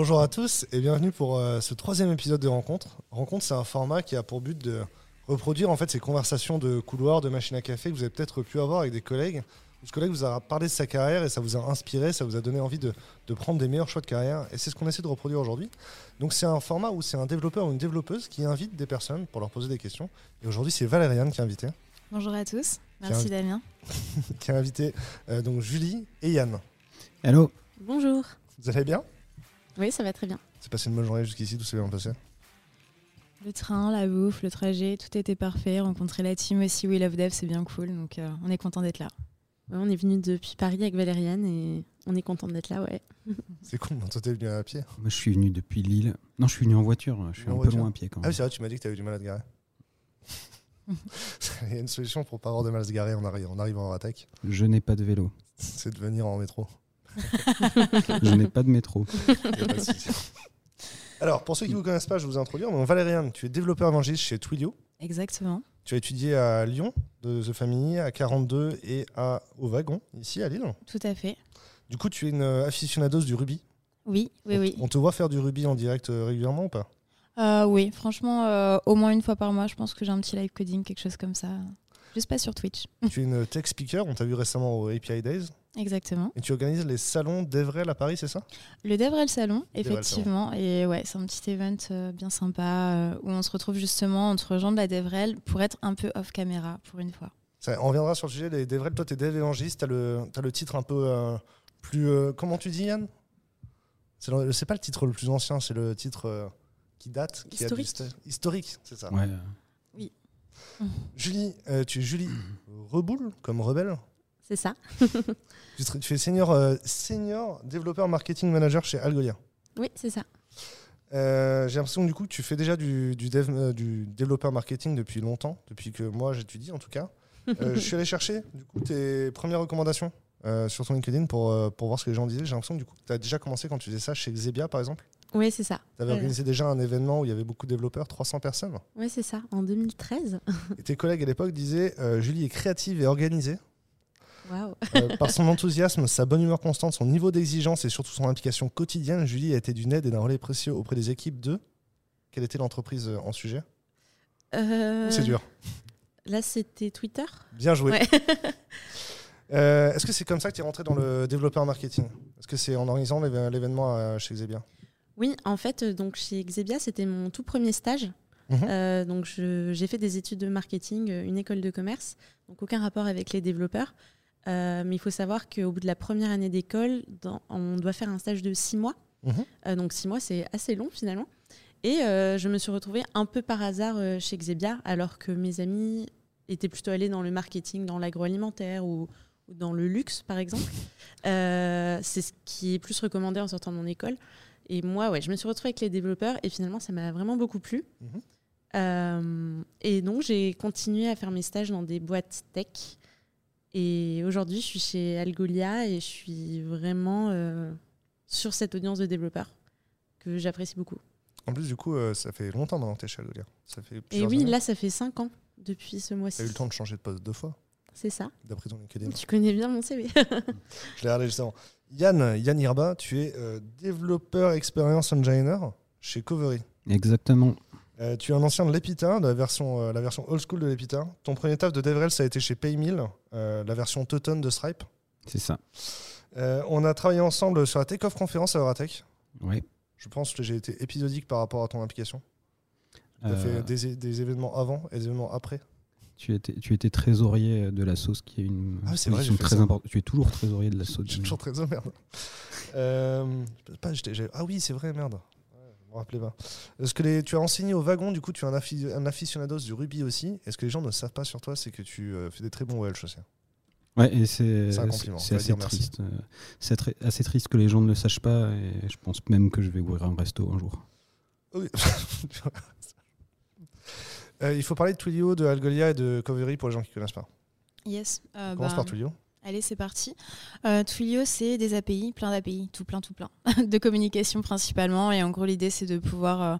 Bonjour à tous et bienvenue pour euh, ce troisième épisode de Rencontre. Rencontre, c'est un format qui a pour but de reproduire en fait ces conversations de couloir, de machine à café que vous avez peut-être pu avoir avec des collègues. Ce collègue vous a parlé de sa carrière et ça vous a inspiré, ça vous a donné envie de, de prendre des meilleurs choix de carrière. Et c'est ce qu'on essaie de reproduire aujourd'hui. Donc c'est un format où c'est un développeur ou une développeuse qui invite des personnes pour leur poser des questions. Et aujourd'hui, c'est Valériane qui est invitée. Bonjour à tous, merci. Damien. qui a invité euh, donc Julie et Yann. Hello. Bonjour. Vous allez bien? Oui, ça va très bien. C'est passé une bonne journée jusqu'ici, tout s'est bien passé Le train, la bouffe, le trajet, tout était parfait. Rencontrer la team aussi We Love Dev, c'est bien cool, donc euh, on est content d'être là. Ouais, on est venu depuis Paris avec Valériane et on est content d'être là, ouais. C'est cool, non, toi t'es venu à pied. Moi, je suis venu depuis Lille. Non, je suis venu en voiture. Je suis En un voiture peu loin à pied quand Ah même. oui, c'est vrai, tu m'as dit que tu avais du mal à te garer. Il y a une solution pour pas avoir de mal à se garer en arrivant en attaque, Je n'ai pas de vélo. c'est de venir en métro. je n'ai pas de métro. Alors, pour ceux qui ne vous connaissent pas, je vais vous introduire. Donc, Valériane, tu es développeur évangéliste chez Twilio. Exactement. Tu as étudié à Lyon, de The Family, à 42 et à, au Wagon, ici à Lille. Tout à fait. Du coup, tu es une euh, aficionados du rugby. Oui, oui, on, oui. on te voit faire du rugby en direct euh, régulièrement ou pas? Euh, oui, franchement, euh, au moins une fois par mois, je pense que j'ai un petit live coding, quelque chose comme ça. Juste pas sur Twitch. Tu es une tech speaker, on t'a vu récemment au API Days. Exactement. Et tu organises les salons d'Evrel à Paris, c'est ça? Le Devrel Salon, Devrel effectivement. Et ouais, c'est un petit event euh, bien sympa euh, où on se retrouve justement entre gens de la Devrel pour être un peu off caméra pour une fois. Ça, on reviendra sur le sujet des d'Evrel. Toi, tu es dev évangéliste, tu as, le titre un peu euh, plus. euh, comment tu dis, Yann? C'est le- c'est pas le titre le plus ancien, c'est le titre euh, qui date. Qui a du Historique. historique, c'est ça? Ouais. Julie, euh, tu es Julie Reboul, comme rebelle? C'est ça. Tu, serais- tu es senior, euh, senior développeur marketing manager chez Algolia. Oui, c'est ça. Euh, J'ai l'impression que du coup, tu fais déjà du, du, dev- euh, du développeur marketing depuis longtemps, depuis que moi j'étudie en tout cas. Euh, je suis allé chercher du coup tes premières recommandations sur ton LinkedIn pour, pour voir ce que les gens disaient. J'ai l'impression que du coup, tu as déjà commencé quand tu faisais ça chez Xebia par exemple. Oui, c'est ça. Tu avais organisé déjà un événement où il y avait beaucoup de développeurs, 300 personnes. Oui, c'est ça. En 2013. Et tes collègues à l'époque disaient Julie est créative et organisée. Euh, par son enthousiasme, sa bonne humeur constante, son niveau d'exigence et surtout son implication quotidienne, Julie a été d'une aide et d'un relais précieux auprès des équipes de. Quelle était l'entreprise euh, en sujet? Euh, C'est dur? Là, c'était Twitter? Bien joué. Ouais. Euh, Est-ce que c'est comme ça que tu es rentré dans le développeur marketing? Est-ce que c'est en organisant l'événement chez Xebia? Oui, en fait, donc chez Xebia, c'était mon tout premier stage. Mhm. Euh, donc, j'ai fait des études de marketing, une école de commerce, donc aucun rapport avec les développeurs. Euh, mais il faut savoir qu'au bout de la première année d'école, on doit faire un stage de six mois. Mhm. Euh, donc, six mois, c'est assez long finalement. Et euh, je me suis retrouvée un peu par hasard chez Xebia, alors que mes amis étaient plutôt allés dans le marketing, dans l'agroalimentaire ou, ou dans le luxe, par exemple. C'est ce qui est plus recommandé en sortant de mon école. Et moi, ouais, je me suis retrouvée avec les développeurs et finalement, ça m'a vraiment beaucoup plu. Mhm. Et donc, j'ai continué à faire mes stages dans des boîtes tech. Et aujourd'hui, je suis chez Algolia et je suis vraiment euh, sur cette audience de développeurs que j'apprécie beaucoup. En plus, du coup, euh, ça fait longtemps maintenant que tu es chez Algolia. Ça fait Et oui, années. là, ça fait cinq ans depuis ce Tu mois-ci. as eu le temps de changer de poste deux fois, C'est ça. d'après ton LinkedIn. Tu connais bien mon CV. Je l'ai regardé justement. Yann, Yann Irba, tu es euh, développeur expérience engineer chez Covery. Exactement. Euh, tu es un ancien de l'Epita, de la version, euh, la version old school de l'Epita. Ton premier taf de DevRel, ça a été chez Paymill, euh, la version Toton de Stripe. C'est ça. On a travaillé ensemble sur la Takeoff conférence à Euratech. Ouais. Je pense que j'ai été épisodique par rapport à ton implication. Tu as fait des, événements avant et des événements après. tu, étais, tu étais trésorier de la sauce, qui est une Ah oui, c'est vrai, très importante. Tu es toujours trésorier de la sauce. Je suis toujours oh, merde. Pas, ah oui, c'est vrai, merde. Me rappelais pas. Est-ce que les, tu as enseigné au wagon, du coup, tu es un, affi- un aficionados du rugby aussi. Est-ce que les gens ne savent pas sur toi, c'est que tu euh, fais des très bons Welsh aussi Ouais, et c'est C'est un compliment, c'est faut assez triste. euh, C'est très- assez triste que les gens ne le sachent pas, et je pense même que je vais ouvrir un resto un jour. Oui. Euh, il faut parler de Twilio, de Algolia et de Covery pour les gens qui ne connaissent pas. Yes. euh, On commence bah, par Twilio. Allez, c'est parti. Euh, Twilio, c'est des API, plein d'API, tout plein, tout plein, de communication principalement. Et en gros, l'idée, c'est de pouvoir euh,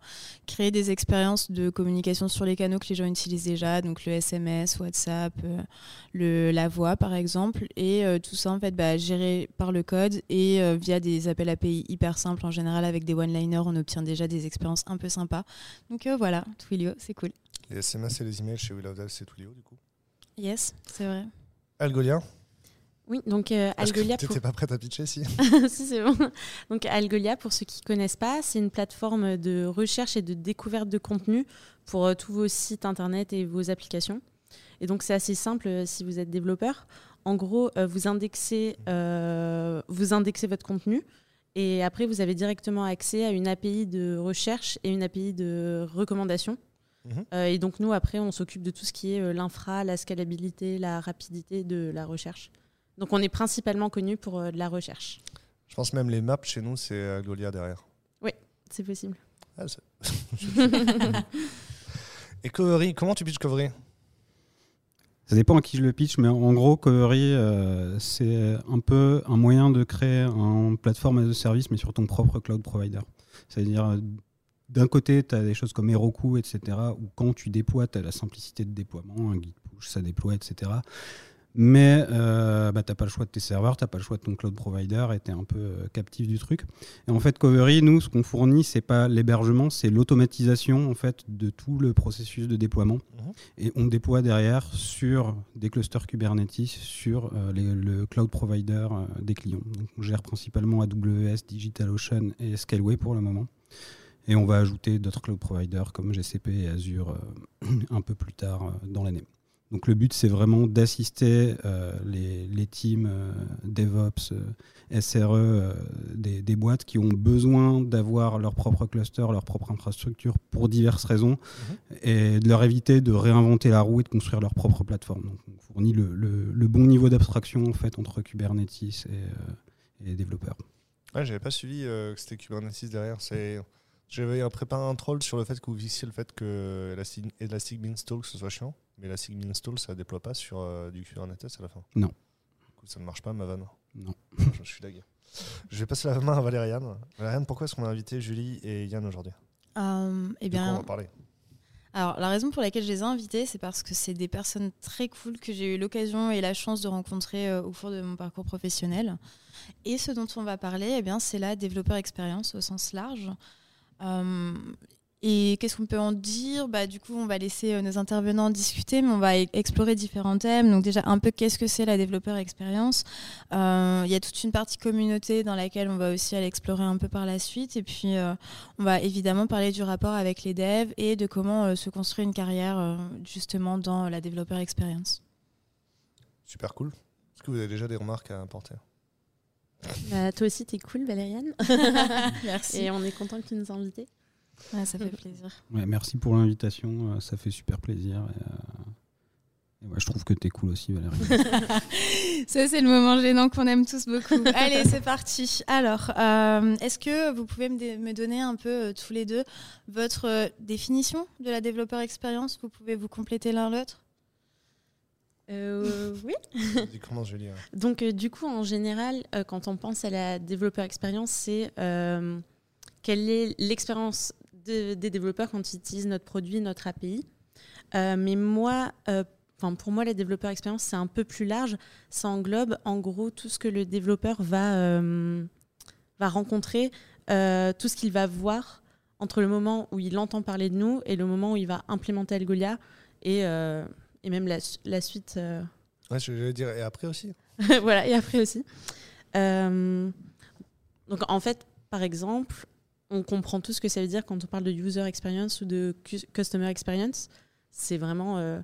créer des expériences de communication sur les canaux que les gens utilisent déjà, donc le SMS, WhatsApp, euh, le, la voix, par exemple. Et tout ça, en fait, bah, géré par le code et via des appels API hyper simples. En général, avec des one-liners, on obtient déjà des expériences un peu sympas. Donc voilà, Twilio, c'est cool. Les SMS et les emails chez Willow Dev, c'est Twilio du coup. Yes, c'est vrai. Algolia Oui, donc euh, Parce que Algolia. pour- pas prête à pitcher si si c'est bon. Donc Algolia, pour ceux qui connaissent pas, c'est une plateforme de recherche et de découverte de contenu pour euh, tous vos sites internet et vos applications. Et donc c'est assez simple euh, si vous êtes développeur. En gros, vous indexez, vous indexez votre contenu et après vous avez directement accès à une API de recherche et une API de recommandation. Mhm. Et donc nous après on s'occupe de tout ce qui est l'infra, la scalabilité, la rapidité de la recherche. Donc on est principalement connu pour euh, de la recherche. Je pense même les maps chez nous, c'est Algolia derrière. C'est possible. Ah, et Covery, comment tu pitches Covery Ça dépend à qui je le pitch, mais en gros, Covery, euh, c'est un peu un moyen de créer une plateforme a service, mais sur ton propre cloud provider. C'est-à-dire, euh, d'un côté, tu as des choses comme Heroku, etc., où quand tu déploies, tu as la simplicité de déploiement, un git push, ça déploie, etc. Mais euh, bah, tu n'as pas le choix de tes serveurs, tu n'as pas le choix de ton cloud provider et tu es un peu euh, captif du truc. Et en fait, Covery, nous, ce qu'on fournit, c'est pas l'hébergement, c'est l'automatisation en fait, de tout le processus de déploiement. Mhm. Et on déploie derrière sur des clusters Kubernetes, sur euh, les- le cloud provider euh, des clients. Donc, on gère principalement AWS, DigitalOcean et Scaleway pour le moment. Et on va ajouter d'autres cloud providers comme GCP et Azure un peu plus tard dans l'année. Donc le but, c'est vraiment d'assister euh, les, les teams euh, DevOps, euh, SRE des, des boîtes qui ont besoin d'avoir leur propre cluster, leur propre infrastructure pour diverses raisons et de leur éviter de réinventer la roue et de construire leur propre plateforme. Donc on fournit le, le- le bon niveau d'abstraction en fait, entre Kubernetes et, et les développeurs. Ouais, j'avais pas suivi que c'était Kubernetes derrière. C'est... J'avais préparé un troll sur le fait que vous visiez le fait que Elastic, Elastic Beanstalk ce soit chiant, mais Elastic Beanstalk ça déploie pas sur euh, du Kubernetes à la fin? Non. Du coup, ça ne marche pas ma vanne? Non. je suis dague. Je vais passer la main à Valériane. Valériane, pourquoi est-ce qu'on a invité Julie et Yann aujourd'hui? Euh, eh De quoi on bien, va parler? Alors, la raison pour laquelle je les ai invités, c'est parce que c'est des personnes très cool que j'ai eu l'occasion et la chance de rencontrer euh, au cours de mon parcours professionnel. Et ce dont on va parler, eh bien, c'est la développeur expérience au sens large. Euh, et qu'est-ce qu'on peut en dire? Bah, Du coup, on va laisser euh, nos intervenants discuter, mais on va e- explorer différents thèmes. Donc déjà, un peu qu'est-ce que c'est la développeur expérience? Euh, Il y a toute une partie communauté dans laquelle on va aussi aller explorer un peu par la suite. Et puis, euh, on va évidemment parler du rapport avec les devs et de comment euh, se construire une carrière euh, justement dans la développeur experience. Super cool. Est-ce que vous avez déjà des remarques à apporter? Bah, toi aussi, t'es cool, Valériane. Merci. Et on est content que tu nous aies invités. Ouais, ça fait plaisir. Ouais, merci pour l'invitation, euh, ça fait super plaisir. Et, euh, et ouais, je trouve que t'es cool aussi, Valérie. Ça, c'est le moment gênant qu'on aime tous beaucoup. Allez, c'est parti. Alors, euh, est-ce que vous pouvez me, donner un peu euh, tous les deux votre euh, définition de la développeur expérience? Vous pouvez vous compléter l'un l'autre? Euh, oui. Comment Julie ouais. Donc, euh, du coup, en général, euh, quand on pense à la développeur expérience, c'est euh, quelle est l'expérience de- des développeurs quand ils utilisent notre produit, notre API. Euh, mais moi, euh, pour moi, la développeur expérience, c'est un peu plus large. Ça englobe, en gros, tout ce que le développeur va, euh, va rencontrer, euh, tout ce qu'il va voir entre le moment où il entend parler de nous et le moment où il va implémenter Algolia et, et même la, la suite. Ouais, je vais dire, et après aussi voilà, et après aussi. Donc en fait, par exemple, on comprend tout ce que ça veut dire quand on parle de user experience ou de cu- customer experience. C'est vraiment euh,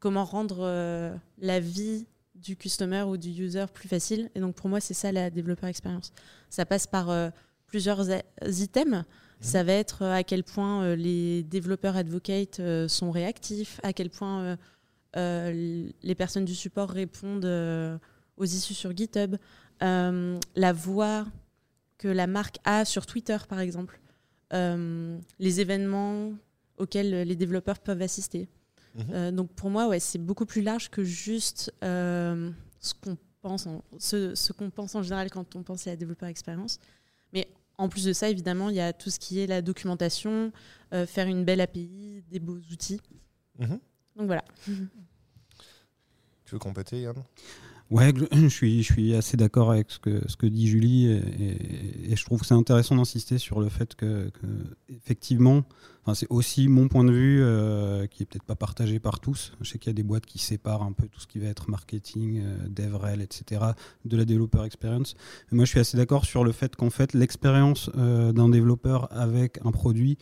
comment rendre euh, la vie du customer ou du user plus facile. Et donc pour moi, c'est ça la développeur experience. Ça passe par euh, plusieurs items. Ça va être à quel point les développeurs advocates sont réactifs, à quel point les personnes du support répondent aux issues sur GitHub, la voix que la marque a sur Twitter, par exemple, euh, les événements auxquels les développeurs peuvent assister. Mhm. Euh, donc pour moi, ouais, c'est beaucoup plus large que juste euh, ce qu'on pense, en- ce, ce qu'on pense en général quand on pense à développeur expérience. Mais en plus de ça, évidemment, il y a tout ce qui est la documentation, faire une belle API, des beaux outils. Mhm. Donc voilà. Tu veux compléter, Yann? Ouais, je suis, je suis assez d'accord avec ce que, ce que dit Julie et, et- et je trouve que c'est intéressant d'insister sur le fait que, effectivement, enfin, c'est aussi mon point de vue euh, qui est peut-être pas partagé par tous. Je sais qu'il y a des boîtes qui séparent un peu tout ce qui va être marketing, euh, DevRel, etc. de la developer experience. Mais moi, je suis assez d'accord sur le fait qu'en fait, l'expérience euh, d'un développeur avec un produit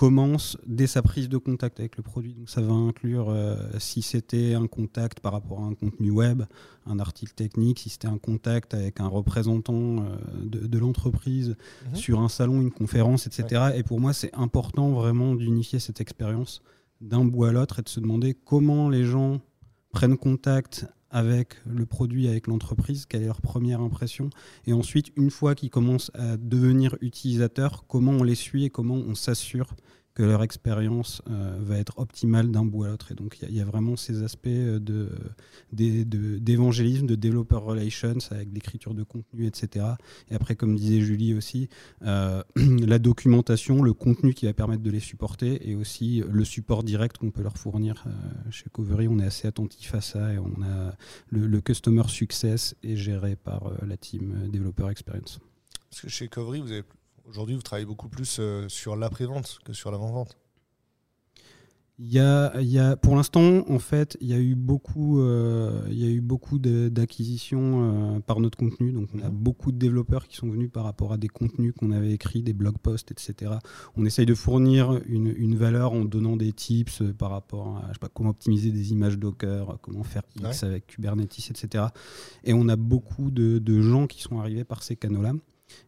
commence dès sa prise de contact avec le produit. Donc ça va inclure euh, si c'était un contact par rapport à un contenu web, un article technique, si c'était un contact avec un représentant euh, de, de l'entreprise Mhm. sur un salon, une conférence, etc. Et pour moi, c'est important vraiment d'unifier cette expérience d'un bout à l'autre et de se demander comment les gens prennent contact avec le produit, avec l'entreprise, quelle est leur première impression, et ensuite, une fois qu'ils commencent à devenir utilisateurs, comment on les suit et comment on s'assure leur expérience euh, va être optimale d'un bout à l'autre. Et donc, il y a- vraiment ces aspects euh, de, des- de- d'évangélisme, de developer relations, avec l'écriture de contenu, etc. Et après, comme disait Julie aussi, euh, la documentation, le contenu qui va permettre de les supporter, et aussi le support direct qu'on peut leur fournir. Chez Covery, on est assez attentif à ça, et on a le, customer success est géré par la team Developer Experience. Parce que chez Covery, vous avez aujourd'hui vous travaillez beaucoup plus euh, sur l'après-vente que sur l'avant-vente. Il y a, il y a, pour l'instant, en fait, il y a eu beaucoup, euh, il y a eu beaucoup d'acquisitions euh, par notre contenu. Donc, on a Mhm. beaucoup de développeurs qui sont venus par rapport à des contenus qu'on avait écrits, des blog posts, etc. On essaye de fournir une, une valeur en donnant des tips par rapport à je sais pas, comment optimiser des images Docker, comment faire X avec Kubernetes, etc. Et on a beaucoup de, de gens qui sont arrivés par ces canaux-là.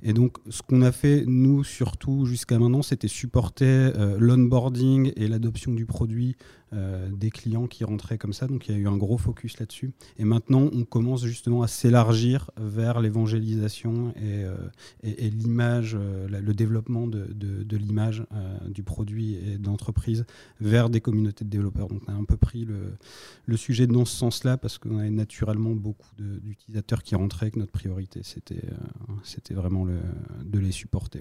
Et donc, ce qu'on a fait, nous, surtout jusqu'à maintenant, c'était supporter euh, l'onboarding et l'adoption du produit euh, des clients qui rentraient comme ça. Donc, il y a eu un gros focus là-dessus. Et maintenant, on commence justement à s'élargir vers l'évangélisation et, euh, l'image, euh, le développement de, l'image du produit et de l'entreprise vers des communautés de développeurs. Donc, on a un peu pris le, sujet dans ce sens-là parce qu'on avait naturellement beaucoup d'utilisateurs qui rentraient et que notre priorité, c'était vraiment de les supporter.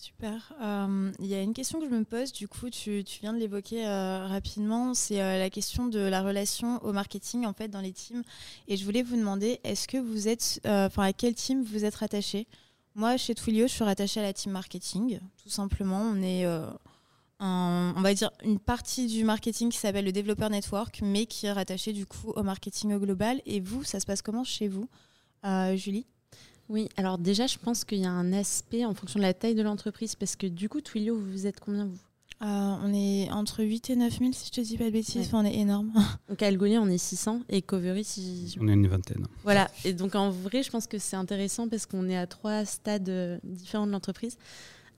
Super. Euh, Il y a une question que je me pose, du coup, tu, viens de l'évoquer euh, rapidement, c'est euh, la question de la relation au marketing en fait dans les teams. Et je voulais vous demander, est-ce que vous êtes, enfin, à quel team vous êtes rattaché? Moi, chez Twilio, je suis rattachée à la team marketing, tout simplement. On est, on va dire, une partie du marketing qui s'appelle le Developer Network, mais qui est rattachée du coup au marketing au global. Et vous, ça se passe comment chez vous, Julie? Oui, alors déjà, je pense qu'il y a un aspect en fonction de la taille de l'entreprise, parce que du coup, Twilio, vous êtes combien vous? Euh, on est entre 8 et 9 000, si je te dis pas de bêtises. Ouais. Enfin, on est énorme. Donc à Algolia, on est 600 et Covery, si je- On est une vingtaine. Voilà, et donc en vrai, je pense que c'est intéressant parce qu'on est à trois stades euh, différents de l'entreprise.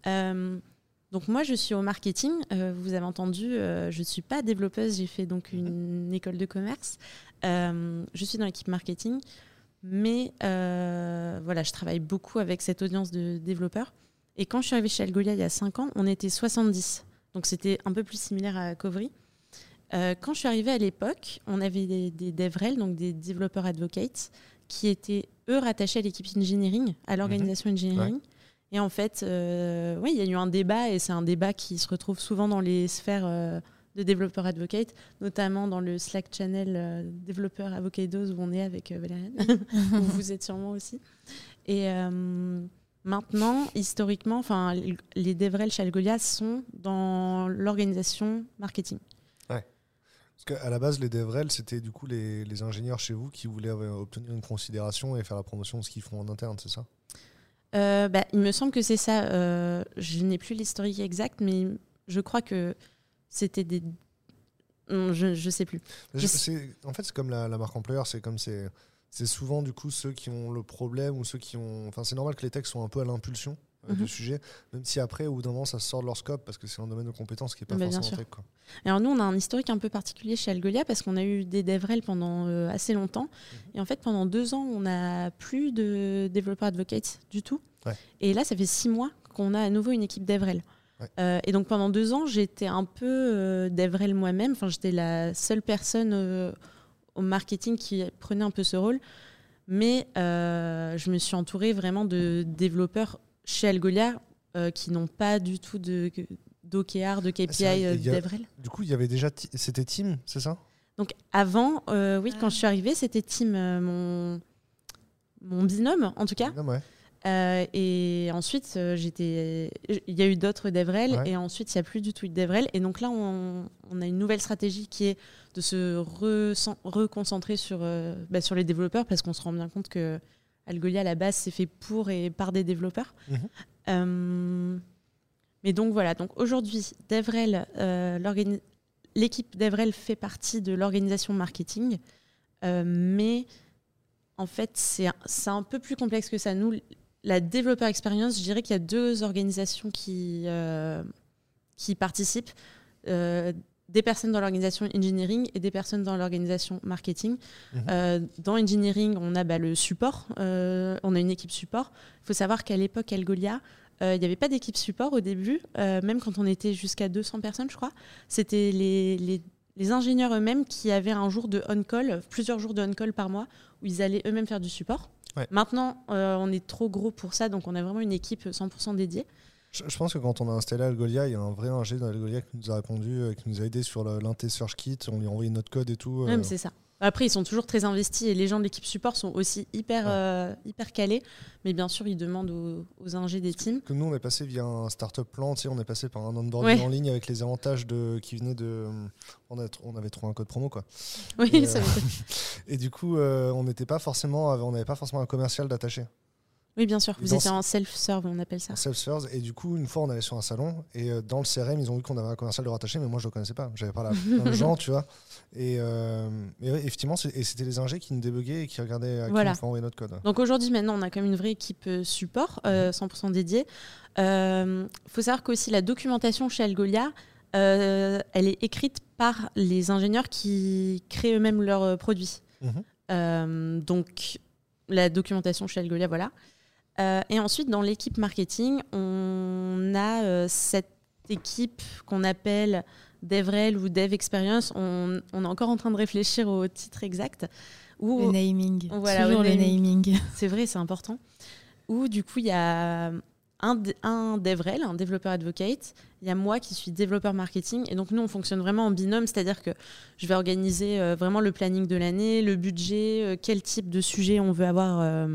Euh, donc moi, je suis au marketing. Euh, vous avez entendu, euh, je ne suis pas développeuse, j'ai fait donc une école de commerce. Euh, je suis dans l'équipe marketing, mais euh, voilà, je travaille beaucoup avec cette audience de développeurs. Et quand je suis arrivée chez Algolia il y a 5 ans, on était 70. Donc c'était un peu plus similaire à Covery. Euh, quand je suis arrivée à l'époque, on avait des, des DevRel, donc des Developer Advocates, qui étaient, eux, rattachés à l'équipe engineering, à l'organisation engineering. Et en fait, euh, oui, il y a eu un débat, et c'est un débat qui se retrouve souvent dans les sphères de Developer Advocate, notamment dans le Slack channel euh, Developer Avocados où on est avec euh, Valériane, où vous êtes sûrement aussi. Et euh, maintenant, historiquement, enfin, les DevRel chez Algolia sont dans l'organisation marketing. Parce qu'à la base, les DevRel, c'était du coup les, les ingénieurs chez vous qui voulaient euh, obtenir une considération et faire la promotion de ce qu'ils font en interne, c'est ça? Euh, bah, il me semble que c'est ça. Euh, je n'ai plus l'historique exact, mais je crois que c'était des. Hum, Je ne sais plus. Je- Je- En fait, c'est comme la, la marque employeur, c'est comme c'est. C'est souvent du coup ceux qui ont le problème ou ceux qui ont. Enfin, c'est normal que les textes soient un peu à l'impulsion euh, du Mhm. sujet, même si après, au bout d'un moment, ça sort de leur scope parce que c'est un domaine de compétences qui est pas Bah, forcément tech, quoi. Alors nous, on a un historique un peu particulier chez Algolia parce qu'on a eu des DevRel pendant euh, assez longtemps. Mhm. Et en fait, pendant deux ans, on n'a plus de développeurs advocates du tout. Ouais. Et là, ça fait six mois qu'on a à nouveau une équipe DevRel. Ouais. Euh, et donc pendant deux ans, j'étais un peu euh, DevRel moi-même. Enfin, j'étais la seule personne euh, au marketing qui prenait un peu ce rôle. Mais euh, je me suis entourée vraiment de développeurs chez Algolia euh, qui n'ont pas du tout de d'OKR, de KPI Ah, a- DevRel. Du coup, il y avait déjà. C'était Team, c'est ça? Donc avant, euh, oui, Ah. quand je suis arrivée, c'était Tim, euh, mon, mon binôme en tout cas. Ah, ouais. Euh, et ensuite, euh, j'étais, il y a eu d'autres DevRel Ouais. et ensuite il n'y a plus du tout DevRel. Et donc là, on, on a une nouvelle stratégie qui est de se reconcentrer sur, euh, bah, sur les développeurs parce qu'on se rend bien compte que Algolia à la base c'est fait pour et par des développeurs. Mhm. Mais donc voilà, donc aujourd'hui, DevRel, l'équipe DevRel fait partie de l'organisation marketing, mais en fait, c'est un, c'est un peu plus complexe que ça. Nous, la développeur expérience, je dirais qu'il y a deux organisations qui, euh, qui participent. Euh, des personnes dans l'organisation engineering et des personnes dans l'organisation marketing. Mhm. Euh, dans engineering, on a bah, le support, euh, on a une équipe support. Il faut savoir qu'à l'époque, Algolia, euh, il n'y avait pas d'équipe support au début, même quand on était jusqu'à 200 personnes, je crois. C'était les, les- les ingénieurs eux-mêmes qui avaient un jour de on-call, plusieurs jours de on-call par mois, où ils allaient eux-mêmes faire du support. Ouais. Maintenant, euh, on est trop gros pour ça, donc on a vraiment une équipe 100% dédiée. Je, je pense que quand on a installé Algolia, il y a un vrai ingé dans Algolia qui nous a répondu, euh, qui nous a aidé sur l'inté Search Kit. On lui a envoyé notre code et tout. Euh, c'est ça. Après, ils sont toujours très investis et les gens de l'équipe support sont aussi hyper, Ouais. euh, hyper calés. Mais bien sûr, ils demandent aux, aux ingés des teams. que nous, on est passé via un startup plan, tu sais, on est passé par un onboarding Ouais. en ligne avec les avantages de, qui venaient de. On, a, on avait trouvé un code promo, quoi. Oui, Et, ça euh. Et du coup, euh, on n'était pas forcément, on n'avait pas forcément un commercial d'attaché. Oui, bien sûr. Vous dans étiez en self-serve, on appelle ça. self-serve. Et du coup, une fois, on allait sur un salon et euh, dans le CRM, ils ont vu qu'on avait un commercial de rattaché, mais moi, je le connaissais pas. J'avais parlé à plein de gens, tu vois. Et, euh, et ouais, effectivement, et c'était les ingés qui nous débuguaient et qui regardaient à qui Voilà. on pouvait envoyer notre code. Donc aujourd'hui, maintenant, on a quand même une vraie équipe euh, support, euh, 100% dédiée. Il faut savoir qu'aussi la documentation chez Algolia, euh, elle est écrite par les ingénieurs qui créent eux-mêmes leurs euh, produits. Mhm. Euh, donc la documentation chez Algolia, voilà. Euh, et ensuite, dans l'équipe marketing, on a euh, cette équipe qu'on appelle DevRel ou Dev Experience. On, on est encore en train de réfléchir au titre exact. Où, Le naming. Voilà, Toujours le naming. naming. c'est vrai, c'est important. Où du coup, il y a un, DevRel, un développeur advocate. Il y a moi qui suis développeur marketing. Et donc, nous, on fonctionne vraiment en binôme, c'est-à-dire que je vais organiser euh, vraiment le planning de l'année, le budget, quel type de sujet on veut avoir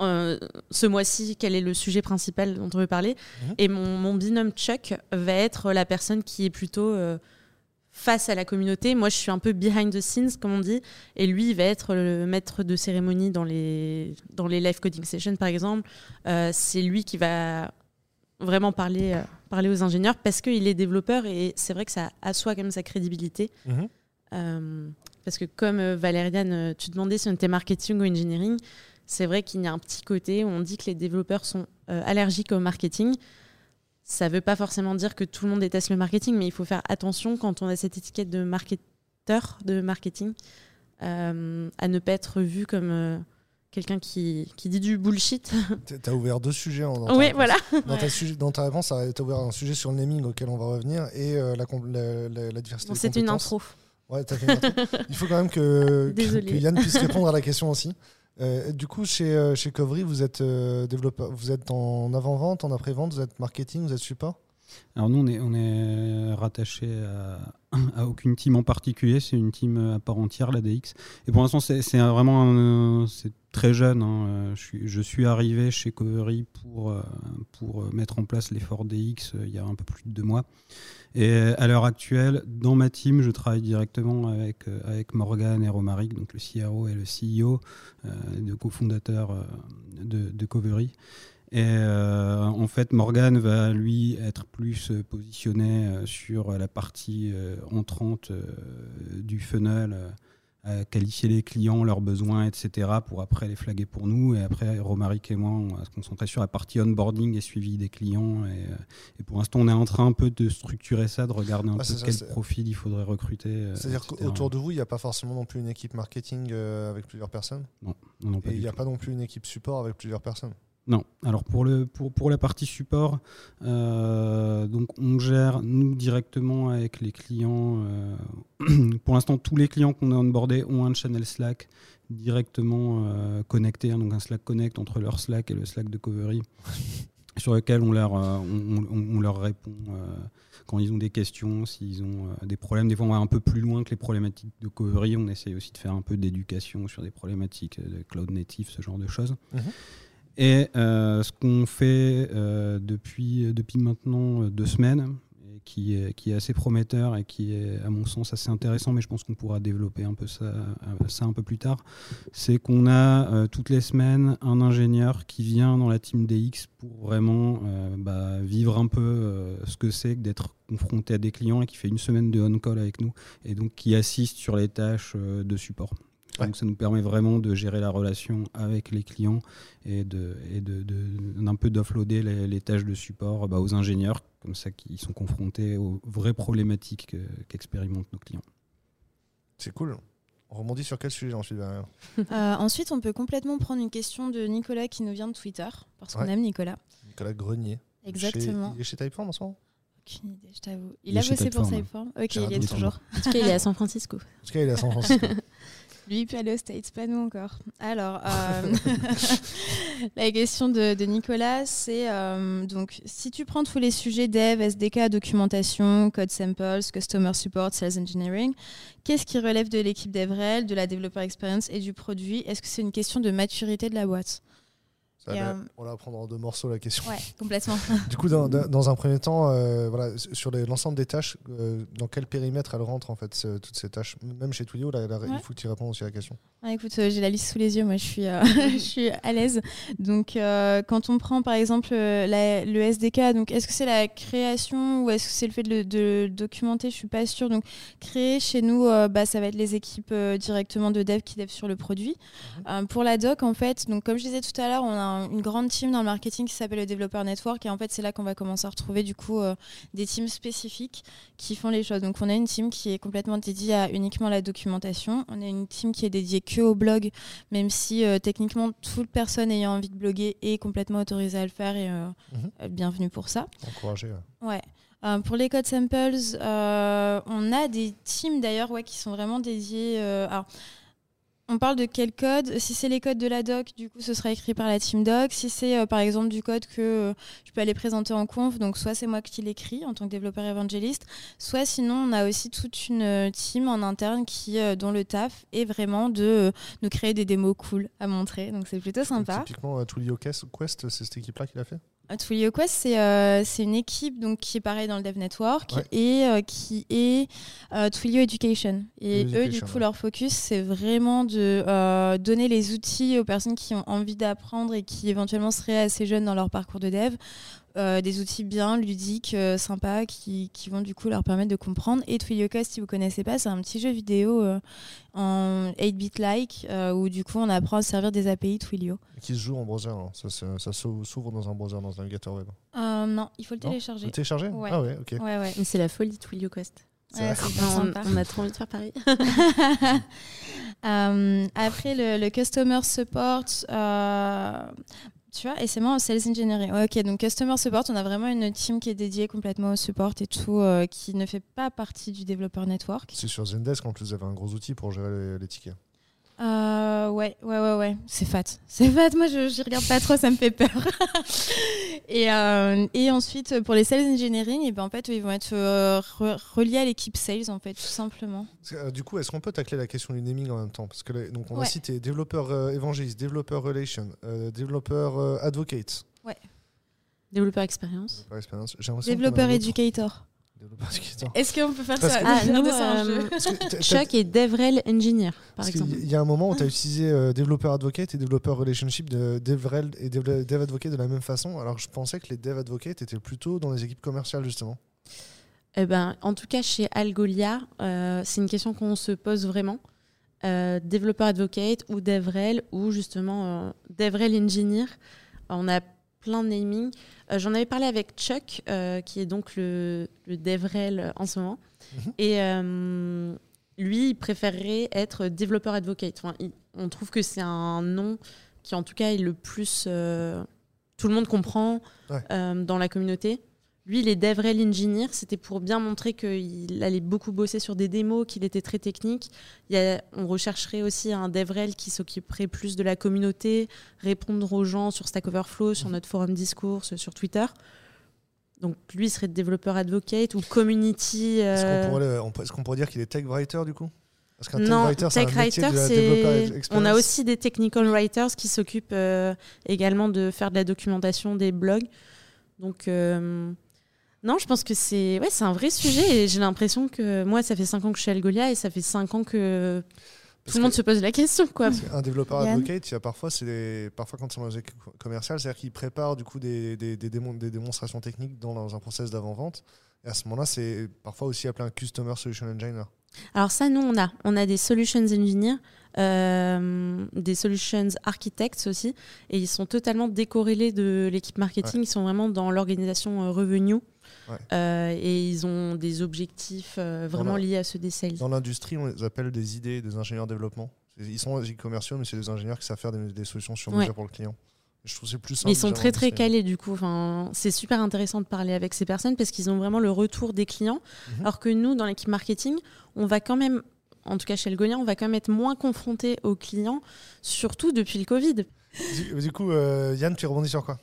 euh, ce mois-ci, quel est le sujet principal dont on veut parler. Mhm. Et mon, mon binôme Chuck va être la personne qui est plutôt euh, face à la communauté. Moi, je suis un peu behind the scenes, comme on dit. Et lui, il va être le maître de cérémonie dans les, dans les live coding sessions, par exemple. Euh, c'est lui qui va vraiment parler, parler aux ingénieurs parce qu'il est développeur et c'est vrai que ça assoit quand même sa crédibilité. Mhm. Parce que comme Valériane, tu demandais si on était marketing ou engineering, c'est vrai qu'il y a un petit côté où on dit que les développeurs sont euh, allergiques au marketing. Ça ne veut pas forcément dire que tout le monde déteste le marketing, mais il faut faire attention quand on a cette étiquette de marketeur, de marketing, euh, à ne pas être vu comme euh, quelqu'un qui, qui dit du bullshit. T- T'as ouvert deux sujets en, dans, ta oui, voilà. Dans, ta dans ta réponse, t'as ouvert un sujet sur le naming auquel on va revenir et la, la, la- la diversité Bon, C'est une intro. Ouais, fait une intro. Il faut quand même que, que Yann puisse répondre à la question aussi. Euh, du coup, chez, euh, chez Covery, vous êtes euh, développeur, vous êtes en avant-vente, en après-vente, vous êtes marketing, vous êtes support? Alors nous, on est, on est rattaché à, à aucune team en particulier, c'est une team à part entière, la DX. Et pour l'instant, c'est vraiment c'est très jeune. hein. Je, suis, je suis arrivé chez Covery pour, pour mettre en place l'effort DX il y a un peu plus de deux mois. Et à l'heure actuelle, dans ma team, je travaille directement avec, euh, avec Morgan et Romaric, donc le CRO et le CEO, euh, deux cofondateurs euh, de, Covery. Et euh, en fait, Morgan va lui être plus positionné sur la partie entrante du funnel, euh, qualifier les clients, leurs besoins, etc., pour après les flaguer pour nous. Et après, Romaric et moi, on va se concentrer sur la partie onboarding et suivi des clients. Et, euh, et pour l'instant, on est en train un peu de structurer ça, de regarder un Ah, peu ça, quel profil il faudrait recruter. euh, C'est-à-dire qu'autour de vous, il n'y a pas forcément non plus une équipe marketing avec plusieurs personnes? Non, non, pas et il n'y a tout. pas non plus une équipe support avec plusieurs personnes? Non. Alors pour, le, pour, pour la partie support, euh, donc on gère nous directement avec les clients. euh, pour l'instant, tous les clients qu'on a onboardés ont un channel Slack directement euh, connecté, hein, donc un Slack Connect entre leur Slack et le Slack de Covery, sur lequel on leur, on, on- on leur répond quand ils ont des questions, s'ils ont des problèmes. Des fois, on va un peu plus loin que les problématiques de Covery. On essaie aussi de faire un peu d'éducation sur des problématiques de cloud native, ce genre de choses. Mhm. Et euh, ce qu'on fait euh, depuis, depuis maintenant euh, deux semaines, qui est, assez prometteur et qui est, à mon sens, assez intéressant, mais je pense qu'on pourra développer un peu ça, un peu plus tard, c'est qu'on a toutes les semaines un ingénieur qui vient dans la team DX pour vraiment bah, vivre un peu ce que c'est que d'être confronté à des clients et qui fait une semaine de on-call avec nous et donc qui assiste sur les tâches de support. Ouais. Donc ça nous permet vraiment de gérer la relation avec les clients et de et de, de- d'un peu d'offloader les, les tâches de support bah, aux ingénieurs comme ça qui sont confrontés aux vraies problématiques que- qu'expérimentent nos clients. C'est cool. On rebondit sur quel sujet ensuite derrière Euh, ensuite, on peut complètement prendre une question de Nicolas qui nous vient de Twitter, parce qu'on Ouais. aime Nicolas. Nicolas Grenier. Exactement. Chez- il est chez Typeform en ce moment? Aucune idée, je t'avoue. Il, a bossé pour Typeform. Ok, il y est toujours. En tout cas, il est à San Francisco. En tout cas, il est à San Francisco. Lui, aller aux States, pas nous encore. Alors, euh, la question de, de Nicolas, c'est euh, donc si tu prends tous les sujets dev, SDK, documentation, code samples, customer support, sales engineering, qu'est-ce qui relève de l'équipe DevRel, de la developer experience et du produit? Est-ce que c'est une question de maturité de la boîte? Ça euh, On va prendre en deux morceaux la question. Ouais, complètement. Du coup, dans, dans- un premier temps, euh, voilà, sur l'ensemble des tâches, euh, dans quel périmètre elles rentrent en fait, ce- toutes ces tâches? Même chez Twilio, là, là, il faut que tu répondes aussi à la question. Ah, écoute, euh, j'ai la liste sous les yeux, moi je suis, je suis à l'aise. Donc quand on prend par exemple la- le SDK, donc est-ce que c'est la création ou est-ce que c'est le fait de le de le documenter? Je suis pas sûre. Donc créer chez nous, bah, ça va être les équipes directement de dev qui dev sur le produit. Euh, pour la doc, en fait, donc comme je disais tout à l'heure, on a un- une grande team dans le marketing qui s'appelle le Developer Network et en fait c'est là qu'on va commencer à retrouver du coup euh, des teams spécifiques qui font les choses. Donc on a une team qui est complètement dédiée à uniquement la documentation. On a une team qui est dédiée que au blog, même si euh, techniquement toute personne ayant envie de bloguer est complètement autorisée à le faire et euh, Mhm. bienvenue pour ça. Encourager. ouais. Ouais. Euh, pour les code samples, euh, on a des teams d'ailleurs ouais, qui sont vraiment dédiés. euh, alors, on parle de quel code? Si c'est les codes de la doc, du coup, ce sera écrit par la team doc. Si c'est euh, par exemple du code que euh, je peux aller présenter en conf, donc soit c'est moi qui l'écris en tant que développeur évangéliste, soit sinon on a aussi toute une euh, team en interne qui, euh, dont le taf est vraiment de nous créer des démos cool à montrer. Donc c'est plutôt Donc, sympa. typiquement, euh, Twilio Quest, Quest, c'est cette équipe-là qui l'a fait? Twilio Quest, c'est euh, c'est une équipe donc, qui est pareil dans le Dev Network Ouais. et euh, qui est euh, Twilio Education. Et eux, du coup, ouais. leur focus, c'est vraiment de donner les outils aux personnes qui ont envie d'apprendre et qui éventuellement seraient assez jeunes dans leur parcours de dev. Euh, des outils bien ludiques, euh, sympas, qui, qui vont du coup leur permettre de comprendre. Et Twilio Quest, si vous connaissez pas, c'est un petit jeu vidéo euh, en 8-bit-like euh, où du coup on apprend à servir des API Twilio. Qui se joue en browser. hein. Ça, s'ouvre dans un browser, dans un navigateur web. Euh, non, il faut le Non télécharger. Le télécharger? Ouais. Ah ouais, ok. Ouais, ouais. Mais c'est la folie Twilio Quest. Ouais, on, a trop envie de faire pareil. Euh, après, le, le customer support, euh, tu vois, et c'est moi en sales engineering. Ok, donc customer support, on a vraiment une team qui est dédiée complètement au support et tout, euh, qui ne fait pas partie du développeur network. C'est sur Zendesk en plus, vous avez un gros outil pour gérer les tickets. Euh, ouais, ouais, ouais, ouais, c'est fat. C'est fat, moi je j'y regarde pas trop, ça me fait peur. et, euh, et ensuite, pour les sales engineering, et ben, en fait, ils vont être euh, re- reliés à l'équipe sales, en fait, tout simplement. Euh, du coup, est-ce qu'on peut tacler la question du naming en même temps? Parce que là, donc on a Ouais. cité développeur euh, évangéliste, développeur relation, euh, développeur euh, advocate. Développeur expérience. Développeur éducator. Développeur éducateur. Est-ce qu'on peut faire Parce ça que- Ah, nous, un euh, que Chuck et DevRel Engineer, par parce exemple. qu'il y a un moment où tu as utilisé euh, développeur advocate et développeur relationship de DevRel et dev, dev advocate de la même façon, alors je pensais que les dev advocates étaient plutôt dans les équipes commerciales justement. Eh ben, en tout cas, chez Algolia, euh, c'est une question qu'on se pose vraiment. Euh, développeur advocate ou DevRel ou justement euh, DevRel Engineer. On a plein de naming. Euh, J'en avais parlé avec Chuck, euh, qui est donc le, le DevRel en ce moment. Mhm. Et euh, lui, il préférerait être développeur advocate. Enfin, il- on trouve que c'est un nom qui, en tout cas, est le plus, tout le monde comprend Ouais. dans la communauté. Lui, il est DevRel Engineer. C'était pour bien montrer qu'il allait beaucoup bosser sur des démos, qu'il était très technique. Il y a- on rechercherait aussi un DevRel qui s'occuperait plus de la communauté, répondre aux gens sur Stack Overflow, sur notre forum discours, sur Twitter. Donc lui serait développeur advocate ou community. Est-ce euh, qu'on pourrait, est-ce qu'on pourrait dire qu'il est tech writer du coup? Parce qu'un tech writer, c'est métier writer, de On a aussi des technical writers qui s'occupent euh, également de faire de la documentation des blogs. Donc, euh, non, je pense que c'est ouais, c'est un vrai sujet et j'ai l'impression que moi, ça fait 5 ans que je suis à Algolia et ça fait 5 ans que Parce tout le monde se pose la question. Quoi. qu'un développeur Yann advocate, il y a parfois, c'est des- parfois quand c'est dans les équipes commerciales, c'est-à-dire qu'il prépare du coup des, des, des, démon- des démonstrations techniques dans, dans un process d'avant-vente. Et à ce moment-là, c'est parfois aussi appelé un Customer Solution Engineer. Alors ça, nous, on a. On a des solutions engineers, euh, des solutions architects aussi, et ils sont totalement décorrélés de l'équipe marketing. Ils sont vraiment dans l'organisation euh, revenu. Ouais. Euh, et ils ont des objectifs euh, vraiment liés à ceux des sales. Dans l'industrie, on les appelle des idées, des ingénieurs développement. Ils sont commerciaux, mais c'est des ingénieurs qui savent faire des, des solutions sur mesure Ouais. pour le client. Je trouve que c'est plus simple. Mais ils sont très très calés du coup. Enfin, c'est super intéressant de parler avec ces personnes parce qu'ils ont vraiment le retour des clients. Mhm. Alors que nous, dans l'équipe marketing, on va quand même, en tout cas chez Elgonia, on va quand même être moins confrontés aux clients, surtout depuis le Covid. Du, du coup, euh, Yann, tu rebondis sur quoi?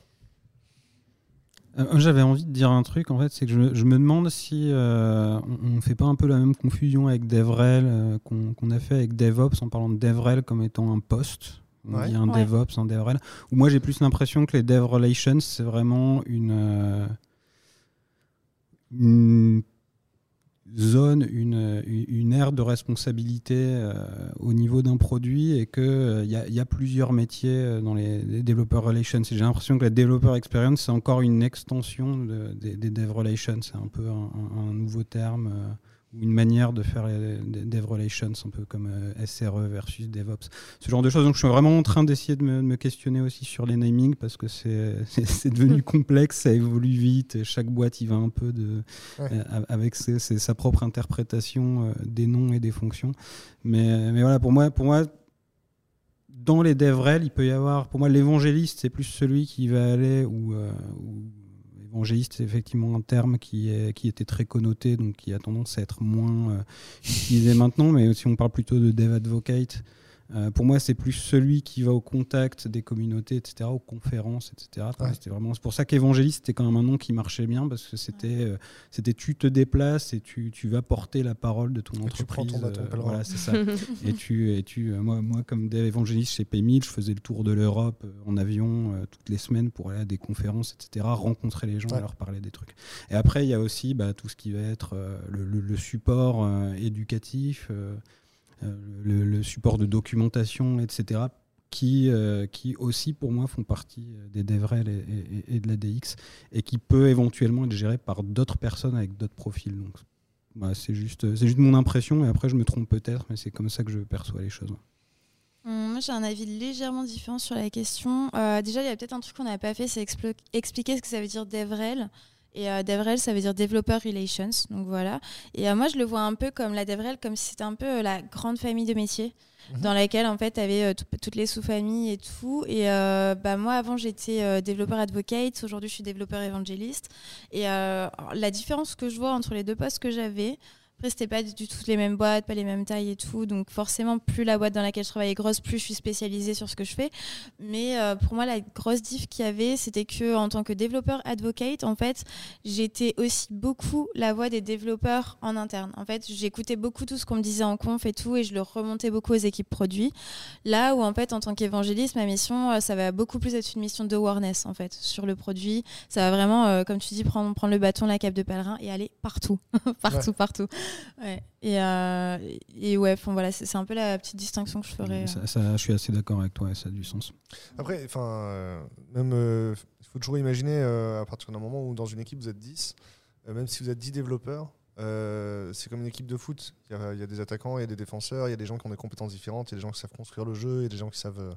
Euh, J'avais envie de dire un truc, en fait, c'est que je, je me demande si euh, on ne fait pas un peu la même confusion avec DevRel euh, qu'on a fait avec DevOps en parlant de DevRel comme étant un poste. On Ouais. dit un Ouais. DevOps, un DevRel. Ou moi, j'ai plus l'impression que les Dev Relations, c'est vraiment une, euh, une zone, une, une aire de responsabilité euh, au niveau d'un produit et qu'il a- y a plusieurs métiers euh, dans les, les développeurs relations. J'ai l'impression que la développeur experience, c'est encore une extension de- des, dev relations. C'est un peu un, nouveau terme euh, ou une manière de faire dev relations, un peu comme euh, SRE versus DevOps. Ce genre de choses. Donc je suis vraiment en train d'essayer de me, de me questionner aussi sur les namings parce que c'est c'est devenu complexe, ça évolue vite. et chaque boîte y va un peu de, Ouais. euh, avec ses- ses- sa propre interprétation euh, des noms et des fonctions. Mais, mais voilà, pour moi, pour moi, dans les DevRel, il peut y avoir, pour moi, l'évangéliste, c'est plus celui qui va aller euh, où évangéliste, c'est effectivement un terme qui, qui était très connoté, donc qui a tendance à être moins euh, utilisé maintenant. Mais si on parle plutôt de Dev Advocate, euh, pour moi, c'est plus celui qui va au contact des communautés, etc., aux conférences, etc. Ouais. C'était vraiment, c'est pour ça qu'évangéliste, c'était quand même un nom qui marchait bien parce que c'était, euh, c'était tu te déplaces et tu, tu vas porter la parole de ton Et tu prends entreprise. ton bâton euh, voilà, c'est ça. et tu, et tu, euh, moi, moi, comme dev évangéliste chez P1000, je faisais le tour de l'Europe en avion euh, toutes les semaines pour aller à des conférences, etc., rencontrer les gens Ouais. et leur parler des trucs. Et après, il y a aussi bah, tout ce qui va être euh, le, le- le support euh, éducatif, le, le support de documentation, etc., qui, euh, qui aussi, pour moi, font partie euh, des DevRel et, de la DX, et qui peut éventuellement être géré par d'autres personnes avec d'autres profils. Donc, voilà, c'est juste, juste mon impression, et après, je me trompe peut-être, mais c'est comme ça que je perçois les choses. Hum, Moi, j'ai un avis légèrement différent sur la question. Euh, déjà, il y a peut-être un truc qu'on n'a pas fait, c'est expliquer ce que ça veut dire DevRel. Et euh, DevRel, ça veut dire Developer Relations. Donc voilà. Et euh, moi, je le vois un peu comme la DevRel, comme si c'était un peu euh, la grande famille de métiers, Mhm. dans laquelle, en fait, tu avais toutes les sous-familles et tout. Et euh, bah, moi, avant, j'étais euh, développeur advocate. Aujourd'hui, je suis développeur évangéliste. Et euh, la différence que je vois entre les deux postes que j'avais, après, c'était pas du tout les mêmes boîtes, pas les mêmes tailles et tout. Donc, forcément, plus la boîte dans laquelle je travaille est grosse, plus je suis spécialisée sur ce que je fais. Mais euh, pour moi, la grosse diff qu'il y avait, c'était que en tant que développeur advocate, en fait, j'étais aussi beaucoup la voix des développeurs en interne. En fait, j'écoutais beaucoup tout ce qu'on me disait en conf et tout, et je le remontais beaucoup aux équipes produits. Là où, en fait, en tant qu'évangéliste, ma mission, euh, ça va beaucoup plus être une mission d'awareness, en fait, sur le produit. Ça va vraiment, euh, comme tu dis, prendre, prendre le bâton, la cape de pèlerin et aller partout. partout, partout. Ouais. Et, euh, et ouais, enfin, voilà, c'est c'est un peu la petite distinction que je ferais. euh. Ça, ça, je suis assez d'accord avec toi, ça a du sens. Après, enfin, euh, même, euh, il faut toujours imaginer euh, à partir d'un moment où dans une équipe vous êtes 10, euh, même si vous êtes 10 développeurs, euh, c'est comme une équipe de foot. Il y, a, il y a des attaquants, il y a des défenseurs, il y a des gens qui ont des compétences différentes, il y a des gens qui savent construire le jeu, il y a des gens qui savent, euh,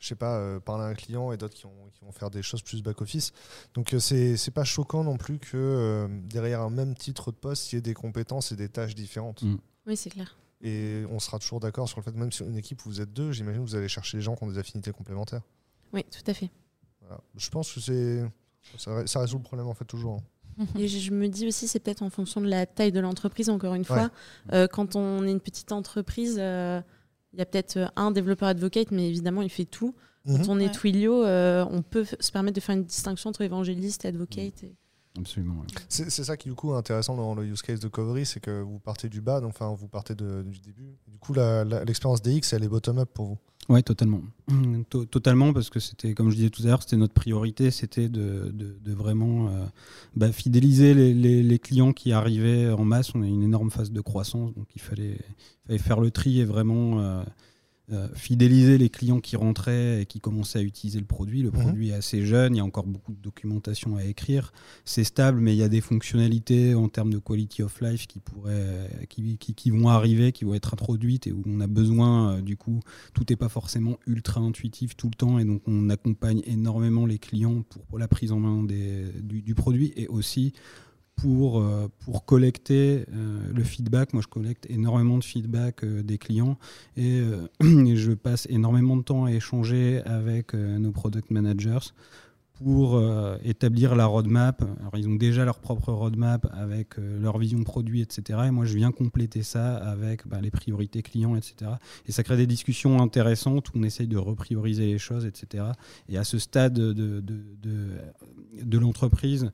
je sais pas, euh, parler à un client et d'autres qui, ont- qui vont faire des choses plus back-office. Donc euh, c'est c'est pas choquant non plus que euh, derrière un même titre de poste, il y ait des compétences et des tâches différentes. Mm. Oui, c'est clair. Et on sera toujours d'accord sur le fait, même sur une équipe où vous êtes deux, j'imagine que vous allez chercher des gens qui ont des affinités complémentaires. Oui, tout à fait. Voilà. Je pense que c'est ça, ça résout le problème en fait toujours. hein. Et je me dis aussi, c'est peut-être en fonction de la taille de l'entreprise, encore une fois. Euh, quand on est une petite entreprise, euh, il y a peut-être un développeur advocate, mais évidemment, il fait tout. Quand Mhm. on est Ouais. Twilio, euh, on peut se permettre de faire une distinction entre évangéliste et advocate. et- Absolument. ouais. C'est ça qui du coup est intéressant dans le use case de Covery, c'est que vous partez du bas, donc enfin vous partez de- du début. Du coup, l'expérience DX, elle est bottom-up pour vous. Ouais, totalement. To- Totalement, parce que c'était, comme je disais tout à l'heure, c'était notre priorité, c'était de, vraiment euh, bah, fidéliser les, clients qui arrivaient en masse. On a une énorme phase de croissance, donc il fallait, fallait faire le tri et vraiment euh, euh, fidéliser les clients qui rentraient et qui commençaient à utiliser le produit. Le Mhm. produit est assez jeune, il y a encore beaucoup de documentation à écrire. C'est stable, mais il y a des fonctionnalités en termes de quality of life qui pourraient, qui, qui- qui vont arriver, qui vont être introduites et où on a besoin, euh, du coup, tout n'est pas forcément ultra intuitif tout le temps et donc on accompagne énormément les clients pour, pour la prise en main des, du, du produit et aussi pour, euh, pour collecter euh, le feedback. Moi, je collecte énormément de feedback euh, des clients et, je passe énormément de temps à échanger avec nos product managers pour établir la roadmap. Alors, ils ont déjà leur propre roadmap avec leur vision produit, etc. Et moi, je viens compléter ça avec bah, les priorités clients, etc. Et ça crée des discussions intéressantes où on essaye de reprioriser les choses, etc. Et à ce stade de, de, de, de l'entreprise,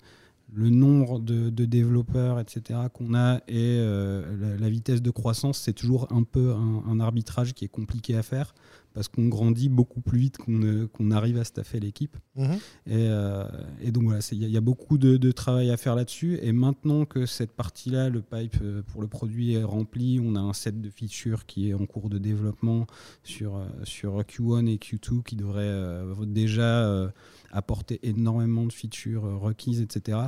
le nombre de, de développeurs, etc., qu'on a et euh, la, la vitesse de croissance, c'est toujours un peu un, un arbitrage qui est compliqué à faire parce qu'on grandit beaucoup plus vite qu'on qu'on arrive à staffer l'équipe. Mhm. Et, euh, et donc voilà, il y, a- il y a beaucoup de, de travail à faire là-dessus. Et maintenant que cette partie-là, le pipe euh, pour le produit est rempli, on a un set de features qui est en cours de développement sur, euh, sur Q1 et Q2 qui devrait euh, déjà euh, apporter énormément de features euh, requises, etc.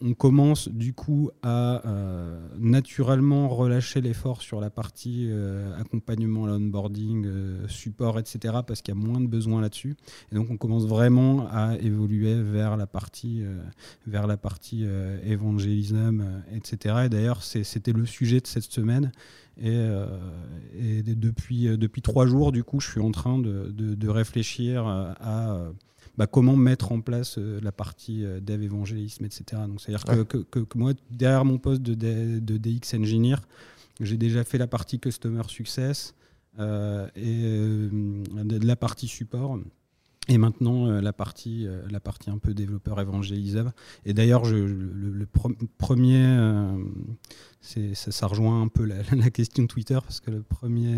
On commence du coup à euh, naturellement relâcher l'effort sur la partie euh, accompagnement, l'onboarding, euh, support, etc. parce qu'il y a moins de besoins là-dessus. Et donc on commence vraiment à évoluer vers la partie, vers la partie évangélisme, etc. Et d'ailleurs c'était le sujet de cette semaine. Et, et de- depuis, depuis trois jours, du coup, je suis en train de, de- réfléchir à bah, comment mettre en place euh, la partie euh, dev évangélisme, etc. Donc c'est-à-dire que, Ouais. que, que- que moi, derrière mon poste de, DX Engineer, j'ai déjà fait la partie Customer Success euh, et de la partie support. Et maintenant, euh, la, partie, euh, la partie un peu développeur évangélisable. Et d'ailleurs, le, le pre- premier, euh, ça, ça rejoint un peu la, la question Twitter, parce que le premier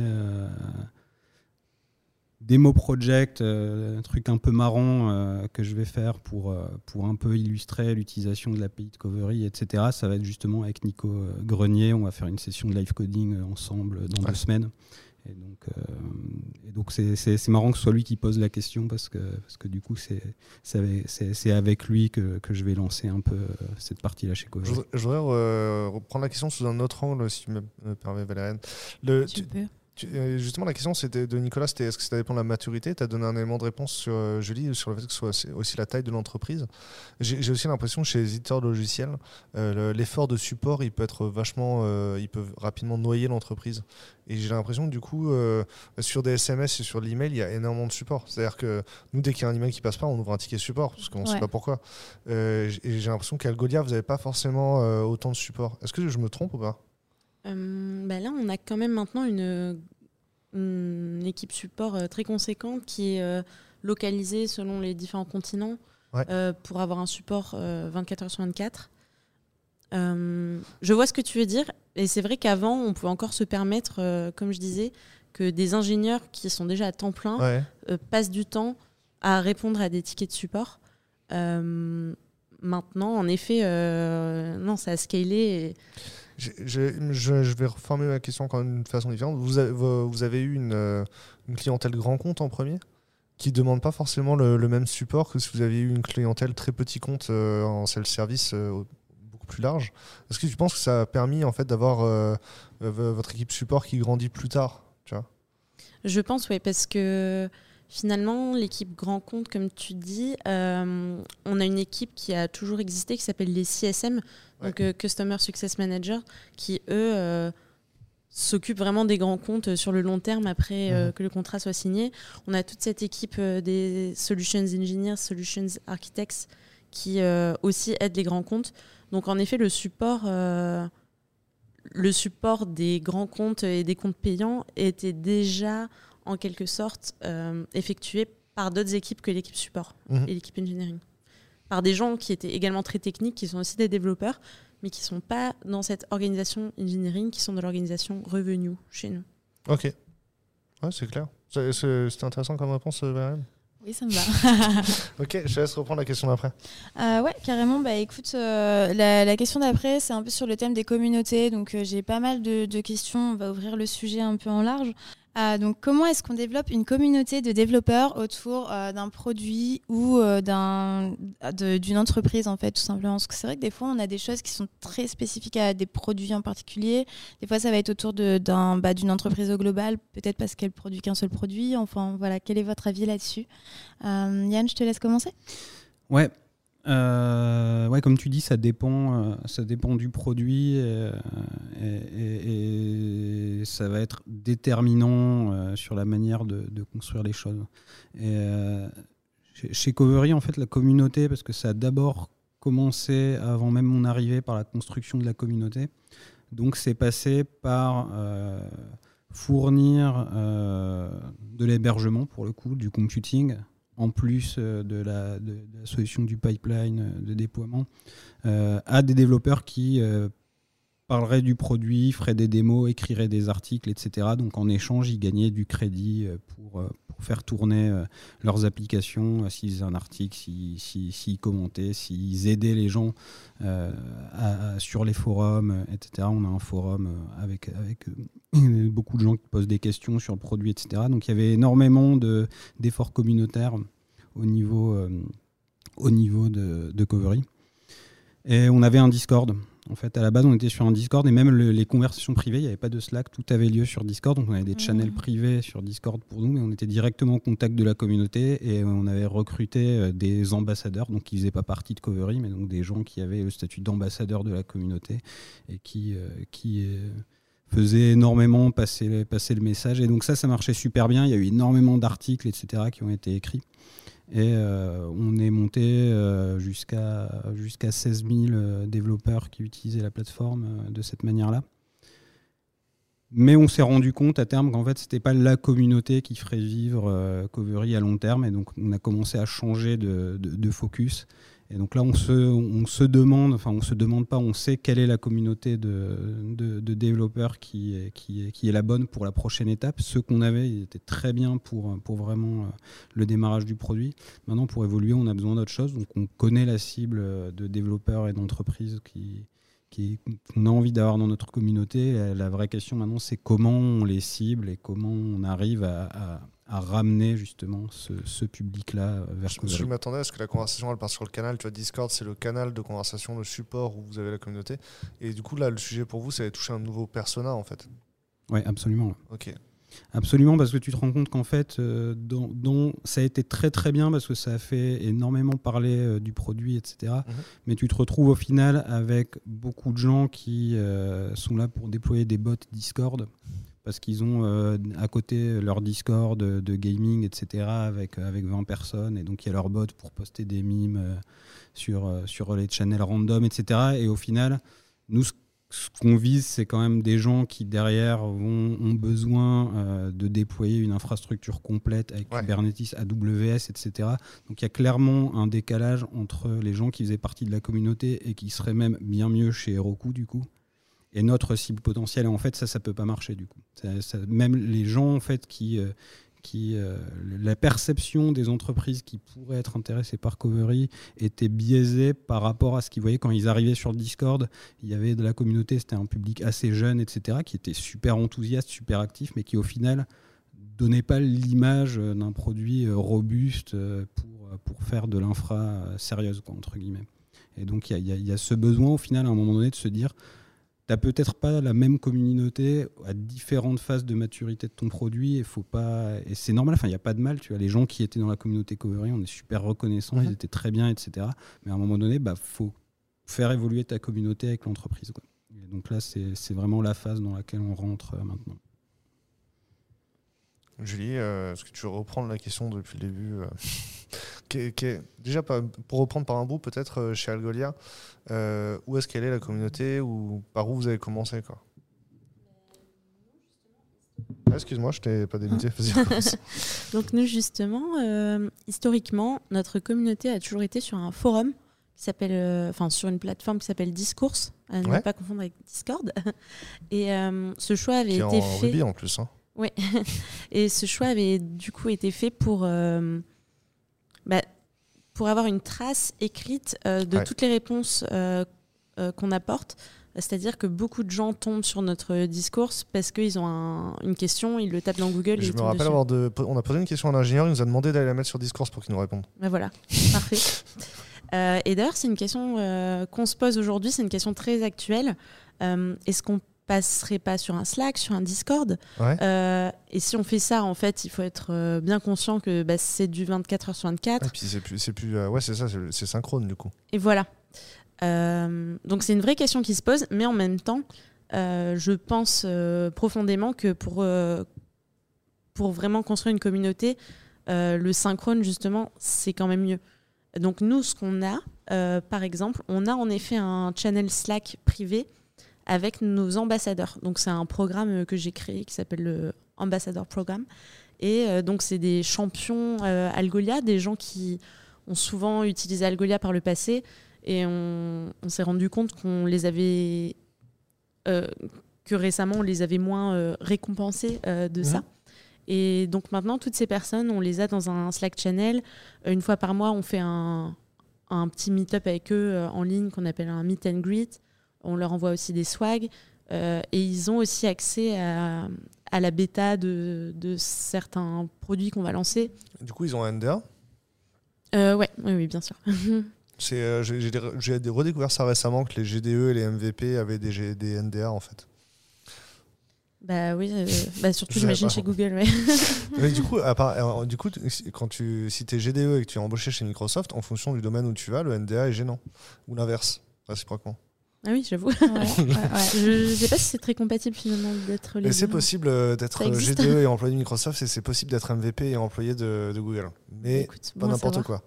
démo project, euh, un truc un peu marrant euh, que je vais faire pour, euh, pour un peu illustrer l'utilisation de l'API de Covery, etc., ça va être justement avec Nico euh, Grenier. On va faire une session de live coding euh, ensemble dans Ouais. deux semaines. Et donc, euh, et donc c'est, c'est- c'est marrant que ce soit lui qui pose la question parce que, parce que du coup, c'est, c'est, avec, c'est- c'est avec lui que, que je vais lancer un peu cette partie-là chez Je Covery. je voudrais, reprendre la question sous un autre angle, si tu me, me permets, Valériane. Le, Tu tu- peux. Euh, justement, la question c'était de Nicolas, c'était est-ce que ça dépend de la maturité? Tu as donné un élément de réponse sur euh, Julie, sur le fait que ce soit aussi- la taille de l'entreprise. J'ai aussi l'impression chez les éditeurs de logiciels, euh, le- l'effort de support, il peut être vachement, euh, il peut rapidement noyer l'entreprise. Et j'ai l'impression que du coup, euh, sur des SMS et sur l'email, il y a énormément de support. C'est-à-dire que nous, dès qu'il y a un email qui passe pas, on ouvre un ticket support parce qu'on ne sait pas pourquoi. Et j'ai l'impression qu'à Algolia, vous n'avez pas forcément autant de support. Est-ce que je me trompe ou pas? Bah là, on a quand même maintenant une, une équipe support euh, très conséquente qui est euh, localisée selon les différents continents Ouais. euh, pour avoir un support euh, 24 heures sur 24. Euh, je vois ce que tu veux dire. Et c'est vrai qu'avant, on pouvait encore se permettre, euh, comme je disais, que des ingénieurs qui sont déjà à temps plein Ouais. euh, passent du temps à répondre à des tickets de support. Euh, maintenant, en effet, euh, non, ça a scalé. et- Je, vais reformuler ma question encore d'une façon différente. Vous avez, eu une, euh, une clientèle grand compte en premier qui ne demande pas forcément le, même support que si vous aviez eu une clientèle très petit compte euh, en self-service euh, au- beaucoup plus large. Est-ce que tu penses que ça a permis en fait d'avoir votre équipe support qui grandit plus tard tu vois? Je pense, oui, parce que finalement, l'équipe grand compte, comme tu dis, on a une équipe qui a toujours existé, qui s'appelle les CSM, donc euh, Customer Success Manager, qui, eux, euh, s'occupe vraiment des grands comptes sur le long terme après euh, Mhm. que le contrat soit signé. On a toute cette équipe euh, des solutions engineers, solutions architects qui euh, aussi aident les grands comptes. Donc en effet, le support, euh, le support des grands comptes et des comptes payants était déjà en quelque sorte euh, effectué par d'autres équipes que l'équipe support Mhm. et l'équipe engineering. Par des gens qui étaient également très techniques, qui sont aussi des développeurs, mais qui ne sont pas dans cette organisation engineering, qui sont dans l'organisation revenu chez nous. Ok. Ouais, c'est clair. C'est- intéressant comme réponse, euh, Valérie. Oui, ça me va. Ok, je te laisse reprendre la question d'après. Euh, ouais, carrément. Bah, écoute, euh, la, la question d'après, c'est un peu sur le thème des communautés. Donc, euh, j'ai pas mal de, de questions. On va ouvrir le sujet un peu en large. Ah, donc, comment est-ce qu'on développe une communauté de développeurs autour euh, d'un produit ou euh, d'une entreprise, en fait, tout simplement? Parce que c'est vrai que des fois, on a des choses qui sont très spécifiques à des produits en particulier. Des fois, ça va être autour bah, d'une entreprise au global, peut-être parce qu'elle produit qu'un seul produit. Enfin, voilà, quel est votre avis là-dessus? Euh, Yann, je te laisse commencer. Ouais. Euh, ouais, comme tu dis, ça dépend, euh, ça dépend du produit euh, et, et ça va être déterminant euh, sur la manière de, construire les choses. Euh, chez, Covery, en fait, la communauté, parce que ça a d'abord commencé avant même mon arrivée par la construction de la communauté, donc c'est passé par euh, fournir euh, de l'hébergement pour le coup, du computing en plus euh, de, la, solution du pipeline euh, de déploiement, euh, à des développeurs qui parleraient du produit, feraient des démos, écriraient des articles, etc. Donc en échange, ils gagnaient du crédit euh, pour, euh, pour faire tourner euh, leurs applications, s'ils faisaient un article, s'ils si, s'ils commentaient, s'ils aidaient les gens sur les forums, etc. On a un forum avec, beaucoup de gens qui posent des questions sur le produit, etc. Donc il y avait énormément de, d'efforts communautaires au niveau, au niveau de, de Covery. Et on avait un Discord. En fait, à la base, on était sur un Discord et même le- les conversations privées, il n'y avait pas de Slack, tout avait lieu sur Discord. Donc on avait des channels privés sur Discord pour nous, mais on était directement en contact de la communauté et on avait recruté euh, des ambassadeurs, donc qui faisaient pas partie de Covery, mais donc des gens qui avaient le statut d'ambassadeur de la communauté et qui, euh, qui euh, faisaient énormément passer le message. Et donc ça, ça marchait super bien. Il y a eu énormément d'articles, etc., qui ont été écrits. Et euh, on est monté euh, jusqu'à jusqu'à 16 000 euh, développeurs qui utilisaient la plateforme de cette manière-là. Mais on s'est rendu compte à terme qu'en fait, c'était pas la communauté qui ferait vivre Covery à long terme. Et donc, on a commencé à changer de- de focus. Et donc là, on se, demande, enfin, on se demande pas, on sait quelle est la communauté de, développeurs qui est, la bonne pour la prochaine étape. Ceux qu'on avait, ils étaient très bien pour, pour vraiment euh, le démarrage du produit. Maintenant, pour évoluer, on a besoin d'autre chose. Donc, on connaît la cible euh, de développeurs et d'entreprises qui, qu'on a envie d'avoir dans notre communauté. La, vraie question maintenant, c'est comment on les cible et comment on arrive à- à ramener justement ce, ce public-là euh, vers Je, je m'attendais à ce que la conversation elle part sur le canal. Tu vois, Discord, c'est le canal de conversation, le support où vous avez la communauté. Et du coup, là, le sujet pour vous, c'est toucher un nouveau persona, en fait. Oui, absolument. Ok. Absolument, parce que tu te rends compte qu'en fait, euh, dans, dans- ça a été très très bien parce que ça a fait énormément parler euh, du produit, etc. Mhm. Mais tu te retrouves au final avec beaucoup de gens qui euh, sont là pour déployer des bots Discord parce qu'ils ont euh, à côté leur Discord de, de gaming, etc. avec, avec 20 personnes et donc il y a leur bot pour poster des mimes euh, sur, euh, sur les channels random, etc. Et au final, nous, ce ce qu'on vise, c'est quand même des gens qui derrière vont, ont besoin euh, de déployer une infrastructure complète avec Ouais. Kubernetes, AWS, etc. Donc il y a clairement un décalage entre les gens qui faisaient partie de la communauté et qui seraient même bien mieux chez Heroku du coup et notre cible potentielle. En fait, ça, ça peut pas marcher du coup. Même les gens en fait qui euh, qui, euh, la perception des entreprises qui pourraient être intéressées par Covery était biaisée par rapport à ce qu'ils voyaient quand ils arrivaient sur Discord. Il y avait de la communauté, c'était un public assez jeune, etc., qui était super enthousiaste, super actif, mais qui au final donnait pas l'image euh, d'un produit robuste pour, pour faire de l'infra sérieuse, quoi, entre guillemets. Et donc il y a ce besoin au final à un moment donné de se dire T'as peut-être pas la même communauté à différentes phases de maturité de ton produit et faut pas et c'est normal. Enfin, il n'y a pas de mal. Tu vois, les gens qui étaient dans la communauté Covery, on est super reconnaissants, Mhm. ils étaient très bien, etc. Mais à un moment donné, bah faut faire évoluer ta communauté avec l'entreprise. donc là, c'est vraiment la phase dans laquelle on rentre maintenant. Julie, est-ce que tu veux reprendre la question depuis le début Déjà, pour reprendre par un bout, peut-être chez Algolia, où est-ce qu'elle est la communauté ou par où vous avez commencé quoi? Excuse-moi, je t'ai pas débuté. Donc nous justement, euh, historiquement, notre communauté a toujours été sur un forum qui s'appelle, euh, enfin sur une plateforme qui s'appelle Discourse, à ne pas confondre avec Discord. Et euh, ce choix avait été en fait. Ruby en plus. Hein. Oui. Et ce choix avait du coup été fait pour. Bah, pour avoir une trace écrite de toutes les réponses qu'on apporte, c'est-à-dire que beaucoup de gens tombent sur notre discours parce qu'ils ont une question, ils le tapent dans Google. Je me rappelle avoir de, on a posé une question à un ingénieur, il nous a demandé d'aller la mettre sur discours pour qu'il nous réponde. Ben voilà, parfait. Euh, et d'ailleurs, c'est une question euh, qu'on se pose aujourd'hui, c'est une question très actuelle. Euh, est-ce qu'on passerait pas sur un Slack, sur un Discord Et si on fait ça, en fait, il faut être bien conscient que bah, c'est du 24 h sur 24. Et puis c'est plus, plus, ouais, c'est ça, c'est synchrone du coup. Et voilà. Euh, donc c'est une vraie question qui se pose, mais en même temps, euh, je pense euh, profondément que pour, pour vraiment construire une communauté, le synchrone, justement, c'est quand même mieux. Donc nous, ce qu'on a, par exemple, on a en effet un channel Slack privé avec nos ambassadeurs. Donc c'est un programme que j'ai créé qui s'appelle le Ambassador Programme. Et donc c'est des champions Algolia, des gens qui ont souvent utilisé Algolia par le passé, et on, s'est rendu compte qu'on les avait. Euh, que récemment, on les avait moins euh, récompensés euh, de ça. Et donc maintenant, toutes ces personnes, on les a dans un Slack channel. Une fois par mois, on fait un, un petit meet-up avec eux en ligne qu'on appelle un meet and greet. On leur envoie aussi des swags. et ils ont aussi accès à, à la bêta de, de, certains produits qu'on va lancer. Du coup, ils ont un NDA ouais, oui, oui, bien sûr. Euh, j'ai redécouvert ça récemment que les GDE et les MVP avaient des, des NDA en fait. Bah oui, euh, bah surtout j'imagine chez Google. Ouais. Mais du coup, à part, du coup, quand tu, si tu es GDE et que tu es embauché chez Microsoft, en fonction du domaine où tu vas, le NDA est gênant. Ou l'inverse, réciproquement. Ah oui, j'avoue. Je ne sais pas si c'est très compatible finalement d'être les. C'est possible euh, d'être GDE et employé de Microsoft, et c'est possible d'être MVP et employé de, Google. Mais pas n'importe quoi.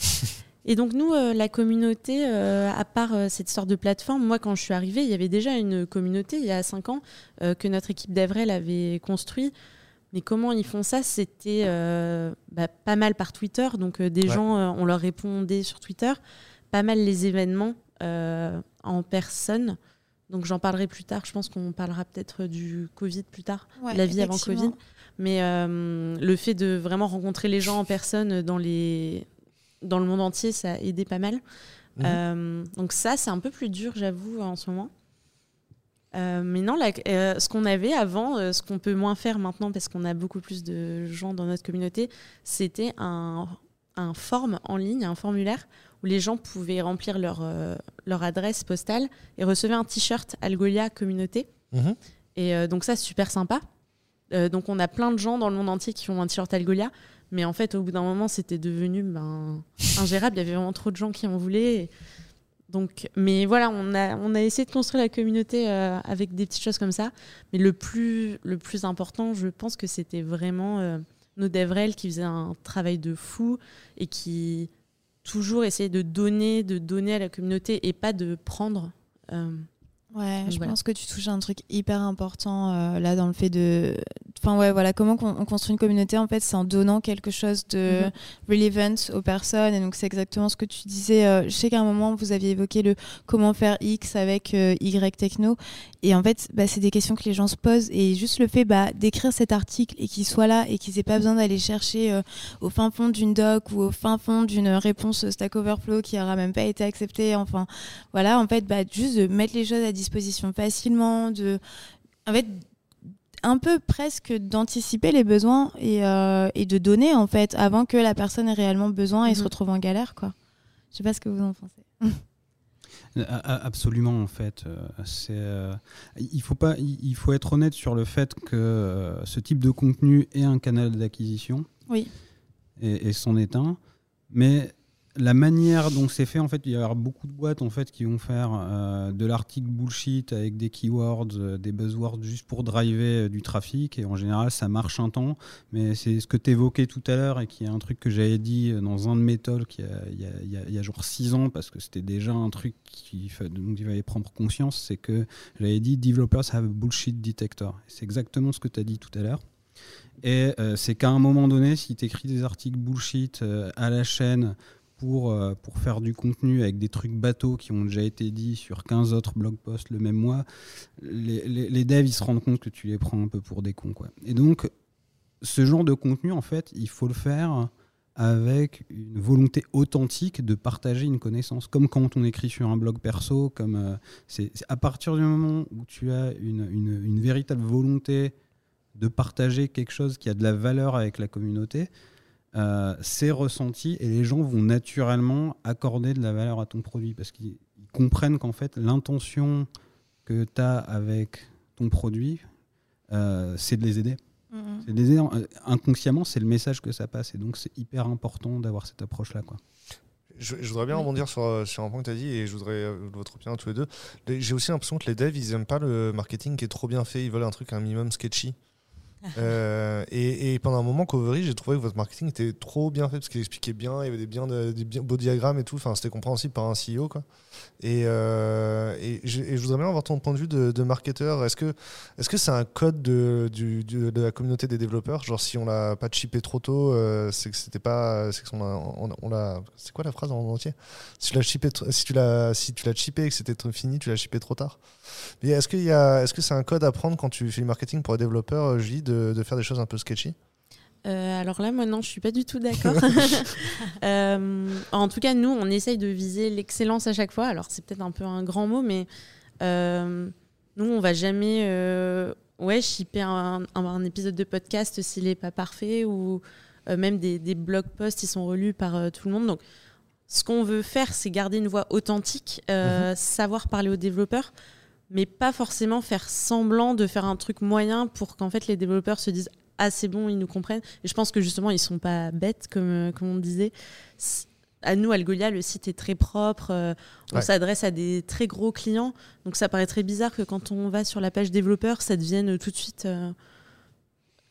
Et donc nous, euh, la communauté, euh, à part euh, cette sorte de plateforme, moi quand je suis arrivée, il y avait déjà une communauté il y a cinq ans que notre équipe d'Avril avait construit. Mais comment ils font ça? C'était bah, pas mal par Twitter, donc des gens, on leur répondait sur Twitter, pas mal les événements en personne. Donc j'en parlerai plus tard. Je pense qu'on parlera peut-être du Covid plus tard, la vie avant Covid. Mais le fait de vraiment rencontrer les gens en personne dans les dans le monde entier, ça a aidé pas mal. Mhm. Euh, donc ça, c'est un peu plus dur, j'avoue, en ce moment. Euh, mais non, euh, ce qu'on avait avant, ce qu'on peut moins faire maintenant parce qu'on a beaucoup plus de gens dans notre communauté, c'était un, un form en ligne, un formulaire où les gens pouvaient remplir leur, leur adresse postale et recevaient un t-shirt Algolia communauté. Mhm. Et donc ça, c'est super sympa. donc on a plein de gens dans le monde entier qui ont un t-shirt Algolia. Mais en fait, au bout d'un moment, c'était devenu ben, ingérable. Il y avait vraiment trop de gens qui en voulaient. Donc, mais voilà, on a, on a essayé de construire la communauté euh, avec des petites choses comme ça. Mais le plus, le plus important, je pense que c'était vraiment euh, nos DevRel qui faisaient un travail de fou et qui toujours essayaient de donner, de donner à la communauté et pas de prendre. Euh, Ouais, je pense que tu touches à un truc hyper important euh, là dans le fait de. Enfin, ouais, voilà, comment on, construit une communauté en fait, c'est en donnant quelque chose de mhm. relevant aux personnes. Et donc, c'est exactement ce que tu disais. Euh, je sais qu'à un moment, vous aviez évoqué le comment faire X avec euh, Y techno. Et en fait, bah, c'est des questions que les gens se posent. Et juste le fait bah, d'écrire cet article et qu'il soit là et qu'ils aient pas besoin d'aller chercher au fin fond d'une doc ou au fin fond d'une réponse Stack Overflow qui aura même pas été acceptée. Enfin, voilà, en fait, bah, juste de mettre les choses à disposition facilement, de, en fait, un peu presque d'anticiper les besoins et, euh, et, de donner en fait avant que la personne ait réellement besoin et se mhm. retrouve en galère quoi. Je sais pas ce que vous en pensez. Euh, absolument en fait. Euh, c'est, il faut pas, il faut être honnête sur le fait que ce type de contenu est un canal d'acquisition. Oui. Et, et c'en est un, mais la manière dont c'est fait, en fait, il y a beaucoup de boîtes en fait qui vont faire euh, de l'article bullshit avec des keywords, euh, des buzzwords juste pour driver euh, du trafic. Et en général, ça marche un temps. Mais c'est ce que tu évoquais tout à l'heure et qui est un truc que j'avais dit dans un de mes talks il y a, y genre six ans parce que c'était déjà un truc qui, dont il fallait prendre conscience. C'est que j'avais dit Developers have a bullshit detector. C'est exactement ce que tu as dit tout à l'heure. Et c'est qu'à un moment donné, si tu écris des articles bullshit à la chaîne pour, euh, pour faire du contenu avec des trucs bateaux qui ont déjà été dits sur 15 autres blog posts le même mois, les, les, devs ils se rendent compte que tu les prends un peu pour des cons. Quoi. Et donc, ce genre de contenu, en fait, il faut le faire avec une volonté authentique de partager une connaissance. Comme quand on écrit sur un blog perso, comme euh, c'est à partir du moment où tu as une, une véritable volonté de partager quelque chose qui a de la valeur avec la communauté, euh, c'est ressenti et les gens vont naturellement accorder de la valeur à ton produit parce qu'ils comprennent qu'en fait l'intention que tu as avec ton produit, euh, c'est de les aider. Mmh. De les aider inconsciemment, c'est le message que ça passe et donc c'est hyper important d'avoir cette approche-là. quoi. Je, je, voudrais bien rebondir sur, sur un point que tu as dit et je voudrais votre opinion tous les deux. J'ai aussi l'impression que les devs, ils n'aiment pas le marketing qui est trop bien fait. Ils veulent un truc un minimum sketchy. euh, et, pendant un moment, Covery, j'ai trouvé que votre marketing était trop bien fait parce qu'il expliquait bien, il y avait des, bien, des bien beaux diagrammes et tout. Enfin, c'était compréhensible par un CEO. Quoi. Et, euh, et, je, et, je, voudrais bien avoir ton point de vue de, marketeur. Est-ce que c'est -ce c'est un code de, de, la communauté des développeurs? Genre, si on l'a pas chippé trop tôt, euh, c'est que c'était pas. C'est on, on quoi la phrase en entier? Si tu l'as chippé, si tu l'as, si chippé et que c'était fini, tu l'as chippé trop tard. Mais est-ce qu'il y a, est-ce que c'est un code à prendre quand tu fais du marketing pour les développeurs, Julie, de, de faire des choses un peu sketchy? Euh, alors là, moi, non, je suis pas du tout d'accord. euh, en tout cas, nous, on essaye de viser l'excellence à chaque fois. Alors, c'est peut-être un peu un grand mot, mais euh, nous, on va jamais euh, ouais, shipper un, un, un, épisode de podcast s'il n'est pas parfait ou euh, même des, des, blog posts qui sont relus par euh, tout le monde. Donc, ce qu'on veut faire, c'est garder une voix authentique, -hmm. savoir parler aux développeurs mais pas forcément faire semblant de faire un truc moyen pour qu'en fait les développeurs se disent ah c'est bon ils nous comprennent et je pense que justement ils sont pas bêtes comme comme on disait. À nous Algolia le site est très propre euh, on ouais. s'adresse à des très gros clients. Donc ça paraît très bizarre que quand on va sur la page développeur ça devienne tout de suite euh,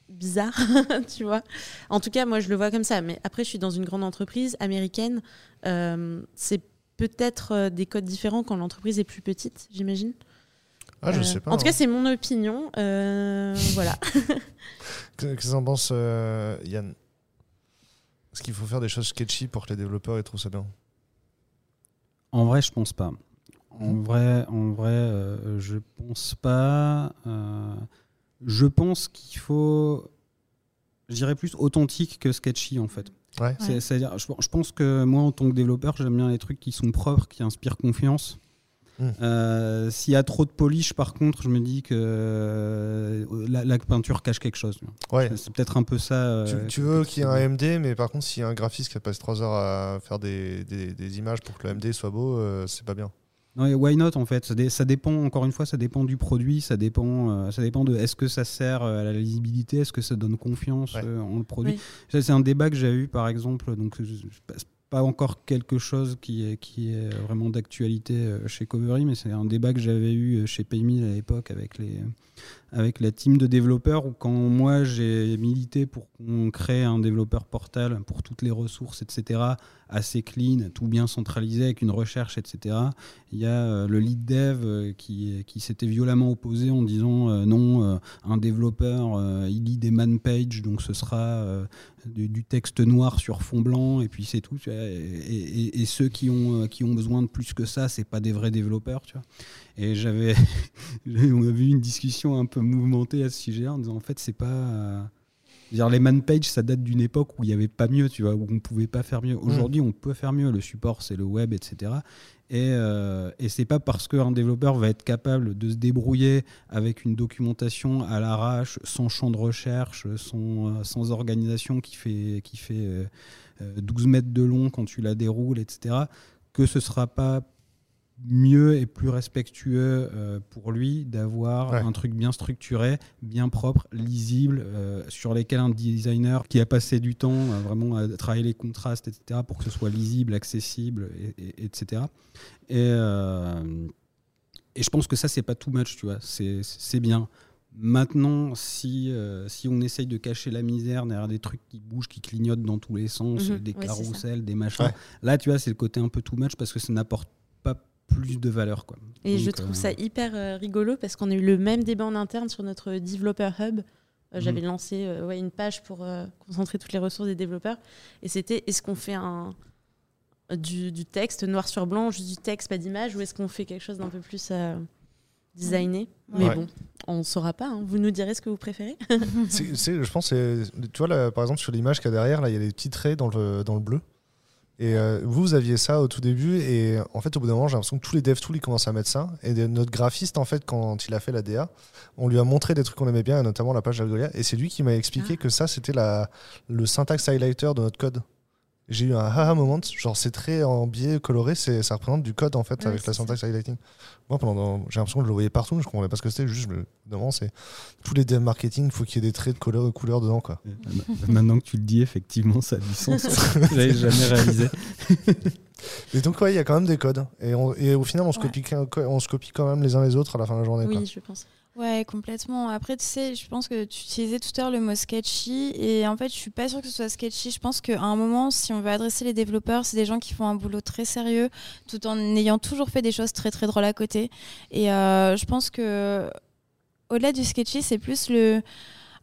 bizarre tu vois. En tout cas moi je le vois comme ça. Mais après je suis dans une grande entreprise américaine. Euh, c'est peut-être des codes différents quand l'entreprise est plus petite j'imagine ah, je euh, sais pas. En tout cas, c'est mon opinion. Euh, voilà. Qu'est-ce que en penses, euh, Yann? Est-ce qu'il faut faire des choses sketchy pour que les développeurs aient trouvent ça bien? En vrai, je pense pas. En mmh. vrai, en vrai, euh, je pense pas. Euh, je pense qu'il faut, je dirais plus authentique que sketchy en fait. Ouais. C'est-à-dire, je, je, pense que moi, en tant que développeur, j'aime bien les trucs qui sont propres, qui inspirent confiance. Mmh. Euh, S'il y a trop de polish, par contre, je me dis que euh, la, la, peinture cache quelque chose. Ouais. C'est peut-être un peu ça. Euh, tu, tu veux qu'il y ait un MD, mais par contre, s'il y a un graphiste qui passe 3 heures à faire des, des, des, images pour que le MD soit beau, euh, c'est pas bien. Non, why not en fait? Ça, dé ça, dépend, encore une fois, ça dépend du produit, ça dépend, euh, ça dépend de est-ce que ça sert à la lisibilité, est-ce que ça donne confiance ouais. euh, en le produit. Oui. C'est un débat que j'ai eu par exemple, donc je, je, pas encore quelque chose qui est, vraiment d'actualité euh, chez Covery, mais c'est un débat que j'avais eu chez Payme à l'époque avec, les, avec la team de développeurs, où quand moi j'ai milité pour qu'on crée un développeur portal pour toutes les ressources, etc., assez clean, tout bien centralisé avec une recherche, etc. Il y a euh, le lead dev euh, qui, qui s'était violemment opposé en disant euh, non, un développeur, il lit des man pages, donc ce sera du, texte noir sur fond blanc, et puis c'est tout. Et, et, et, ceux qui ont, qui ont besoin de plus que ça, c'est pas des vrais développeurs. Tu vois. Et j'avais, on a vu une discussion un peu mouvementée à ce sujet en disant en fait, c'est pas Dire, les man pages, ça date d'une époque où il n'y avait pas mieux, tu vois, où on ne pouvait pas faire mieux. Aujourd'hui, mmh. on peut faire mieux. Le support, c'est le web, etc. Et, euh, et c'est pas parce qu'un développeur va être capable de se débrouiller avec une documentation à l'arrache, sans champ de recherche, sans, euh, sans organisation qui fait, qui fait euh, 12 mètres de long quand tu la déroules, etc., que ce sera pas mieux et plus respectueux euh, pour lui d'avoir Ouais. un truc bien structuré, bien propre, lisible, euh, sur lesquels un designer qui a passé du temps euh, vraiment à travailler les contrastes, etc., pour que ce soit lisible, accessible, et- et- etc. Et, euh, et je pense que ça, c'est pas too much, tu vois, c'est c'est bien. Maintenant, si, euh, si on essaye de cacher la misère derrière des trucs qui bougent, qui clignotent dans tous les sens, Mhm. des Ouais, carousels, des machins, Ouais. là, tu vois, c'est le côté un peu too much parce que ça n'apporte pas plus de valeur. Quoi. Et je trouve euh, ça hyper euh, rigolo parce qu'on a eu le même débat en interne sur notre Developer Hub. Euh, J'avais lancé euh, ouais, une page pour euh, concentrer toutes les ressources des développeurs. Et c'était est-ce qu'on fait un, du, du texte noir sur blanc, juste du texte, pas d'image, ou est-ce qu'on fait quelque chose d'un peu plus euh, designé? Mais Ouais. bon, on ne saura pas. hein. Vous nous direz ce que vous préférez. Je pense, tu vois, là, par exemple, sur l'image qu'il y a derrière, là, il y a des petits traits dans le, dans le bleu. Et euh, vous, vous aviez ça au tout début, et en fait, au bout d'un moment, j'ai l'impression que tous les dev tools ils commencent à mettre ça. Et de- notre graphiste, en fait, quand il a fait la DA, on lui a montré des trucs qu'on aimait bien, et notamment la page d'Algolia, et c'est lui qui m'a expliqué Ah. que ça, c'était le syntaxe highlighter de notre code. J'ai eu un haha moment, genre c'est très en biais coloré, c'est ça représente du code en fait Ouais, avec la syntaxe highlighting. Moi pendant j'ai l'impression que je le voyais partout, je comprenais pas ce que c'était, juste je me demande c'est tous les dev marketing, il faut qu'il y ait des traits de couleur, couleur dedans quoi. euh, Maintenant que tu le dis, effectivement, ça a du sens. J'avais jamais réalisé. Et donc ouais, il y a quand même des codes et, on- et au final on se Ouais. copie on se copie quand même les uns les autres à la fin de la journée quoi. oui, je pense. Ouais, complètement. Après, tu sais, je pense que tu utilisais tout à l'heure le mot sketchy et en fait, je suis pas sûre que ce soit sketchy. Je pense qu'à un moment, si on veut adresser les développeurs, c'est des gens qui font un boulot très sérieux tout en ayant toujours fait des choses très très drôles à côté. Et euh, je pense que au-delà du sketchy, c'est plus le.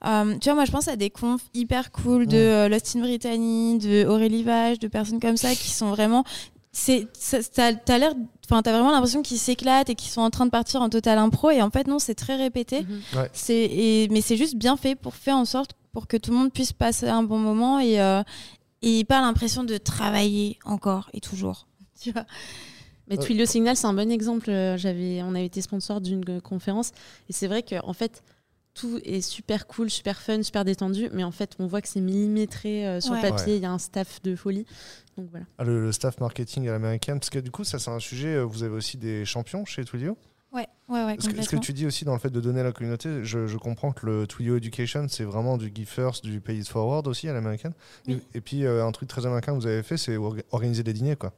euh, tu vois, moi je pense à des confs hyper cool de euh, Lost in Brittany, de Aurélie Vage, de personnes comme ça qui sont vraiment. T'as, t'as l'air, enfin, t'as vraiment l'impression qu'ils s'éclatent et qu'ils sont en train de partir en total impro. Et en fait, non, c'est très répété. Mhm. C'est, et, mais c'est juste bien fait pour faire en sorte pour que tout le monde puisse passer un bon moment et, euh, et pas l'impression de travailler encore et toujours. Tu vois Mais Euh, Twilio Signal, c'est un bon exemple. Euh, J'avais, on avait été sponsor d'une euh, conférence et c'est vrai qu'en fait, tout est super cool, super fun, super détendu, mais en fait, on voit que c'est millimétré euh, sur Ouais. le papier. Ouais. Il y a un staff de folie. Donc voilà. Ah, le, le staff marketing à l'américaine, parce que du coup ça c'est un sujet, euh, vous avez aussi des champions chez Twilio. Ouais, ouais, ouais, Ce que, ce que tu dis aussi dans le fait de donner à la communauté, je, je comprends que le Twilio Education, c'est vraiment du give first, du pay it forward aussi à l'américaine. Oui. Et, et puis euh, un truc très américain que vous avez fait, c'est orga- organiser des dîners quoi.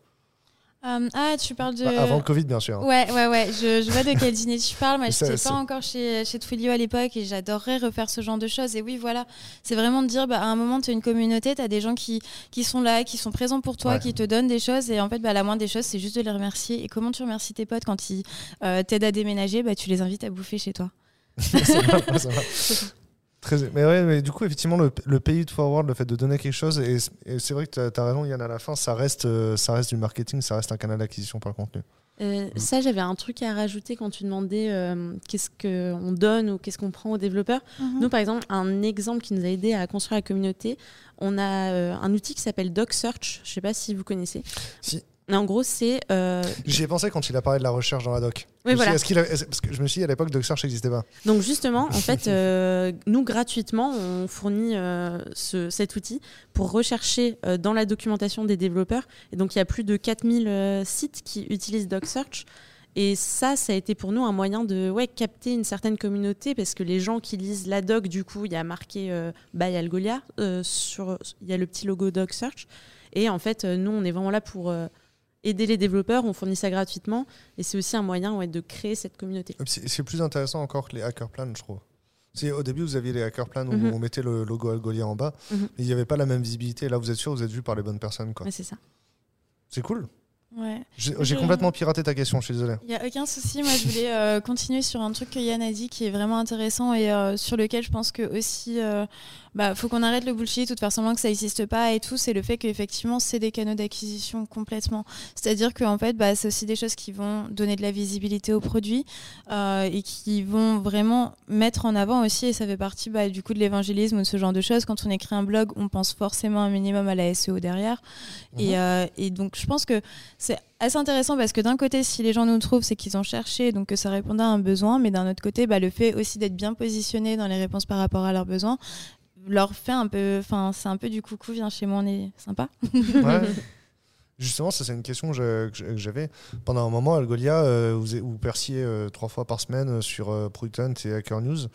Euh, ah, tu parles de. Bah, avant le Covid bien sûr. hein. Ouais, ouais, ouais. Je, je vois de quel dîner tu parles. Moi, je n'étais pas encore chez, chez Twilio à l'époque et j'adorerais refaire ce genre de choses. Et oui, voilà. C'est vraiment de dire, bah, à un moment, tu as une communauté, tu as des gens qui, qui sont là, qui sont présents pour toi, Ouais. qui te donnent des choses. Et en fait, bah, la moindre des choses, c'est juste de les remercier. Et comment tu remercies tes potes quand ils euh, t'aident à déménager? Bah, Tu les invites à bouffer chez toi. C'est. Très- mais ouais, mais du coup, effectivement, le, le pay it forward, le fait de donner quelque chose, et, et c'est vrai que tu as, raison, Yann, à la fin, ça reste, euh, ça reste du marketing, ça reste un canal d'acquisition par le contenu. Euh, Ça, j'avais un truc à rajouter quand tu demandais euh, qu'est-ce qu'on donne ou qu'est-ce qu'on prend aux développeurs. Nous, par exemple, un exemple qui nous a aidé à construire la communauté, on a euh, un outil qui s'appelle DocSearch. Je ne sais pas si vous connaissez. Si. Mais en gros, c'est. euh, J'y ai pensé quand il a parlé de la recherche dans la doc. Oui, Je voilà. a- parce que je me suis dit à l'époque, DocSearch n'existait pas. Donc justement, en fait, euh, nous gratuitement, on fournit euh, ce- cet outil pour rechercher dans la documentation des développeurs. Et donc il y a plus de 4000 euh, sites qui utilisent DocSearch. Et ça, ça a été pour nous un moyen de ouais, capter une certaine communauté parce que les gens qui lisent la doc, du coup, il y a marqué by Algolia, sur, il y a le petit logo DocSearch. Et en fait, nous, on est vraiment là pour aider les développeurs, on fournit ça gratuitement. Et c'est aussi un moyen ouais, de créer cette communauté. C'est plus intéressant encore que les hacker plans, je trouve. C'est- Au début, vous aviez les hacker plans où Mhm. on mettait le logo Algolia en bas, Mhm. mais il n'y avait pas la même visibilité. Là, vous êtes sûr, vous êtes vu par les bonnes personnes. c'est ça. C'est cool. Ouais. J'ai complètement piraté ta question, je suis désolé. Il n'y a aucun souci. Moi, je voulais euh, continuer sur un truc que Yann a dit qui est vraiment intéressant et euh, sur lequel je pense que aussi, euh, bah, faut qu'on arrête le bullshit ou de faire semblant que ça n'existe pas et tout. C'est le fait qu'effectivement, c'est des canaux d'acquisition complètement. C'est-à-dire qu'en fait, bah, c'est aussi des choses qui vont donner de la visibilité aux produits euh, et qui vont vraiment mettre en avant aussi, et ça fait partie bah, du coup de l'évangélisme ou de ce genre de choses. Quand on écrit un blog, on pense forcément un minimum à la SEO derrière. Mhm. Et, euh, et donc, je pense que c'est assez intéressant parce que d'un côté, si les gens nous trouvent, c'est qu'ils ont cherché, donc que ça répondait à un besoin, mais d'un autre côté, bah, le fait aussi d'être bien positionné dans les réponses par rapport à leurs besoins leur fait un peu, enfin, c'est un peu du coucou, viens chez moi, on est sympa. Ouais. Justement, ça c'est une question que j'avais. Pendant un moment, Algolia, euh, vous, vous, perciez euh, trois fois par semaine sur euh, Product Hunt et Hacker News.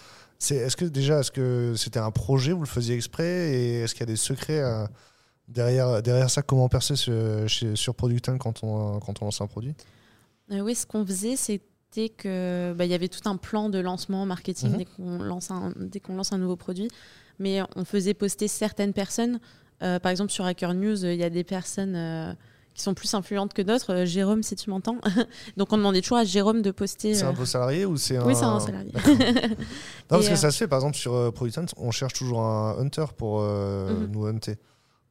Est-ce que déjà, est-ce que c'était un projet, vous le faisiez exprès, et est-ce qu'il y a des secrets derrière, derrière ça? Comment percer sur, sur Product Hunt quand on, quand on lance un produit? Oui, ce qu'on faisait, c'était que bah, il y avait tout un plan de lancement marketing mhm. dès qu'on lance un, dès qu'on lance un nouveau produit, mais on faisait poster certaines personnes. par exemple, sur Hacker News, il y a des personnes qui sont plus influentes que d'autres. Euh, Jérôme, si tu m'entends. Donc on demandait toujours à Jérôme de poster. C'est un peu euh, salarié ou c'est un. Oui, c'est un salarié. non, parce que ça se fait, par exemple, sur Product Hunt, on cherche toujours un hunter pour mhm. nous hunter.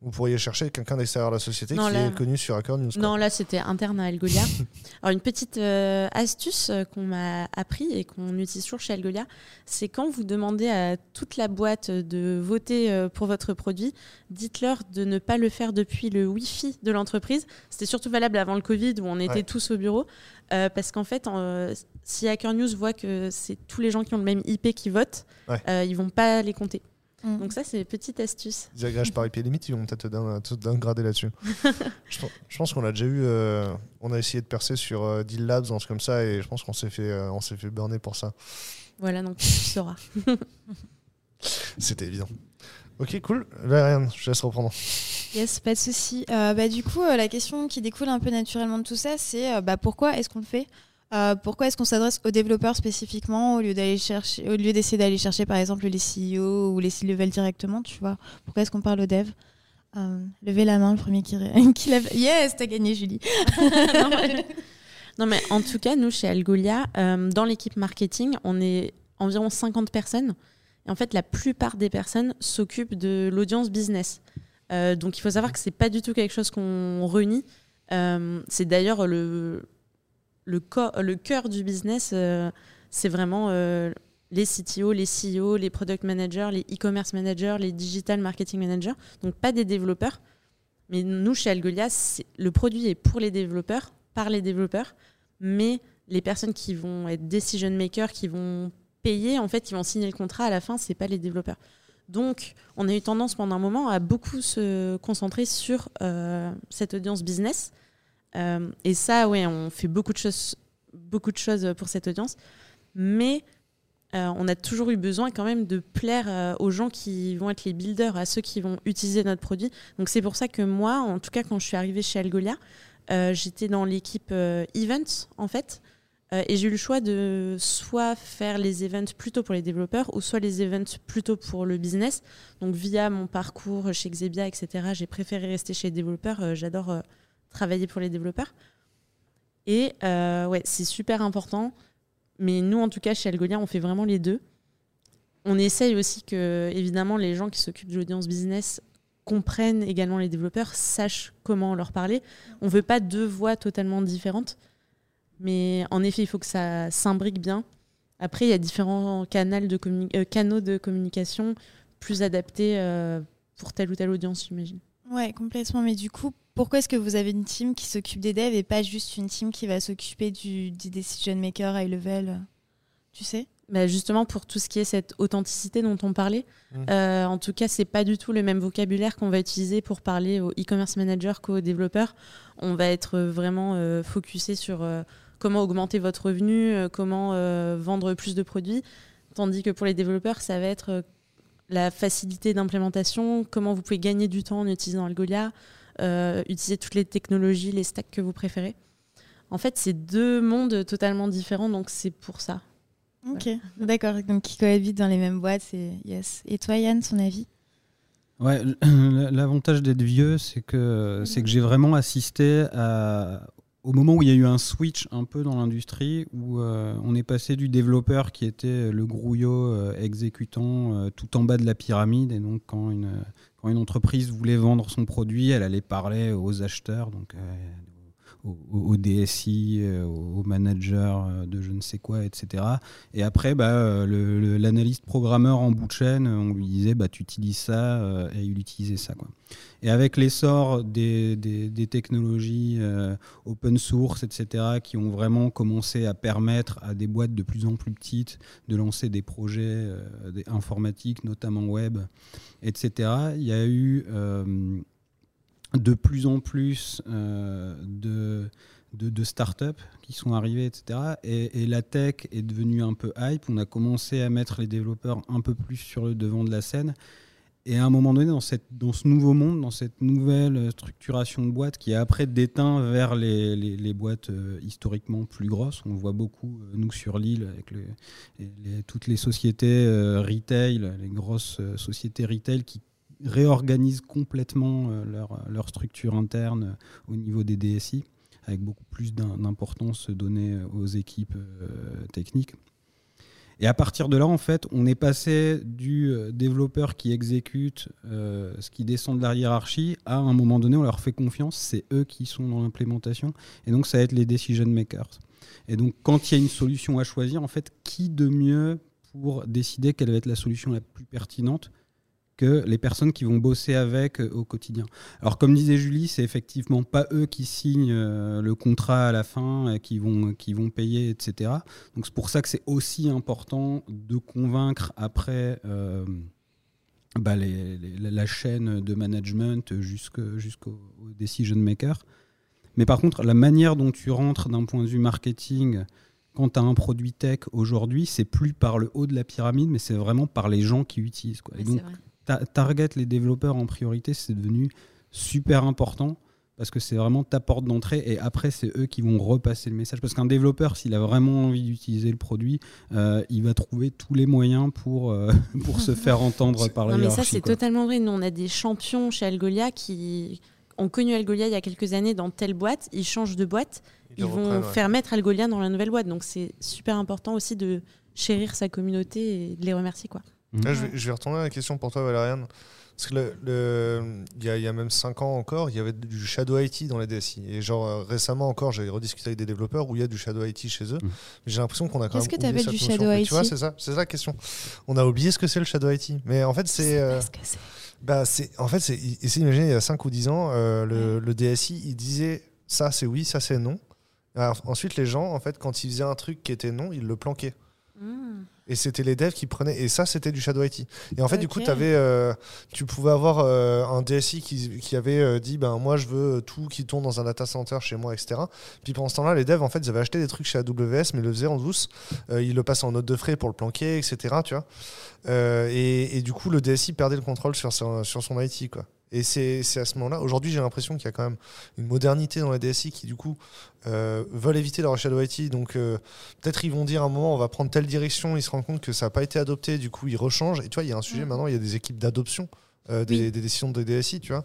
Vous pourriez chercher quelqu'un d'extérieur à la société qui est connu sur Hacker News. Non, là, c'était interne à Algolia. Alors, une petite euh, astuce euh, qu'on m'a appris et qu'on utilise toujours chez Algolia, c'est quand vous demandez à toute la boîte de voter euh, pour votre produit, dites-leur de ne pas le faire depuis le Wi-Fi de l'entreprise. C'était surtout valable avant le Covid où on était tous au bureau. parce qu'en fait, si Hacker News voit que c'est tous les gens qui ont le même IP qui votent, ils vont pas les compter. Mm. Donc ça, c'est une petite astuce. Les agrèges par IP limite, ils vont peut-être te downgrader là-dessus. je, pense qu'on a déjà eu... Euh, on a essayé de percer sur euh, Deal Labs, un truc comme ça, et je pense qu'on s'est fait, euh, on s'est fait burner pour ça. Voilà, donc tu sauras. C'était évident. Ok, cool. Là, je laisse reprendre. Yes, pas de souci. bah, du coup, la question qui découle un peu naturellement de tout ça, c'est bah, pourquoi est-ce qu'on le fait? Euh, pourquoi est-ce qu'on s'adresse aux développeurs spécifiquement au lieu d'aller chercher, au lieu d'essayer d'aller chercher par exemple les CEO ou les C-level directement, tu vois? Pourquoi est-ce qu'on parle aux devs? Euh, Levez la main, le premier qui, qui lève. Yes, t'as gagné, Julie. non, mais... en tout cas, nous chez Algolia, euh, dans l'équipe marketing, on est environ 50 personnes. Et en fait, la plupart des personnes s'occupent de l'audience business. donc, il faut savoir que c'est pas du tout quelque chose qu'on réunit. c'est d'ailleurs le, le, le cœur du business, euh, c'est vraiment euh, les CTO, les CEO, les product managers, les e-commerce managers, les digital marketing managers. Donc pas des développeurs. Mais nous, chez Algolia, le produit est pour les développeurs, par les développeurs, mais les personnes qui vont être decision makers, qui vont payer, en fait, qui vont signer le contrat à la fin, c'est pas les développeurs. Donc, on a eu tendance pendant un moment à beaucoup se concentrer sur euh, cette audience business euh, et ça, ouais, on fait beaucoup de choses, beaucoup de choses pour cette audience, mais euh, on a toujours eu besoin quand même de plaire euh, aux gens qui vont être les builders, à ceux qui vont utiliser notre produit. Donc c'est pour ça que moi, en tout cas quand je suis arrivée chez Algolia, j'étais dans l'équipe events en fait. et j'ai eu le choix de soit faire les events plutôt pour les développeurs ou soit les events plutôt pour le business. Donc via mon parcours chez Xebia, etc., j'ai préféré rester chez les développeurs. J'adore travailler pour les développeurs. Et euh, ouais, c'est super important. Mais nous, en tout cas, chez Algolia, on fait vraiment les deux. On essaye aussi que, évidemment, les gens qui s'occupent de l'audience business comprennent également les développeurs, sachent comment leur parler. On ne veut pas deux voix totalement différentes. Mais en effet, il faut que ça s'imbrique bien. Après, il y a différents canaux de, euh, canaux de communication plus adaptés euh, pour telle ou telle audience, j'imagine. Ouais, complètement. Mais du coup, pourquoi est-ce que vous avez une team qui s'occupe des devs et pas juste une team qui va s'occuper du, decision maker high level Tu sais? Bah justement pour tout ce qui est cette authenticité dont on parlait. Mmh. Euh, en tout cas, c'est pas du tout le même vocabulaire qu'on va utiliser pour parler aux e-commerce managers qu'aux développeurs. On va être vraiment euh, focusé sur euh, comment augmenter votre revenu, comment vendre plus de produits, tandis que pour les développeurs, ça va être la facilité d'implémentation, comment vous pouvez gagner du temps en utilisant Algolia, euh, utiliser toutes les technologies, les stacks que vous préférez. En fait, c'est deux mondes totalement différents, donc c'est pour ça. Ok, d'accord. Donc qui cohabitent dans les mêmes boîtes, c'est yes. Et toi, Yann, son avis? Ouais, l'avantage d'être vieux, c'est que c'est que j'ai vraiment assisté à, au moment où il y a eu un switch un peu dans l'industrie, où euh, on est passé du développeur qui était le grouillot euh, exécutant tout en bas de la pyramide, et donc quand une, quand une entreprise voulait vendre son produit, elle allait parler aux acheteurs, euh, au, DSI, euh, au manager euh, de je ne sais quoi, etc. Et après, bah, l'analyste programmeur en bout de chaîne, on lui disait bah, tu utilises ça et il utilisait ça. Et avec l'essor des, technologies open source, etc., qui ont vraiment commencé à permettre à des boîtes de plus en plus petites de lancer des projets informatiques, notamment web, etc., il y a eu de plus en plus euh, de, de, startups qui sont arrivées, etc. Et, la tech est devenue un peu hype. On a commencé à mettre les développeurs un peu plus sur le devant de la scène. Et à un moment donné, dans, ce nouveau monde, dans cette nouvelle structuration de boîtes qui est après déteint vers les, boîtes euh, historiquement plus grosses, on voit beaucoup, euh, nous sur l'île, avec toutes les sociétés retail, les grosses sociétés retail qui réorganisent complètement euh, leur, structure interne au niveau des DSI, avec beaucoup plus d'importance donnée aux équipes euh, techniques. Et à partir de là, en fait, on est passé du euh, développeur qui exécute euh, ce qui descend de la hiérarchie à un moment donné, on leur fait confiance, c'est eux qui sont dans l'implémentation. Et donc, ça va être les decision makers. Et donc, quand il y a une solution à choisir, en fait, qui de mieux pour décider quelle va être la solution la plus pertinente que les personnes qui vont bosser avec euh, au quotidien. Alors comme disait Julie, c'est effectivement pas eux qui signent euh, le contrat à la fin, euh, qui vont qui vont payer, etc. Donc c'est pour ça que c'est aussi important de convaincre après euh, bah, les- les- la chaîne de management jusqu'au au decision maker. Mais par contre, la manière dont tu rentres d'un point de vue marketing quand tu as un produit tech aujourd'hui, c'est plus par le haut de la pyramide, mais c'est vraiment par les gens qui utilisent. Quoi. Et donc. Ta- target les développeurs en priorité, c'est devenu super important parce que c'est vraiment ta porte d'entrée et après c'est eux qui vont repasser le message parce qu'un développeur s'il a vraiment envie d'utiliser le produit euh, il va trouver tous les moyens pour, euh, pour se faire entendre par la Non, mais ça, c'est totalement vrai. Nous, on a des champions chez Algolia qui ont connu Algolia il y a quelques années dans telle boîte. Ils changent de boîte. Ils vont ouais. faire mettre Algolia dans la nouvelle boîte. Donc, c'est super important aussi de chérir sa communauté et de les remercier. Quoi. Là, je, vais, je vais retourner à la question pour toi, Valériane. Parce que le- le- il y, a, il y a même 5 ans encore, il y avait du Shadow IT dans les DSI. Et genre euh, récemment encore, j'ai rediscuté avec des développeurs où il y a du Shadow IT chez eux. Mais j'ai l'impression qu'on a quand même. Qu'est-ce que t'appelles cette du. Shadow Mais Tu vois, IT? c'est ça, c'est ça la question. On a oublié ce que c'est le Shadow IT. Mais en fait, c'est. euh, que c'est- bah, c'est, en fait, c'est, essayez d'imaginer, il y a 5 ou 10 ans, euh, le, le DSI, il disait ça c'est oui, ça c'est non. Alors, ensuite, les gens, en fait, quand ils faisaient un truc qui était non, ils le planquaient. Et c'était les devs qui prenaient. Et ça, c'était du Shadow IT. Et en fait, du coup, avais, euh, tu pouvais avoir euh, un DSI qui, qui avait euh, dit ben, Moi, je veux tout qui tourne dans un data center chez moi, etc. Puis pendant ce temps-là, les devs, en fait, ils avaient acheté des trucs chez AWS, mais ils le faisaient en douce. Ils le passaient en note de frais pour le planquer, etc. Tu vois et, et du coup, le DSI perdait le contrôle sur son, sur son IT. Quoi. Et c'est c'est à ce moment-là. Aujourd'hui, j'ai l'impression qu'il y a quand même une modernité dans les DSI qui, du coup, euh, veulent éviter leur Shadow IT. Donc, euh, peut-être ils vont dire à un moment, on va prendre telle direction. Ils se rendent compte que ça n'a pas été adopté. Du coup, ils rechangent. Et tu vois, il y a un sujet Mhm. maintenant, il y a des équipes d'adoption euh, des, Oui. des décisions de DSI, tu vois.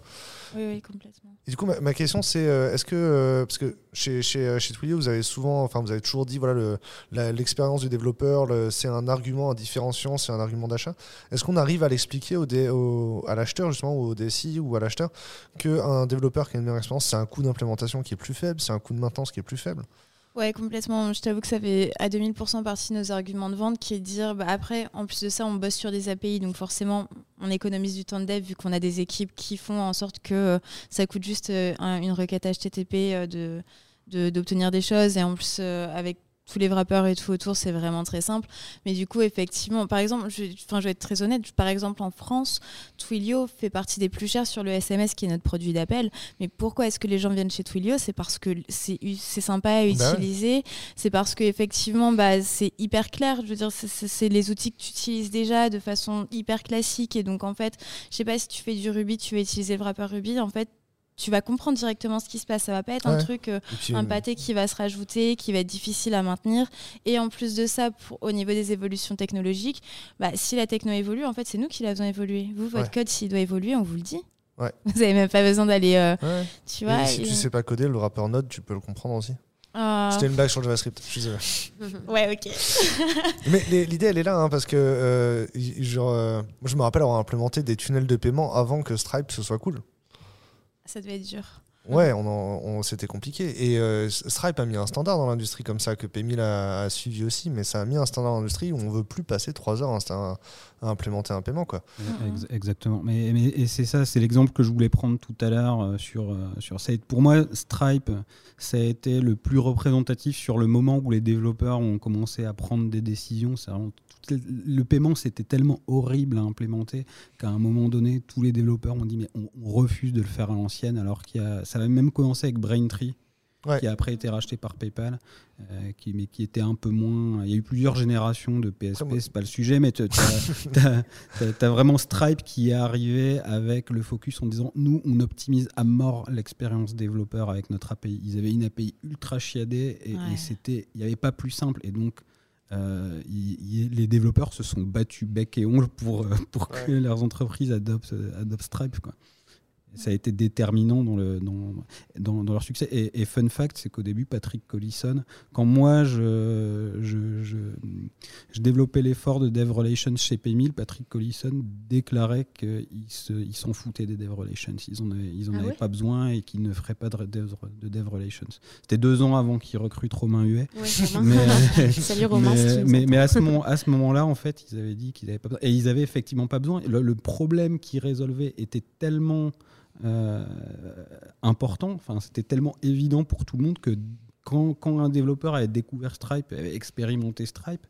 Oui, oui, complètement. Et du coup, ma, ma question, c'est euh, est-ce que, euh, parce que chez, chez, chez Twilio, vous avez souvent, enfin, vous avez toujours dit, voilà, le- l'expérience du développeur, le- c'est un argument, un différenciant, c'est un argument d'achat. Est-ce qu'on arrive à l'expliquer au, au- à l'acheteur, justement, ou au DSI ou à l'acheteur, qu'un développeur qui a une meilleure expérience, c'est un coût d'implémentation qui est plus faible, c'est un coût de maintenance qui est plus faible? Ouais, complètement. Je t'avoue que ça fait à 2000% partie de nos arguments de vente qui est de dire, bah, après, en plus de ça, on bosse sur des API, donc forcément, on économise du temps de dev vu qu'on a des équipes qui font en sorte que euh, ça coûte juste euh, un- une requête HTTP euh, de d'obtenir des choses et en plus avec tous les wrappers et tout autour, c'est vraiment très simple. Mais du coup, effectivement, par exemple, je, enfin, je vais être très honnête, par exemple en France, Twilio fait partie des plus chers sur le SMS qui est notre produit d'appel. Mais pourquoi est-ce que les gens viennent chez Twilio? C'est parce que c'est c'est sympa à Bah ouais. utiliser, c'est parce que effectivement, bah, c'est hyper clair. Je veux dire, c'est- les outils que tu utilises déjà de façon hyper classique. Et donc, en fait, je sais pas si tu fais du Ruby, tu vas utiliser le wrapper Ruby. En fait, tu vas comprendre directement ce qui se passe. Ça va pas être un truc, euh, puis, un euh, pâté qui va se rajouter, qui va être difficile à maintenir. Et en plus de ça, pour- au niveau des évolutions technologiques, bah, si la techno évolue, en fait, c'est nous qui la faisons évoluer. Vous, votre Ouais. code, s'il doit évoluer, on vous le dit. Ouais. Vous avez même pas besoin d'aller, euh, ouais. tu Et vois. si et- tu sais pas coder, le rappeur Node, tu peux le comprendre aussi. Ah. C'était une blague sur le JavaScript. Je suis désolé. Ouais, ok. Mais l'idée, elle est là, hein, parce que euh, y- genre, euh, moi, je me rappelle avoir implémenté des tunnels de paiement avant que Stripe ce soit cool. Ça devait être dur. Ouais, on, en- on- c'était compliqué. Et euh, Stripe a mis un standard dans l'industrie comme ça, que Paymill a, a suivi aussi, mais ça a mis un standard dans l'industrie où on veut plus passer trois heures à, à implémenter un paiement. Quoi. Ex- Exactement. Mais, mais- et c'est ça, c'est l'exemple que je voulais prendre tout à l'heure euh, sur, euh, sur ça. Pour moi, Stripe, ça a été le plus représentatif sur le moment où les développeurs ont commencé à prendre des décisions. C'est vraiment tout le- paiement, c'était tellement horrible à implémenter qu'à un moment donné, tous les développeurs ont dit mais on, on refuse de le faire à l'ancienne, alors qu'il y a, ça avait même commencé avec Braintree. Ouais. qui a après été racheté par PayPal, euh, qui, mais qui était un peu moins. Il y a eu plusieurs générations de PSP, c'est pas le sujet, mais tu as, vraiment Stripe qui est arrivé avec le focus en disant nous, on optimise à mort l'expérience développeur avec notre API. Ils avaient une API ultra chiadée et, et Ouais. c'était, il n'y avait pas plus simple. Et donc, euh, les développeurs se sont battus bec et ongle pour, euh, pour que leurs entreprises adoptent, euh, adoptent Stripe. Quoi. Ça a été déterminant dans, le, dans, dans, dans leur succès. Et, et fun fact, c'est qu'au début, Patrick Collison, quand moi je, je, je, je développais l'effort de Dev Relations chez Paymil, Patrick Collison déclarait qu'il se- il s'en foutait des Dev Relations. Ils n'en avaient, ils en Ah avaient ouais pas besoin et qu'ils ne feraient pas de Dev, de dev Relations. C'était deux ans avant qu'ils recrutent Romain Huet. Ouais. Mais, Salut Romain. mais, à ce moment, moment-là, en fait, ils avaient dit qu'ils n'avaient pas besoin. Et ils avaient effectivement pas besoin. Le, le problème qu'ils résolvaient était tellement euh, important, enfin, c'était tellement évident pour tout le monde que quand, quand un développeur avait découvert Stripe, avait expérimenté Stripe,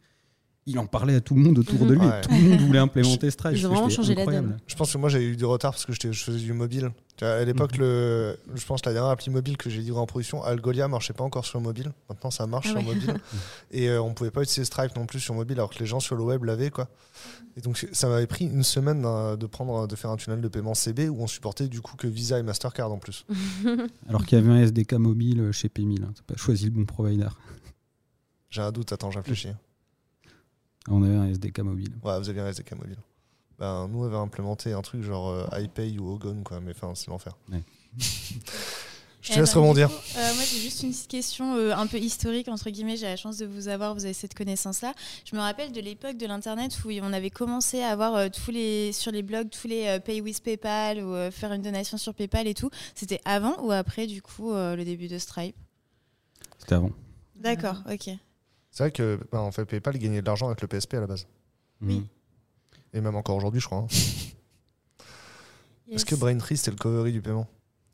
il en parlait à tout le monde autour de lui. Ouais. Tout le monde voulait implémenter Stripe. Ils ont vraiment changé la incroyable. donne. Je pense que moi j'ai eu du retard parce que j'étais- je faisais du mobile. À l'époque, Mhm. le, je pense que la dernière appli mobile que j'ai livrée en production, Algolia, marchait pas encore sur mobile. Maintenant, ça marche Ah sur mobile. Et euh, on pouvait pas utiliser Stripe non plus sur mobile, alors que les gens sur le web l'avaient. Quoi. Et donc, ça m'avait pris une semaine de, prendre, de faire un tunnel de paiement CB où on supportait du coup que Visa et Mastercard en plus. Alors qu'il y avait un SDK mobile chez Paymill. Hein. T'as pas choisi le bon provider. J'ai un doute, attends, je réfléchis. On avait un SDK mobile. Ouais, vous aviez un SDK mobile. Ben, nous, on avait implémenté un truc genre euh, iPay ou Ogon, quoi, mais enfin, c'est l'enfer. Ouais. je te Eh laisse ben, rebondir. coup, euh, moi, j'ai juste une petite question euh, un peu historique, entre guillemets. J'ai la chance de vous avoir, vous avez cette connaissance-là. Je me rappelle de l'époque de l'Internet où on avait commencé à avoir euh, tous les, sur les blogs tous les euh, Pay with PayPal ou euh, faire une donation sur PayPal et tout. C'était avant ou après, du coup, euh, le début de Stripe? C'était avant. D'accord, ok. C'est vrai que ben, en fait, PayPal gagnait de l'argent avec le PSP à la base. Oui. Mhm. Et même encore aujourd'hui, je crois. hein. Est-ce que Braintree, c'était le covery du paiement?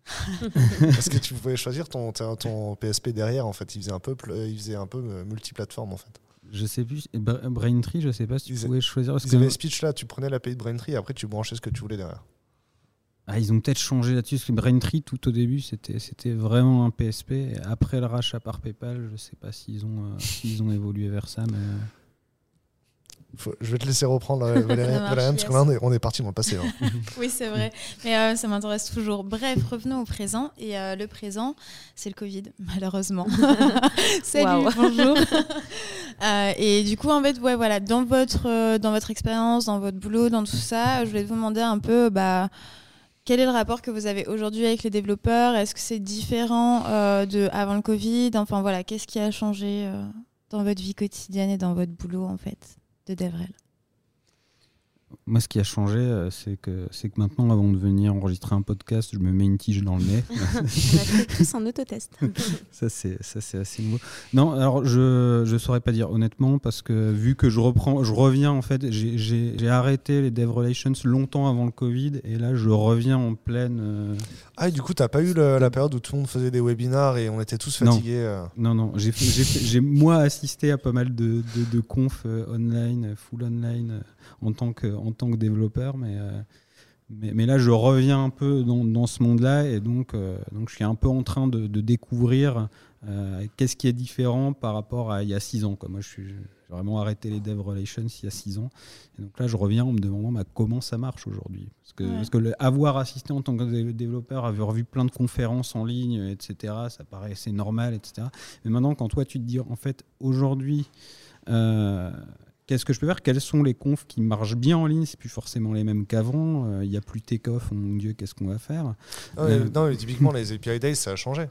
Parce que tu pouvais choisir ton, ton, ton PSP derrière, en fait. Il faisait un peu, pl- il faisait un peu euh, multiplateforme, en fait. Je sais plus. Bra- Braintree, je sais pas si tu Ils a- pouvais choisir. parce Ils que- avaient speech là, tu prenais l'API de Braintree et après tu branchais ce que tu voulais derrière. Ah, ils ont peut-être changé là-dessus, parce que Braintree, tout au début, c'était c'était vraiment un PSP. Après le rachat par PayPal, je sais pas s'ils ont, euh, ont évolué vers ça, mais... euh, Faut- je vais te laisser reprendre, euh, marche, Valérian, parce yes. que là, on est, on est parti dans le passé. hein. Oui, c'est vrai. Mais euh, ça m'intéresse toujours. Bref, revenons au présent. Et euh, le présent, c'est le Covid, malheureusement. Salut, bonjour. Euh, et du coup, en fait, ouais, voilà, dans votre, euh, dans votre expérience, dans votre boulot, dans tout ça, je voulais vous demander un peu, bah, quel est le rapport que vous avez aujourd'hui avec les développeurs? Est-ce que c'est différent euh, de avant le Covid? Enfin voilà, qu'est-ce qui a changé euh, dans votre vie quotidienne et dans votre boulot en fait de DevRel? Moi, ce qui a changé, euh, c'est que, c'est que maintenant, avant de venir enregistrer un podcast, je me mets une tige dans le nez. On a fait tous un autotest. ça, c'est, ça, c'est assez nouveau. Non, alors, je ne saurais pas dire honnêtement, parce que vu que je reprends, je reviens, en fait, j'ai, j'ai- j'ai arrêté les Dev Relations longtemps avant le Covid, et là, je reviens en pleine... euh, Ah, et du coup, t'as pas eu le- la période où tout le monde faisait des webinars et on était tous Non. fatigués euh. Non, non, j'ai, fait- j'ai, fait- j'ai, moi assisté à pas mal de, de, de confs euh, online, full online, euh, en, tant que, en tant que développeur, mais, euh, mais, mais là je reviens un peu dans, dans ce monde-là et donc, euh, donc je suis un peu en train de, de découvrir euh, qu'est-ce qui est différent par rapport à il y a six ans. Quoi. Moi je suis j'ai vraiment arrêté les dev relations il y a six ans. Et donc là je reviens en me demandant bah, comment ça marche aujourd'hui? Parce que, Ouais. parce que le- avoir assisté en tant que dé- développeur, avoir vu plein de conférences en ligne, etc., ça paraissait normal, etc. Mais maintenant, quand toi, tu te dis, en fait, aujourd'hui, euh, qu'est-ce que je peux faire? Quels sont les confs qui marchent bien en ligne? C'est plus forcément les mêmes qu'avant. Euh, Il n'y a plus take-off. Oh mon Dieu, qu'est-ce qu'on va faire? Non, mais- non, mais typiquement, les API Days, ça a changé.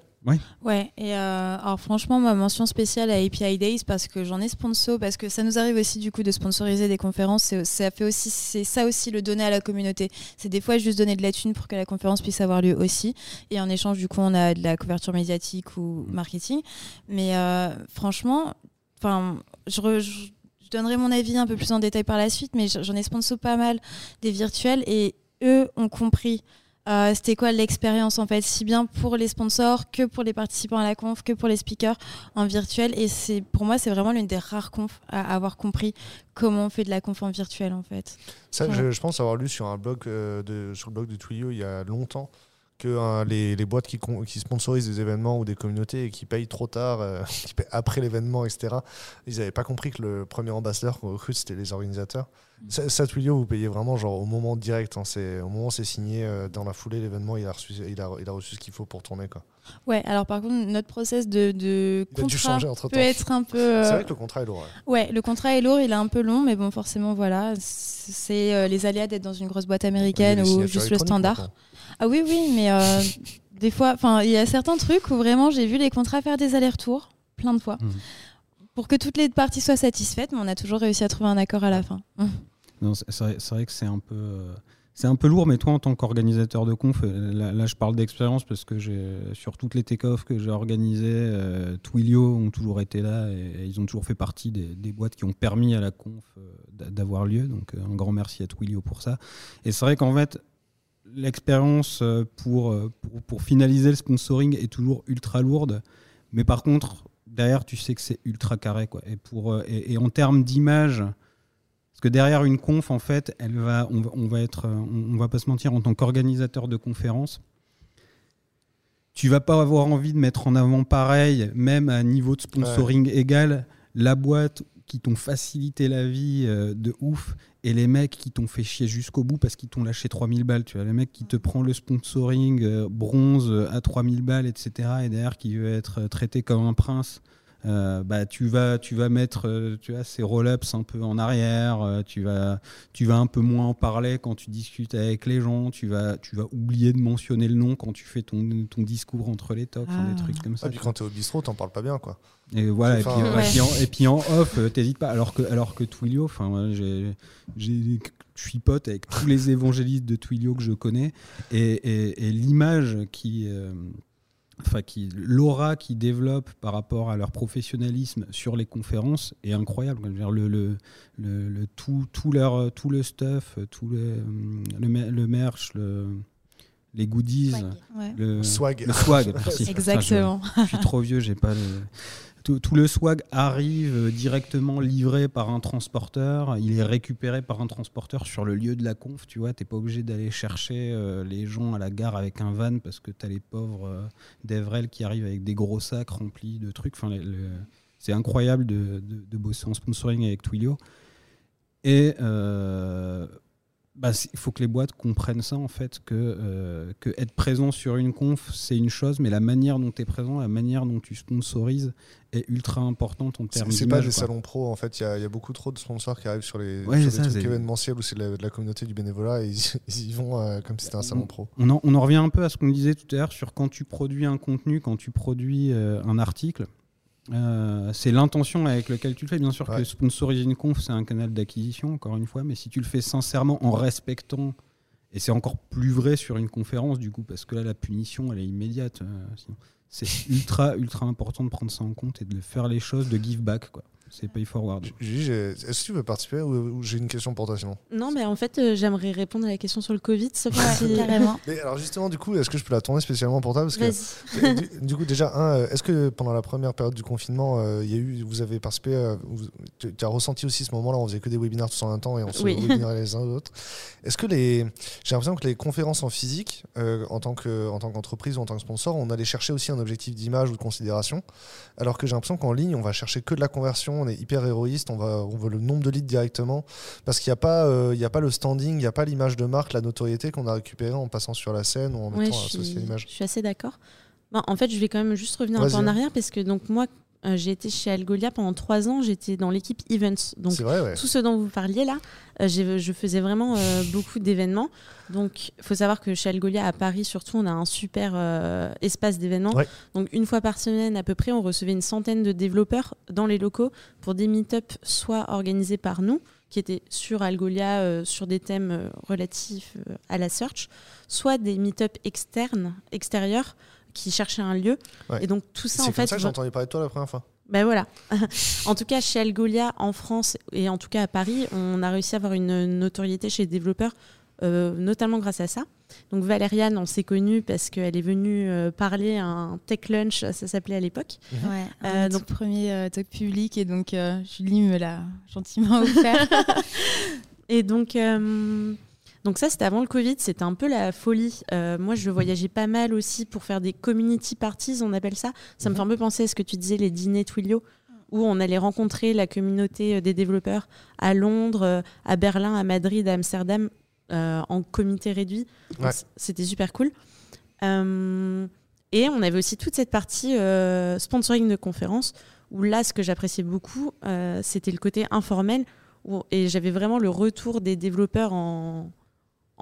Ouais, et euh, alors franchement, ma mention spéciale à API Days parce que j'en ai sponsor, parce que ça nous arrive aussi du coup de sponsoriser des conférences. C'est, ça fait aussi, c'est ça aussi le donner à la communauté. C'est des fois juste donner de la thune pour que la conférence puisse avoir lieu aussi. Et en échange, du coup, on a de la couverture médiatique ou marketing. Mais euh, franchement, enfin, je, re- je- je donnerai mon avis un peu plus en détail par la suite, mais j'en ai sponsor pas mal des virtuels et eux ont compris euh, c'était quoi l'expérience en fait, si bien pour les sponsors que pour les participants à la conf, que pour les speakers en virtuel. Et c'est pour moi, c'est vraiment l'une des rares confs à avoir compris comment on fait de la conf en virtuel en fait. Ça, Ouais. je, je pense avoir lu sur un blog euh, de, sur le blog de Twilio il y a longtemps que euh, les, les boîtes qui, qui sponsorisent des événements ou des communautés et qui payent trop tard, euh, qui payent après l'événement, etc., ils n'avaient pas compris que le premier ambassadeur qu'on recrute, c'était les organisateurs. Ça, ça, Twilio, vous payez vraiment genre au moment direct. hein, c'est, au moment où c'est signé, euh, dans la foulée, l'événement, il a reçu, il a, il a reçu ce qu'il faut pour tourner. Quoi. Ouais, alors par contre, notre process de, contrat entre peut temps. être un peu. euh, C'est vrai que le contrat est lourd. ouais. Ouais, le contrat est lourd, il est un peu long, mais bon, forcément, voilà, c'est euh, les aléas d'être dans une grosse boîte américaine ou juste le standard. Ah oui, oui, mais euh, des fois, enfin, il y a certains trucs où vraiment j'ai vu les contrats faire des allers-retours, plein de fois, Mhm. pour que toutes les parties soient satisfaites, mais on a toujours réussi à trouver un accord à la fin. Non, c'est c'est vrai, c'est vrai que c'est un peu. Euh, C'est un peu lourd, mais toi, en tant qu'organisateur de conf, euh, là, je parle d'expérience parce que j'ai, sur toutes les take-off que j'ai organisées, euh, Twilio ont toujours été là et, ils ont toujours fait partie des, boîtes qui ont permis à la conf euh, d'a- d'avoir lieu. Donc, euh, un grand merci à Twilio pour ça. Et c'est vrai qu'en fait, l'expérience euh, pour, euh, pour, finaliser le sponsoring est toujours ultra lourde. Mais par contre, derrière, tu sais que c'est ultra carré. Quoi. Et, pour, euh, et, en termes d'image, que derrière une conf, en fait, elle va, on, va, on va être, euh, on, on va pas se mentir, en tant qu'organisateur de conférence, tu vas pas avoir envie de mettre en avant pareil, même à un niveau de sponsoring égal, la boîte qui t'ont facilité la vie euh, de ouf et les mecs qui t'ont fait chier jusqu'au bout parce qu'ils t'ont lâché 3000 balles. Tu vois, le mec qui te prend le sponsoring euh, bronze à 3000 balles, etc. et derrière qui veut être traité comme un prince. Euh, bah, tu vas tu vas mettre euh, tu vois ces roll-ups un peu en arrière euh, tu vas tu vas un peu moins en parler quand tu discutes avec les gens tu vas tu vas oublier de mentionner le nom quand tu fais ton, ton discours entre les tops enfin, Ah. des trucs comme ça Ah, puis quand t'es au bistrot, t'en parles pas bien. quoi. et voilà, et puis, et ouais. puis en, et puis en off, t'hésites pas. Alors que, alors que Twilio, enfin, j'ai, je suis pote avec tous les évangélistes de Twilio que je connais, et, et- et l'image qui, euh, enfin, qui, l'aura qu'ils développent par rapport à leur professionnalisme sur les conférences est incroyable. Le, le, le, le tout, tout leur, tout le stuff, tout le, le, mer- le merch, le, les goodies, Ouais. le Swag. le swag. merci. Exactement. Je suis trop vieux, j'ai pas le... tout, le swag arrive directement livré par un transporteur. Il est récupéré par un transporteur sur le lieu de la conf. Tu vois, t'es pas obligé d'aller chercher euh, les gens à la gare avec un van parce que t'as les pauvres euh, d'Evrel qui arrivent avec des gros sacs remplis de trucs. Enfin, c'est incroyable de, bosser en sponsoring avec Twilio. Euh, bah, il faut que les boîtes comprennent ça en fait que, euh, que être présent sur une conf c'est une chose mais la manière dont tu es présent la manière dont tu sponsorises est ultra importante en termes c'est pas des quoi. salons pro, en fait. Il y, a- il y a beaucoup trop de sponsors qui arrivent sur les, Ouais, sur c'est des ça, trucs événementiels où c'est de, la- de la communauté du bénévolat et ils, ils y vont euh, comme si c'était un salon pro. on en, on en revient un peu à ce qu'on disait tout à l'heure sur quand tu produis un contenu, quand tu produis euh, un article. Euh, c'est l'intention avec laquelle tu le fais. Bien sûr Ouais. que sponsoriser une conf, c'est un canal d'acquisition, encore une fois, mais si tu le fais sincèrement en respectant, et c'est encore plus vrai sur une conférence, du coup, parce que là, la punition, elle est immédiate. euh, c'est ultra, ultra important de prendre ça en compte et de faire les choses, de give back. quoi. C'est pay forward. Julie, j'ai- est-ce que tu veux participer ou, ou j'ai une question pour toi sinon Non, mais en fait, euh, j'aimerais répondre à la question sur le Covid, sauf Ouais, si... carrément. Mais alors justement, du coup, est-ce que je peux la tourner spécialement pour toi parce que du, du coup, déjà, un, euh, est-ce que pendant la première période du confinement, euh, il y a eu, vous avez participé, euh, tu as ressenti aussi ce moment-là, on faisait que des webinaires tous en même temps et on se Oui. webinarait les uns aux autres. Est-ce que les, j'ai l'impression que les conférences en physique, euh, en tant que, en tant qu'entreprise ou en tant que sponsor, on allait chercher aussi un objectif d'image ou de considération, alors que j'ai l'impression qu'en ligne, on va chercher que de la conversion, on est hyper héroïste, on va, on veut le nombre de leads directement, parce qu'il n'y a pas, euh, il y a pas le standing, il n'y a pas l'image de marque, la notoriété qu'on a récupérée en passant sur la scène ou en Ouais, mettant associé à l'image. je suis assez d'accord. Bon, en fait, je vais quand même juste revenir un peu en arrière parce que donc moi, euh, j'ai été chez Algolia pendant trois ans, j'étais dans l'équipe Events. Donc, vrai, ouais. tout ce dont vous parliez là, euh, je faisais vraiment euh, beaucoup d'événements. Donc, il faut savoir que chez Algolia, à Paris surtout, on a un super espace d'événements. Ouais. Donc, une fois par semaine à peu près, on recevait une centaine de développeurs dans les locaux pour des meet-ups soit organisés par nous, qui étaient sur Algolia, sur des thèmes relatifs à la search, soit des meet-ups externes, extérieurs, qui cherchaient un lieu. Ouais. Et donc, tout ça, C'est en comme fait, ça que j'ai entendu parler de toi la première fois. ben voilà. en tout cas, chez Algolia en France et en tout cas à Paris, on a réussi à avoir une notoriété chez les développeurs, euh, notamment grâce à ça. Donc Valériane, on s'est connue parce qu'elle est venue euh, parler à un tech lunch, ça s'appelait à l'époque. Ouais, Euh, donc- tout premier euh, talk public et donc euh, Julie me l'a gentiment offert. Et donc, euh, donc ça, c'était avant le Covid, c'était un peu la folie. Euh, moi, je voyageais pas mal aussi pour faire des community parties, on appelle ça. Ça me Mhm. fait un peu penser à ce que tu disais, les dîners Twilio, où on allait rencontrer la communauté euh, des développeurs à Londres, euh, à Berlin, à Madrid, à Amsterdam, euh, en comité réduit. Ouais. C'était super cool. Euh, et on avait aussi toute cette partie sponsoring de conférences, où là, ce que j'appréciais beaucoup, c'était le côté informel, où- et j'avais vraiment le retour des développeurs en,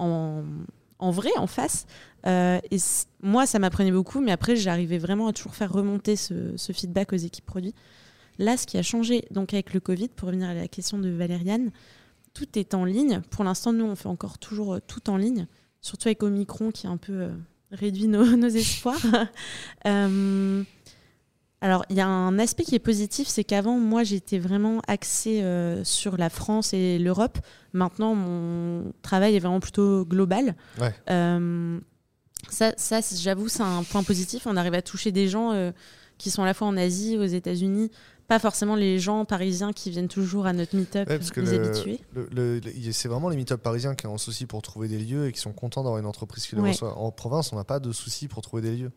en, vrai, en face. Euh, et moi, ça m'apprenait beaucoup, mais après, j'arrivais vraiment à toujours faire remonter ce, feedback aux équipes produits. Là, ce qui a changé donc avec le Covid, pour revenir à la question de Valériane, tout est en ligne. Pour l'instant, nous, on fait encore toujours euh, tout en ligne, surtout avec Omicron qui a un peu euh, réduit nos, espoirs. alors, il y a un aspect qui est positif, c'est qu'avant, moi, j'étais vraiment axée euh, sur la France et l'Europe. Maintenant, mon travail est vraiment plutôt global. Ouais. Euh, ça, j'avoue, c'est un point positif. On arrive à toucher des gens euh, qui sont à la fois en Asie, aux États-Unis, pas forcément les gens parisiens qui viennent toujours à notre meet-up, Ouais, les le- habitués. le- le- le- c'est vraiment les meet-up parisiens qui ont un souci pour trouver des lieux et qui sont contents d'avoir une entreprise qui les Ouais. reçoit. En province, on n'a pas de souci pour trouver des lieux.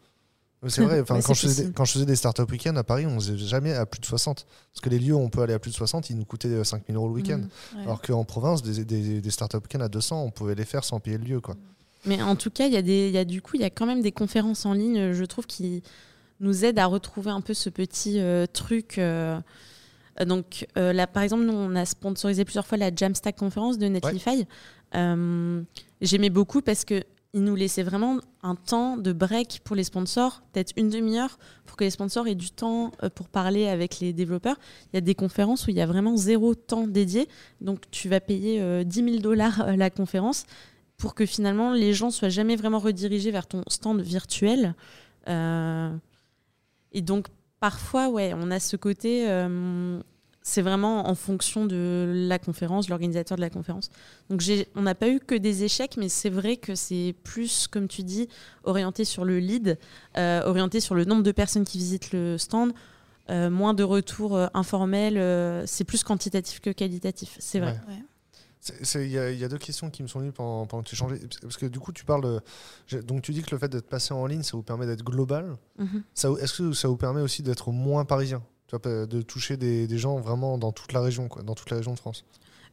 C'est vrai, enfin, quand, je faisais des, possible. quand je faisais des startup week-ends à Paris, on faisait jamais à plus de 60. Parce que les lieux où on peut aller à plus de 60, ils nous coûtaient 5000 euros le week-end. Mm. Ouais. Alors qu'en province, des, des, des startup week-ends à 200, on pouvait les faire sans payer le lieu. Quoi. Mais en tout cas, il y a des, il y a du coup, il y a quand même des conférences en ligne, je trouve, qui nous aident à retrouver un peu ce petit euh, truc. euh, euh, donc euh, là, par exemple, nous, on a sponsorisé plusieurs fois la Jamstack conférence de Netlify. Euh, J'aimais beaucoup parce que ils nous laissaient vraiment un temps de break pour les sponsors, peut-être une demi-heure, pour que les sponsors aient du temps euh, pour parler avec les développeurs. Il y a des conférences où il y a vraiment zéro temps dédié. Donc tu vas payer euh, 10 000 dollars euh, la conférence pour que finalement les gens soient jamais vraiment redirigés vers ton stand virtuel. Euh, et donc parfois, ouais, on a ce côté, euh, c'est vraiment en fonction de la conférence, l'organisateur de la conférence. Donc on n'a pas eu que des échecs, mais c'est vrai que c'est plus, comme tu dis, orienté sur le lead, euh, orienté sur le nombre de personnes qui visitent le stand. euh, moins de retours euh, informels, euh, c'est plus quantitatif que qualitatif, c'est vrai. Ouais. Ouais. Il y, a- il y a deux questions qui me sont venues pendant, pendant que tu changeais. Parce que du coup, tu parles. de- Donc, tu dis que le fait d'être passé en ligne, ça vous permet d'être global. Mhm. Ça- Est-ce que ça vous permet aussi d'être moins parisien? De toucher des, des gens vraiment dans toute la région, quoi, dans toute la région de France.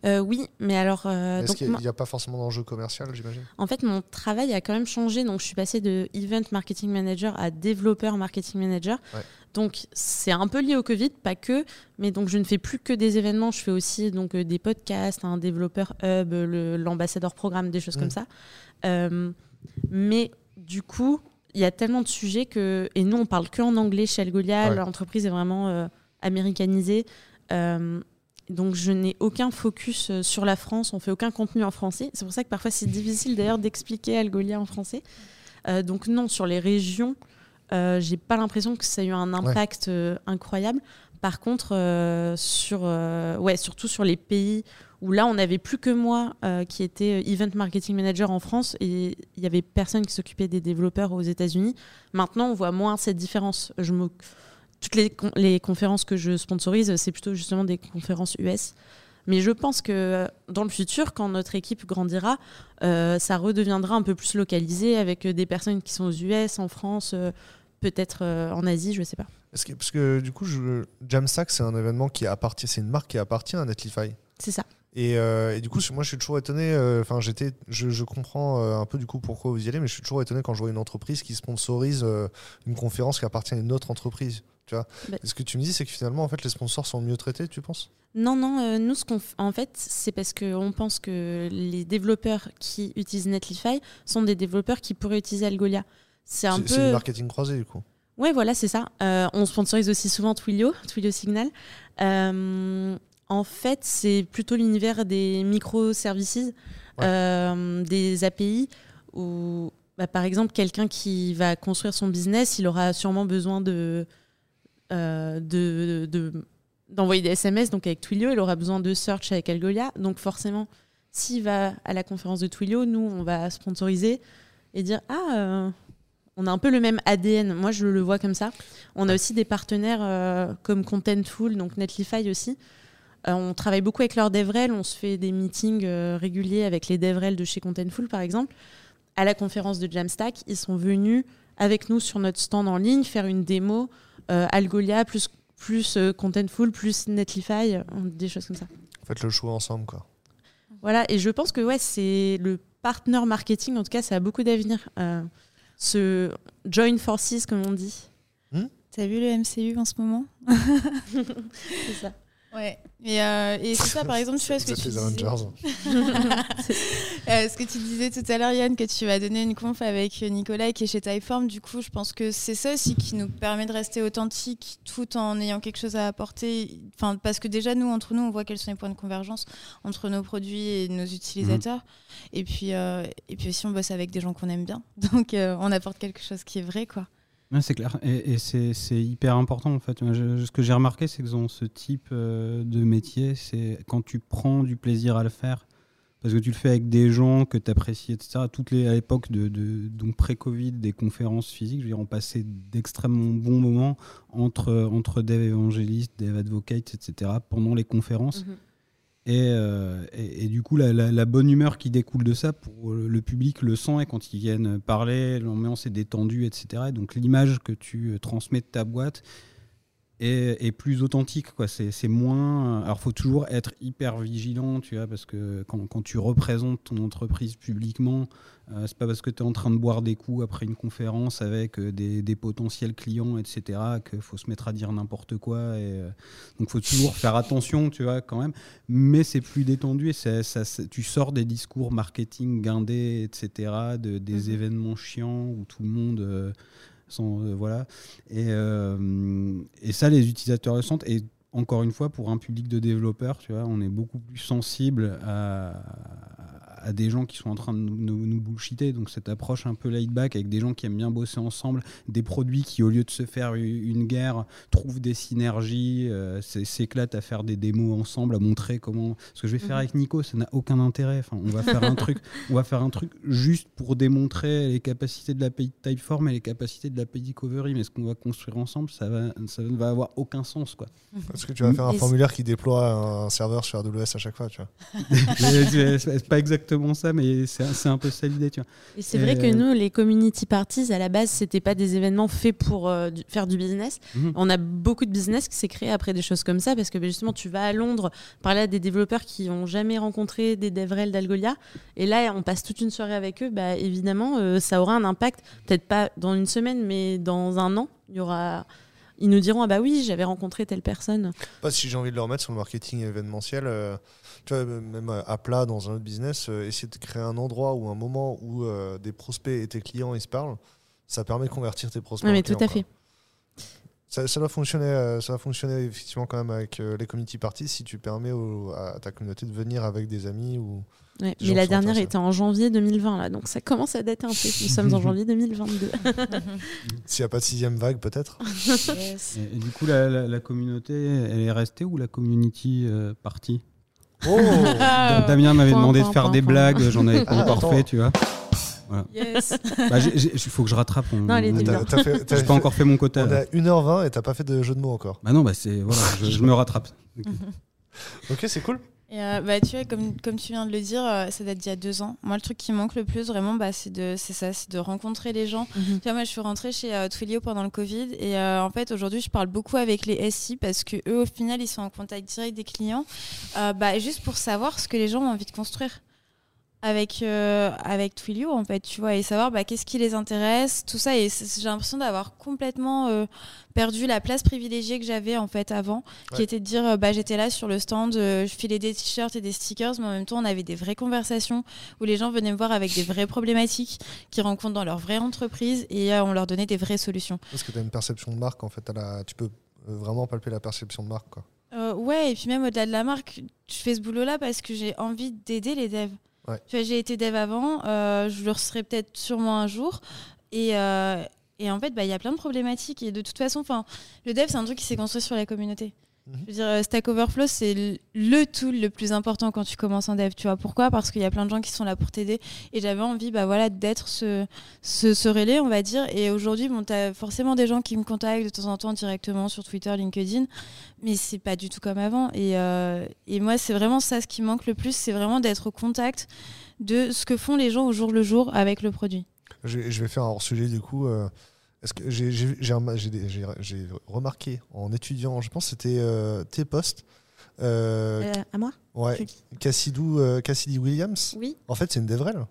Euh, oui, mais alors, euh, Est-ce qu'il n'y a, pas forcément d'enjeu commercial, j'imagine? En fait, mon travail a quand même changé. Donc, je suis passée de event marketing manager à développeur marketing manager. Ouais. Donc, c'est un peu lié au Covid, pas que. Mais donc, je ne fais plus que des événements. Je fais aussi donc euh, des podcasts, un développeur hub, l'ambassadeur programme, des choses Mm. comme ça. Euh, mais du coup, il y a tellement de sujets que. Et nous, on parle que en anglais chez Algolia. Ouais. L'entreprise est vraiment euh, américanisée. Euh, donc je n'ai aucun focus euh, sur la France, on fait aucun contenu en français. C'est pour ça que parfois c'est difficile d'ailleurs d'expliquer Algolia en français. Euh, donc non, sur les régions, j'ai pas l'impression que ça a eu un impact incroyable. Par contre, sur, ouais, surtout sur les pays où là on n'avait plus que moi euh, qui était event marketing manager en France et il y avait personne qui s'occupait des développeurs aux États-Unis. Maintenant, on voit moins cette différence. Je toutes les, con- les conférences que je sponsorise, c'est plutôt justement des conférences US. Mais je pense que dans le futur, quand notre équipe grandira, euh, ça redeviendra un peu plus localisé avec euh, des personnes qui sont aux US, en France, euh, peut-être euh, en Asie, je sais pas. Que- Parce que du coup, je, Jamstack, c'est un événement qui appartient, c'est une marque qui appartient à Netlify. C'est ça. Et, euh, et du coup, moi, je suis toujours étonné. euh, Enfin, j'étais, je, je comprends euh, un peu du coup pourquoi vous y allez, mais je suis toujours étonné quand je vois une entreprise qui sponsorise une conférence qui appartient à une autre entreprise. Tu vois Bah- Ce que tu me dis, c'est que finalement, en fait, les sponsors sont mieux traités, tu penses? Non, non, nous, ce qu'on f- en fait, c'est parce qu'on pense que les développeurs qui utilisent Netlify sont des développeurs qui pourraient utiliser Algolia. C'est un c'est du peu. marketing croisé, du coup. Ouais, voilà, c'est ça. On sponsorise aussi souvent Twilio, Twilio Signal. En fait, c'est plutôt l'univers des microservices, euh, des API, où, bah, par exemple, quelqu'un qui va construire son business, il aura sûrement besoin de, euh, de, de- d'envoyer des SMS. Donc, avec Twilio, il aura besoin de search avec Algolia. Donc, forcément, s'il va à la conférence de Twilio, nous, on va sponsoriser et dire Ah, euh, on a un peu le même ADN. Moi, je le vois comme ça. On a aussi des partenaires euh, comme Contentful, donc Netlify aussi. Euh, on travaille beaucoup avec leurs DevRel. On se fait des meetings euh, réguliers avec les DevRel de chez Contentful, par exemple. À la conférence de Jamstack, ils sont venus avec nous sur notre stand en ligne faire une démo euh, Algolia plus, plus euh, Contentful plus Netlify, des choses comme ça. Faites le choix ensemble, quoi. Voilà, et je pense que ouais, c'est le partner marketing, en tout cas, ça a beaucoup d'avenir. Euh, ce join forces, comme on dit. T'as vu le MCU en ce moment? C'est ça. Ouais. Et, euh, et c'est ça, par exemple, tu vois ce que C'est tu les disais. Avengers. Euh, ce que tu disais tout à l'heure, Yann, que tu vas donner une conf avec Nicolas qui est chez Typeform, du coup, je pense que c'est ça aussi qui nous permet de rester authentique tout en ayant quelque chose à apporter. Enfin, parce que déjà, nous, entre nous, on voit quels sont les points de convergence entre nos produits et nos utilisateurs. Et, puis, euh, et puis aussi, on bosse avec des gens qu'on aime bien. Donc, euh, on apporte quelque chose qui est vrai, quoi. Ouais, c'est clair. Et, et c'est hyper important en fait. Ce que j'ai remarqué, c'est que dans ce type euh, de métier, c'est quand tu prends du plaisir à le faire, parce que tu le fais avec des gens que tu apprécies, etc. Toutes les, à l'époque de, de- donc pré-Covid, des conférences physiques, on passait d'extrêmement bons moments entre, entre dev évangélistes, dev advocates, etc. pendant les conférences. Mhm. Et, euh, et, du coup, la, bonne humeur qui découle de ça, pour le le public le sent, et quand ils viennent parler, l'ambiance est détendue, etc. Et donc l'image que tu euh, transmets de ta boîte est, est plus authentique. quoi. C'est c'est moins. Alors, faut toujours être hyper vigilant, tu vois, parce que quand, quand tu représentes ton entreprise publiquement, euh, c'est pas parce que tu es en train de boire des coups après une conférence avec euh, des, des potentiels clients, etc., qu'il faut se mettre à dire n'importe quoi. Et, euh, donc, faut toujours faire attention, tu vois, quand même mais c'est plus détendu et ça, ça- tu sors des discours marketing guindés, etc., de, des Mhm. événements chiants où tout le monde. euh, euh, voilà. Et, euh, et ça, les utilisateurs le. Et encore une fois, pour un public de développeurs, tu vois, on est beaucoup plus sensible à, à des gens qui sont en train de nous, nous, nous bullshiter. Donc cette approche un peu laid back avec des gens qui aiment bien bosser ensemble, des produits qui, au lieu de se faire une guerre, trouvent des synergies, euh, s'éclatent à faire des démos ensemble, à montrer comment. Ce que je vais faire Mhm. avec Nico, ça n'a aucun intérêt. Enfin, on va faire un truc, on va faire un truc juste pour démontrer les capacités de l'API de Typeform et les capacités de l'API Discovery. Mais ce qu'on va construire ensemble, ça va, ça ne va avoir aucun sens, quoi. Est-ce que tu vas faire un Et formulaire qui déploie un serveur sur AWS à chaque fois, tu vois c'est pas exactement ça, mais c'est un peu ça l'idée, tu vois. Et c'est vrai que nous, les community parties, à la base, c'était pas des événements faits pour euh, du- faire du business. Mhm. On a beaucoup de business qui s'est créé après des choses comme ça, parce que ben, justement, tu vas à Londres parler à des développeurs qui ont jamais rencontré des DevRel d'Algolia, et là, on passe toute une soirée avec eux. Bah, évidemment, euh, ça aura un impact, peut-être pas dans une semaine, mais dans un an, il y aura. Ils nous diront ah bah oui, j'avais rencontré telle personne. Pas si j'ai envie de le remettre sur le marketing événementiel. euh, tu vois, même à plat dans un autre business, euh, essayer de créer un endroit ou un moment où euh, des prospects et tes clients ils se parlent, ça permet de convertir tes prospects. En mais tout clients, à fait. Ça, ça doit fonctionner, euh, ça va fonctionner effectivement quand même avec euh, les community parties si tu permets au- à ta communauté de venir avec des amis ou Ouais, Des gens Mais la dernière était en janvier 2020 là, donc ça commence à dater un peu. Nous sommes en janvier 2022. s'il n'y a pas de sixième vague peut-être. Yes. Et, et du coup, la, la- la communauté, elle est restée ou la community euh, partie? Oh Ah, Damien m'avait demandé point, de faire point, des point. blagues, j'en avais pas Ah, encore fait, tu vois. yes. Bah, Il faut que je rattrape. Non, elle bien. T'as- pas fait- encore fait mon quota. On à 1h20 et t'as pas fait de jeu de mots encore. Bah non, bah c'est voilà, je, je me rattrape. Ok. Ok, c'est cool. Et euh, bah, tu vois, comme, comme tu viens de le dire, euh, ça date d'il y a deux ans. Moi, le truc qui manque le plus, vraiment, bah, c'est de, c'est ça, c'est de rencontrer les gens. Mhm. Tu vois, moi, je suis rentrée chez euh, Twilio pendant le Covid et euh, en fait, aujourd'hui, je parle beaucoup avec les SI parce que eux, au final, ils sont en contact direct des clients, euh, bah, juste pour savoir ce que les gens ont envie de construire avec euh, avec Twilio en fait tu vois et savoir bah, qu'est-ce qui les intéresse tout ça et j'ai l'impression d'avoir complètement euh, perdu la place privilégiée que j'avais en fait avant qui était de dire euh, bah j'étais là sur le stand euh, je filais des t-shirts et des stickers mais en même temps on avait des vraies conversations où les gens venaient me voir avec des vraies problématiques qu'ils rencontrent dans leur vraie entreprise et on leur donnait des vraies solutions Parce que tu as une perception de marque, en fait. la- Tu peux vraiment palper la perception de marque, quoi. Ouais, et puis même au-delà de la marque, je fais ce boulot-là parce que j'ai envie d'aider les devs. J'ai été dev avant, euh, je le serai peut-être sûrement un jour. Et, euh, en fait, bah, il y a plein de problématiques. Et de toute façon, le dev, c'est un truc qui s'est construit sur la communauté. Mhm. Je veux dire, euh, Stack Overflow, c'est le tool le plus important quand tu commences en dev. Tu vois pourquoi? Parce qu'il y a plein de gens qui sont là pour t'aider. Et j'avais envie bah, voilà, d'être ce, ce, ce relais, on va dire. Et aujourd'hui, bon, tu as forcément des gens qui me contactent de temps en temps directement sur Twitter, LinkedIn. Mais c'est pas du tout comme avant. Et, euh, et moi, c'est vraiment ça ce qui manque le plus c'est vraiment d'être au contact de ce que font les gens au jour le jour avec le produit. Je, vais- je vais faire un hors-sujet, du coup. euh, Est-ce que j'ai remarqué en étudiant, je pense que c'était euh, tes posts, euh, Euh, à moi? ouais, Cassidou, euh, Cassidy Williams. Oui. En fait, c'est une Devrel.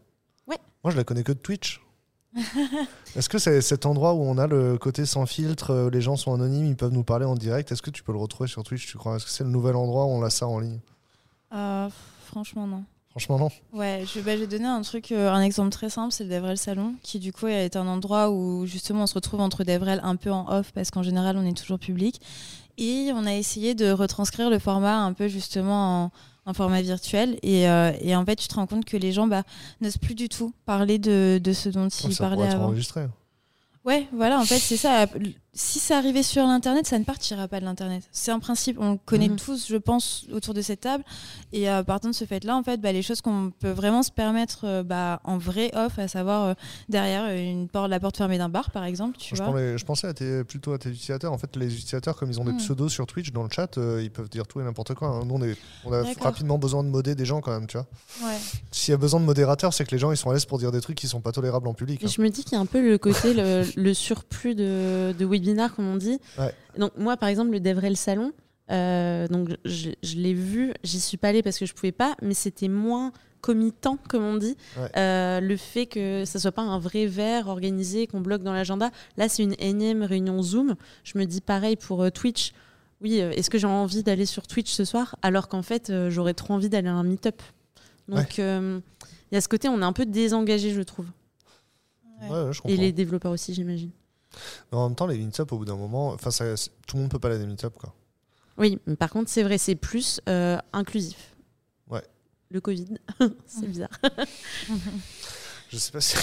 Ouais. Moi, je la connais que de Twitch. Est-ce que c'est cet endroit où on a le côté sans filtre, les gens sont anonymes, ils peuvent nous parler en direct? Est-ce que tu peux le retrouver sur Twitch, tu crois? Est-ce que c'est le nouvel endroit où on a ça en ligne? Euh, franchement, non. Franchement, non. Ouais, je, bah, je vais donner un truc, euh, un exemple très simple, c'est le Devrel Salon, qui du coup est un endroit où justement on se retrouve entre Devrel un peu en off, parce qu'en général on est toujours public. Et on a essayé de retranscrire le format un peu justement en, en format virtuel. Et, euh, et en fait, tu te rends compte que les gens bah, n'osent plus du tout parler de, de ce dont ils parlaient avant. enregistré. Ouais, voilà, en fait, c'est ça. Si ça arrivait sur l'Internet, ça ne partira pas de l'Internet. C'est un principe, on le connaît Mhm. tous, je pense, autour de cette table. Et euh, partant de ce fait-là, en fait, bah, les choses qu'on peut vraiment se permettre euh, bah, en vrai off, à savoir euh, derrière une porte, la porte fermée d'un bar, par exemple, tu Je, vois. parlais- je pensais à tes- plutôt à tes utilisateurs. En fait, les utilisateurs, comme ils ont des Hmm. pseudos sur Twitch dans le chat, euh, ils peuvent dire tout et n'importe quoi. hein. Nous, on, est- on a rapidement besoin de modder des gens quand même, tu vois. Ouais. S'il y a besoin de modérateurs, c'est que les gens ils sont à l'aise pour dire des trucs qui sont pas tolérables en public. Hein. je me dis qu'il y a un peu le côté, le, le surplus de, de webinaires, comme on dit. Ouais. Donc, moi, par exemple, le Devrel Salon, euh, donc je, je l'ai vu, j'y suis pas allée parce que je pouvais pas, mais c'était moins committant, comme on dit. Ouais. Euh, le fait que ça soit pas un vrai verre organisé qu'on bloque dans l'agenda. Là, c'est une énième réunion Zoom. Je me dis pareil pour euh, Twitch. Oui, est-ce que j'ai envie d'aller sur Twitch ce soir? Alors qu'en fait, j'aurais trop envie d'aller à un meet-up. Donc, il y a ce côté, on est un peu désengagé, je trouve. Ouais. Je Et les développeurs aussi, j'imagine. Mais en même temps, les meet-up, au bout d'un moment, enfin, ça- tout le monde peut pas aller à des meet-up, quoi. Oui, mais par contre, c'est vrai, c'est plus euh, inclusif. Ouais. Le Covid, c'est bizarre. Je sais pas si.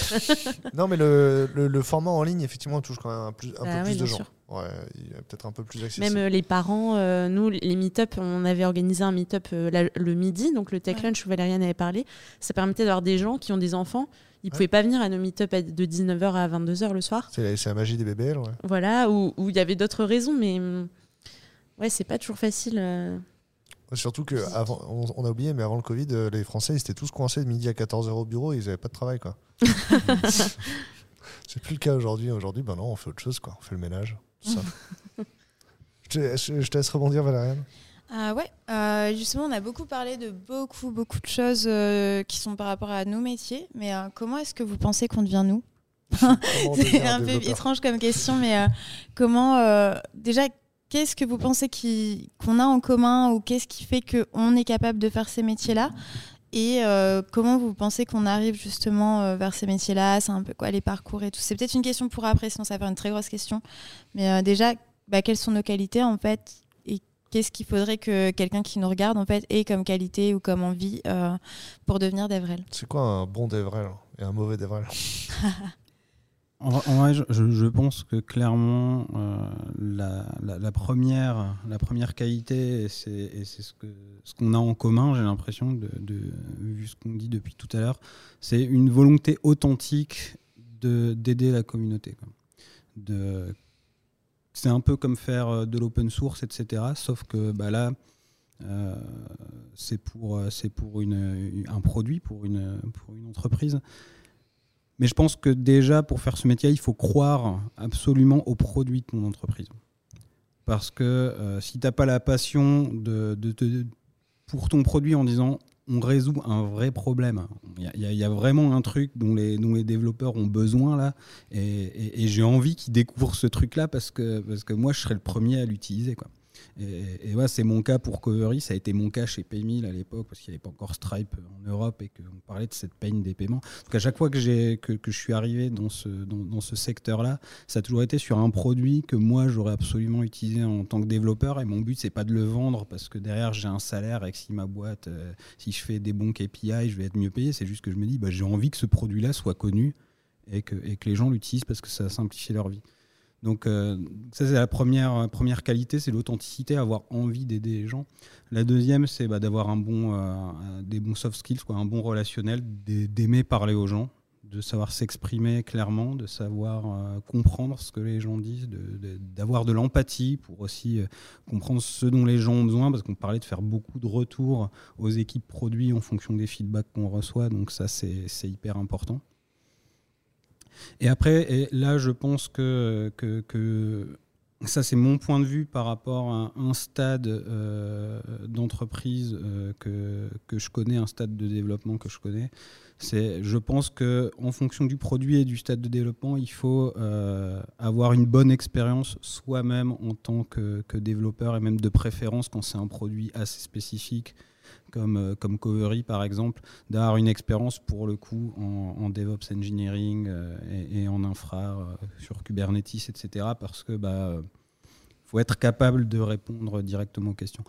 non, mais le, le, le format en ligne, effectivement, touche quand même un, plus, un Bah peu oui, plus de gens. sûr. Ouais, il est peut-être un peu plus accessible. Même euh, les parents, euh, nous, les meet-up, on avait organisé un meet-up euh, le midi, donc le Tech Ouais. Lunch où Valériane avait parlé. Ça permettait d'avoir des gens qui ont des enfants. Ils Ouais. pouvaient pas venir à nos meet-up de 19h à 22h le soir. C'est la, la magie des BBL, ouais. Voilà, où il y avait d'autres raisons, mais hum, ouais, c'est pas toujours facile. euh. Surtout que avant, on, a oublié, mais avant le Covid, euh, les Français, ils étaient tous coincés de midi à 14h au bureau, ils avaient pas de travail, quoi. c'est plus le cas aujourd'hui. Aujourd'hui, ben non, on fait autre chose, quoi. On fait le ménage, tout ça. je, te, je te laisse rebondir, Valériane. Ah ouais, euh, justement, on a beaucoup parlé de beaucoup, beaucoup de choses euh, qui sont par rapport à nos métiers. Mais euh, comment est-ce que vous pensez qu'on devient nous? C'est un peu étrange comme question, mais euh, comment euh, déjà qu'est-ce que vous pensez qu'on a en commun ou qu'est-ce qui fait qu'on est capable de faire ces métiers-là? Et euh, comment vous pensez qu'on arrive justement euh, vers ces métiers-là? C'est un peu quoi les parcours et tout? C'est peut-être une question pour après, sinon ça va faire une très grosse question. Mais euh, déjà, bah, quelles sont nos qualités en fait? Qu'est-ce qu'il faudrait que quelqu'un qui nous regarde en fait ait comme qualité ou comme envie euh, pour devenir d'Evrel C'est quoi un bon Devrel et un mauvais Devrel? En, vrai- en vrai, je, pense que clairement, euh, la, la- la première, la première qualité, et c'est ce qu'on ce qu'on a en commun, j'ai l'impression, de, de- vu ce qu'on dit depuis tout à l'heure, c'est une volonté authentique de- d'aider la communauté. quoi. De- C'est un peu comme faire euh, de l'open source, etc. Sauf que bah, là, c'est pour, c'est pour une, un produit, pour une, pour une entreprise. Mais je pense que déjà, pour faire ce métier, il faut croire absolument au produit de ton entreprise. Parce que si tu n'as pas la passion de, de, pour ton produit en disant on résout un vrai problème. Il y, a vraiment un truc dont les, développeurs ont besoin là, et, j'ai envie qu'ils découvrent ce truc-là parce que, parce que moi, je serais le premier à l'utiliser. Quoi. Et, et c'est mon cas pour Covery, ça a été mon cas chez Paymill à l'époque, parce qu'il n'y avait pas encore Stripe en Europe et qu'on parlait de cette peine des paiements. Donc à chaque fois que, je suis arrivé dans ce, secteur-là, ça a toujours été sur un produit que moi j'aurais absolument utilisé en tant que développeur. Et mon but, c'est pas de le vendre parce que derrière j'ai un salaire et que si ma boîte, euh, si je fais des bons KPI, je vais être mieux payé. C'est juste que je me dis, bah, j'ai envie que ce produit-là soit connu et que, et que les gens l'utilisent parce que ça a simplifié leur vie. Donc euh, ça c'est la première, première qualité, c'est l'authenticité, avoir envie d'aider les gens. La deuxième c'est bah, d'avoir un bon, euh, des bons soft skills, quoi, un bon relationnel, d'aimer parler aux gens, de savoir s'exprimer clairement, de savoir euh, comprendre ce que les gens disent, d'avoir de, l'empathie pour aussi comprendre ce dont les gens ont besoin, parce qu'on parlait de faire beaucoup de retours aux équipes produits en fonction des feedbacks qu'on reçoit, donc ça c'est hyper important. Et après, et là, je pense que, ça, c'est mon point de vue par rapport à un stade euh, d'entreprise euh, que, que, je connais, un stade de développement que je connais. C'est, je pense que en fonction du produit et du stade de développement, il faut euh, avoir une bonne expérience soi-même en tant que, développeur et même de préférence quand c'est un produit assez spécifique comme, euh, comme Covery par exemple, d'avoir une expérience pour le coup en, DevOps Engineering euh, et, en infra euh, sur Kubernetes, etc. Parce que bah, faut être capable de répondre directement aux questions.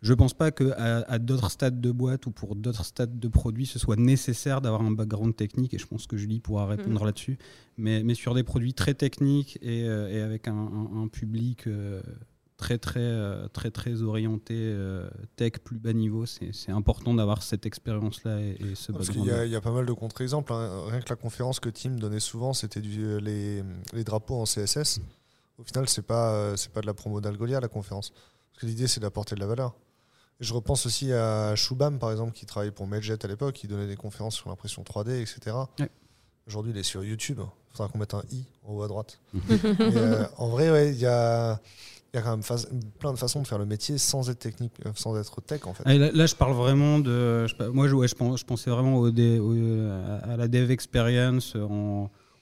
Je ne pense pas qu'à à, d'autres stades de boîte ou pour d'autres stades de produits, ce soit nécessaire d'avoir un background technique, et je pense que Julie pourra répondre mm. là-dessus. Mais, mais, sur des produits très techniques et, avec un, un, public très très euh, très très orienté euh, tech plus bas niveau. C'est important d'avoir cette expérience là et, ce parce qu'il y, y, a pas mal de contre-exemples hein. rien que la conférence que Tim donnait souvent c'était euh, les, les, drapeaux en CSS au final c'est pas c'est pas de la promo d'Algolia la conférence. Parce que l'idée c'est d'apporter de la valeur. Et je repense aussi à Shubham par exemple qui travaillait pour Medjet à l'époque qui donnait des conférences sur l'impression 3D etc Aujourd'hui, il est sur YouTube. Il faudra qu'on mette un i en haut à droite. en vrai, il y a, il y a quand même plein de façons de faire le métier sans être technique, euh, sans être tech en fait. Là, je parle vraiment de. moi, je, je, pensais vraiment au, à la dev experience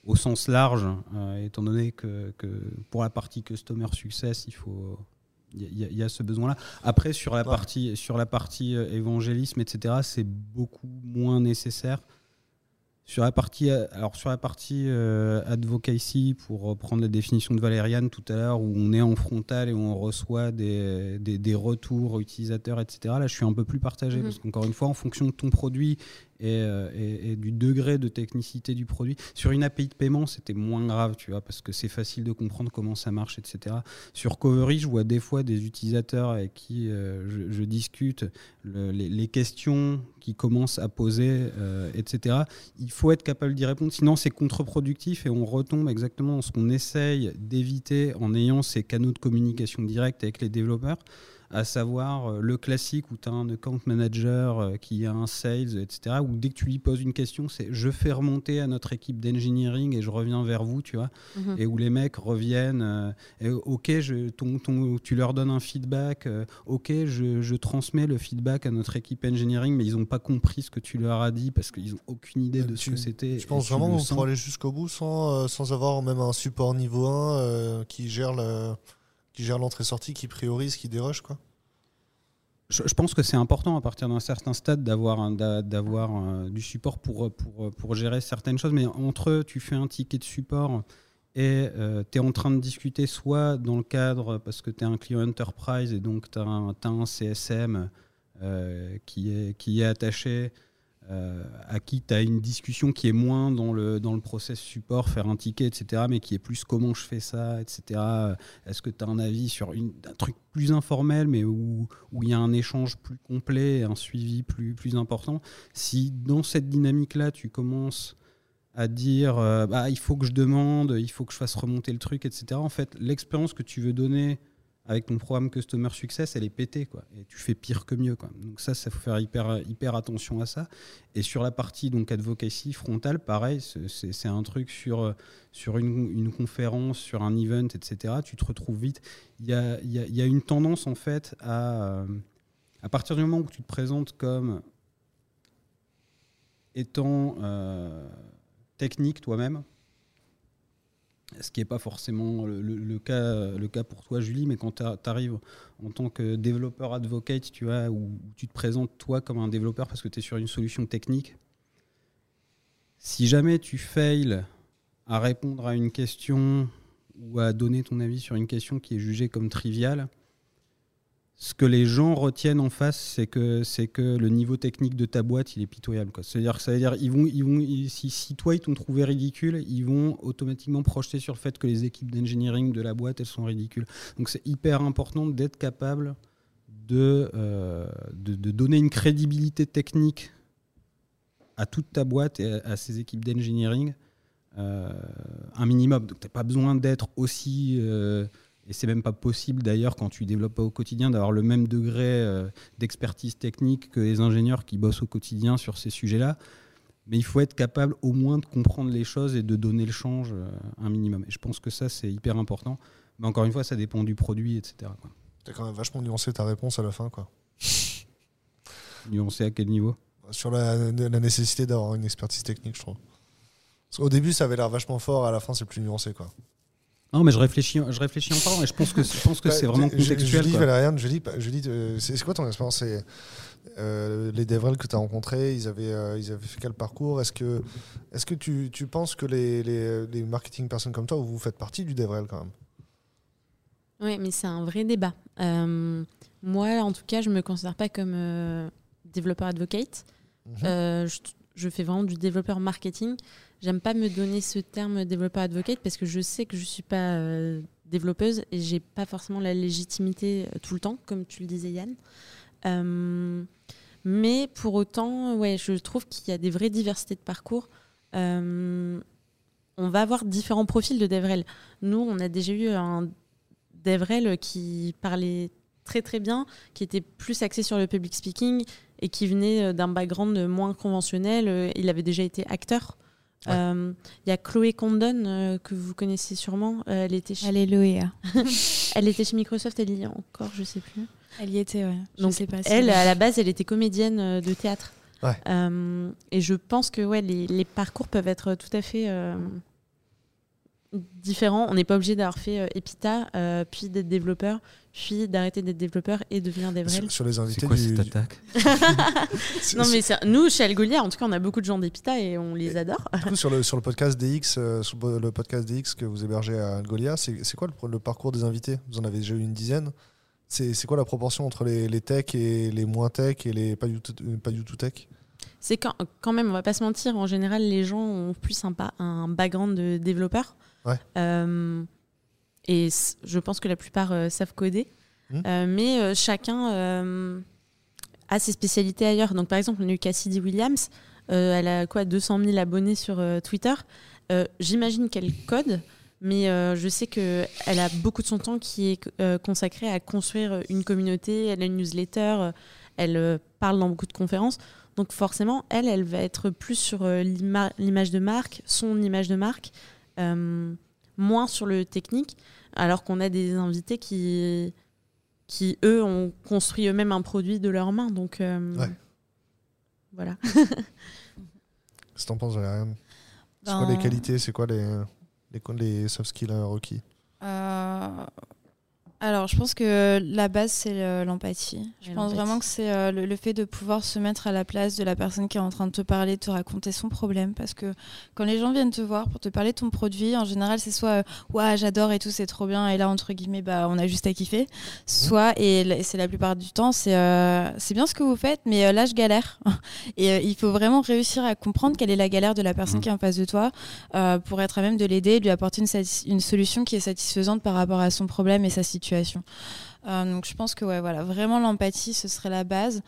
au sens large, euh, étant donné que, que, pour la partie customer success, il faut. Il y, a ce besoin-là. Après, sur la, partie, sur la partie euh, évangélisme, etc., c'est beaucoup moins nécessaire. Sur la partie, euh, alors sur la partie euh, advocacy, pour reprendre la définition de Valériane tout à l'heure, où on est en frontal et où on reçoit des, des, retours utilisateurs, etc., là je suis un peu plus partagé, mhm. parce qu'encore une fois, en fonction de ton produit euh, et, du degré de technicité du produit. Sur une API de paiement, c'était moins grave, tu vois, parce que c'est facile de comprendre comment ça marche, etc. Sur Covery, je vois des fois des utilisateurs avec qui euh, je, discute les, questions qui commencent à poser, euh, etc. Il faut être capable d'y répondre, sinon c'est contre-productif et on retombe exactement dans ce qu'on essaye d'éviter en ayant ces canaux de communication directe avec les développeurs à savoir euh, le classique où tu as un account manager euh, qui a un sales, etc., où dès que tu lui poses une question, c'est je fais remonter à notre équipe d'engineering et je reviens vers vous, tu vois, mhm. et où les mecs reviennent, euh, et, ok, je, ton, ton, tu leur donnes un feedback, ok, je, je, transmets le feedback à notre équipe engineering, mais ils n'ont pas compris ce que tu leur as dit parce qu'ils n'ont aucune idée de ce que c'était. Je pense vraiment qu'on pourrait aller jusqu'au bout sans, sans avoir même un support niveau 1 qui gère le qui gère l'entrée-sortie, qui priorise, qui déroge quoi. Je, pense que c'est important à partir d'un certain stade d'avoir d'avoir du support pour, pour, pour, gérer certaines choses, mais entre eux, tu fais un ticket de support et euh, tu es en train de discuter soit dans le cadre, parce que tu es un client enterprise et donc tu as, un CSM euh, qui, est, qui est attaché euh, à qui tu as une discussion qui est moins dans le, dans le process support, faire un ticket, etc., mais qui est plus comment je fais ça, etc. Est-ce que tu as un avis sur une, un truc plus informel, mais où il y a un échange plus complet, un suivi plus, plus important? Si dans cette dynamique-là, tu commences à dire euh, bah, il faut que je demande, il faut que je fasse remonter le truc, etc., en fait, l'expérience que tu veux donner avec ton programme Customer Success, elle est pétée, quoi. Et tu fais pire que mieux, quoi. Donc ça, ça faut faire hyper, hyper attention à ça. Et sur la partie donc advocacy frontale, pareil, c'est un truc sur, sur une, une, conférence, sur un event, etc. Tu te retrouves vite. Il y a, y, y a, une tendance, en fait, à, à partir du moment où tu te présentes comme étant euh, technique toi-même, ce qui n'est pas forcément le, cas, pour toi, Julie, mais quand tu arrives en tant que développeur advocate, tu vois, où tu te présentes toi comme un développeur parce que tu es sur une solution technique, si jamais tu fails à répondre à une question ou à donner ton avis sur une question qui est jugée comme triviale, ce que les gens retiennent en face, c'est que, c'est que le niveau technique de ta boîte, il est pitoyable. C'est-à-dire, ça veut dire, ils vont, ils vont, si, toi, ils t'ont trouvé ridicule, ils vont automatiquement projeter sur le fait que les équipes d'engineering de la boîte, elles sont ridicules. Donc, c'est hyper important d'être capable de, euh, de, donner une crédibilité technique à toute ta boîte et à, à ses équipes d'engineering euh, un minimum. Donc, tu n'as pas besoin d'être aussi... Euh, et c'est même pas possible d'ailleurs quand tu développes pas au quotidien d'avoir le même degré euh, d'expertise technique que les ingénieurs qui bossent au quotidien sur ces sujets-là. Mais il faut être capable au moins de comprendre les choses et de donner le change euh, un minimum. Et je pense que ça, c'est hyper important. Mais encore une fois, ça dépend du produit, etc. Tu as quand même vachement nuancé ta réponse à la fin. quoi. nuancé à quel niveau? Sur la, la nécessité d'avoir une expertise technique, je trouve. Au début, ça avait l'air vachement fort, à la fin, c'est plus nuancé. quoi. Non, mais je réfléchis, je réfléchis encore et je pense que, je pense que c'est vraiment contextuel. Julie Valériane, Julie, Julie c'est quoi ton expérience? Euh, Les DevRel que tu as rencontrés, ils avaient, euh, ils avaient fait quel parcours? Est-ce que, est -ce que tu, tu penses que les, les, les, marketing personnes comme toi, vous faites partie du DevRel quand même? Oui, mais c'est un vrai débat. Euh, moi, en tout cas, je ne me considère pas comme euh, développeur advocate. -hmm. je, je fais vraiment du développeur marketing. J'aime pas me donner ce terme développeur advocate parce que je sais que je suis pas euh, développeuse et j'ai pas forcément la légitimité euh, tout le temps, comme tu le disais Yann. Euh, mais pour autant, ouais, je trouve qu'il y a des vraies diversités de parcours. On va avoir différents profils de DevRel. Nous, on a déjà eu un DevRel qui parlait très très bien, qui était plus axé sur le public speaking et qui venait d'un background moins conventionnel. Il avait déjà été acteur. Il ouais. euh, y a Chloé Condon euh, que vous connaissez sûrement. Euh, elle était chez... Alléluia. elle était chez Microsoft. Elle y est encore, je sais plus. Elle y était, ouais. Je Donc sais pas si elle, à la base, elle était comédienne de théâtre. Ouais. et je pense que ouais, les, les, parcours peuvent être tout à fait différents. On n'est pas obligé d'avoir fait Epita, puis d'être développeur, puis d'arrêter d'être développeur et devenir DevRel. Sur, sur les invités C'est quoi du... cette attaque Non, mais nous, chez Algolia, en tout cas, on a beaucoup de gens d'Epita et on les adore. Du coup, sur le, sur le podcast DX, euh, sur le podcast DX que vous hébergez à Algolia, c'est quoi le, le, parcours des invités? Vous en avez déjà eu une dizaine. C'est quoi la proportion entre les, les techs et les moins tech et les pas du tout, pas du tout tech? C'est quand, quand, même, on va pas se mentir, en général, les gens ont plus un, un background de développeur. Ouais. Euh, et je pense que la plupart euh, savent coder. Mmh. Euh, mais chacun a ses spécialités ailleurs. Donc, par exemple, on a eu Cassidy Williams. elle a quoi 200 000 abonnés sur Twitter. J'imagine qu'elle code. Mais je sais qu'elle a beaucoup de son temps qui est consacré à construire une communauté. Elle a une newsletter. elle parle dans beaucoup de conférences. Donc forcément, elle, elle va être plus sur l'image de marque, son image de marque, moins sur le technique, alors qu'on a des invités qui, qui, eux, ont construit eux-mêmes un produit de leurs mains. Donc euh, ouais. voilà. Qu'est-ce que t'en penses, Valériane C'est ben... quoi les qualités C'est quoi les, les, les soft skills requis? euh... Alors, je pense que la base, c'est l'empathie. Je pense vraiment que c'est euh, le, le, fait de pouvoir se mettre à la place de la personne qui est en train de te parler, de te raconter son problème. Parce que quand les gens viennent te voir pour te parler de ton produit, en général, c'est soit ouais, j'adore et tout, c'est trop bien, et là, entre guillemets, bah, on a juste à kiffer. Soit, et c'est la plupart du temps, c'est euh, c'est bien ce que vous faites, mais euh, là, je galère. et euh, il faut vraiment réussir à comprendre quelle est la galère de la personne mmh. qui est en face de toi euh, pour être à même de l'aider, de lui apporter une, une solution qui est satisfaisante par rapport à son problème et sa situation. Euh, donc je pense que ouais, voilà, vraiment l'empathie, ce serait la base.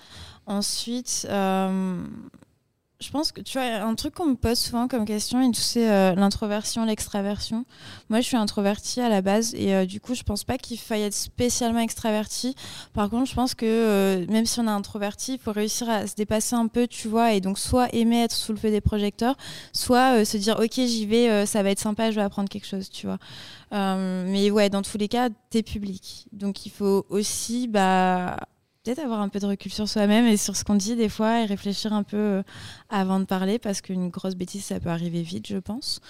Ensuite, euh, pense que tu vois, un truc qu'on me pose souvent comme question, c'est euh, l'introversion, l'extraversion. Moi, je suis introvertie à la base et euh, du coup, je pense pas qu'il faille être spécialement extraverti. Par contre, je pense que euh, même si on est introverti, il faut réussir à se dépasser un peu, tu vois, et donc soit aimer être sous le feu des projecteurs, soit se dire, ok, j'y vais, ça va être sympa, je vais apprendre quelque chose, tu vois. mais ouais, dans tous les cas, t'es public. Donc, il faut aussi, bah, peut-être avoir un peu de recul sur soi-même et sur ce qu'on dit des fois et réfléchir un peu euh, avant de parler parce qu'une grosse bêtise, ça peut arriver vite, je pense.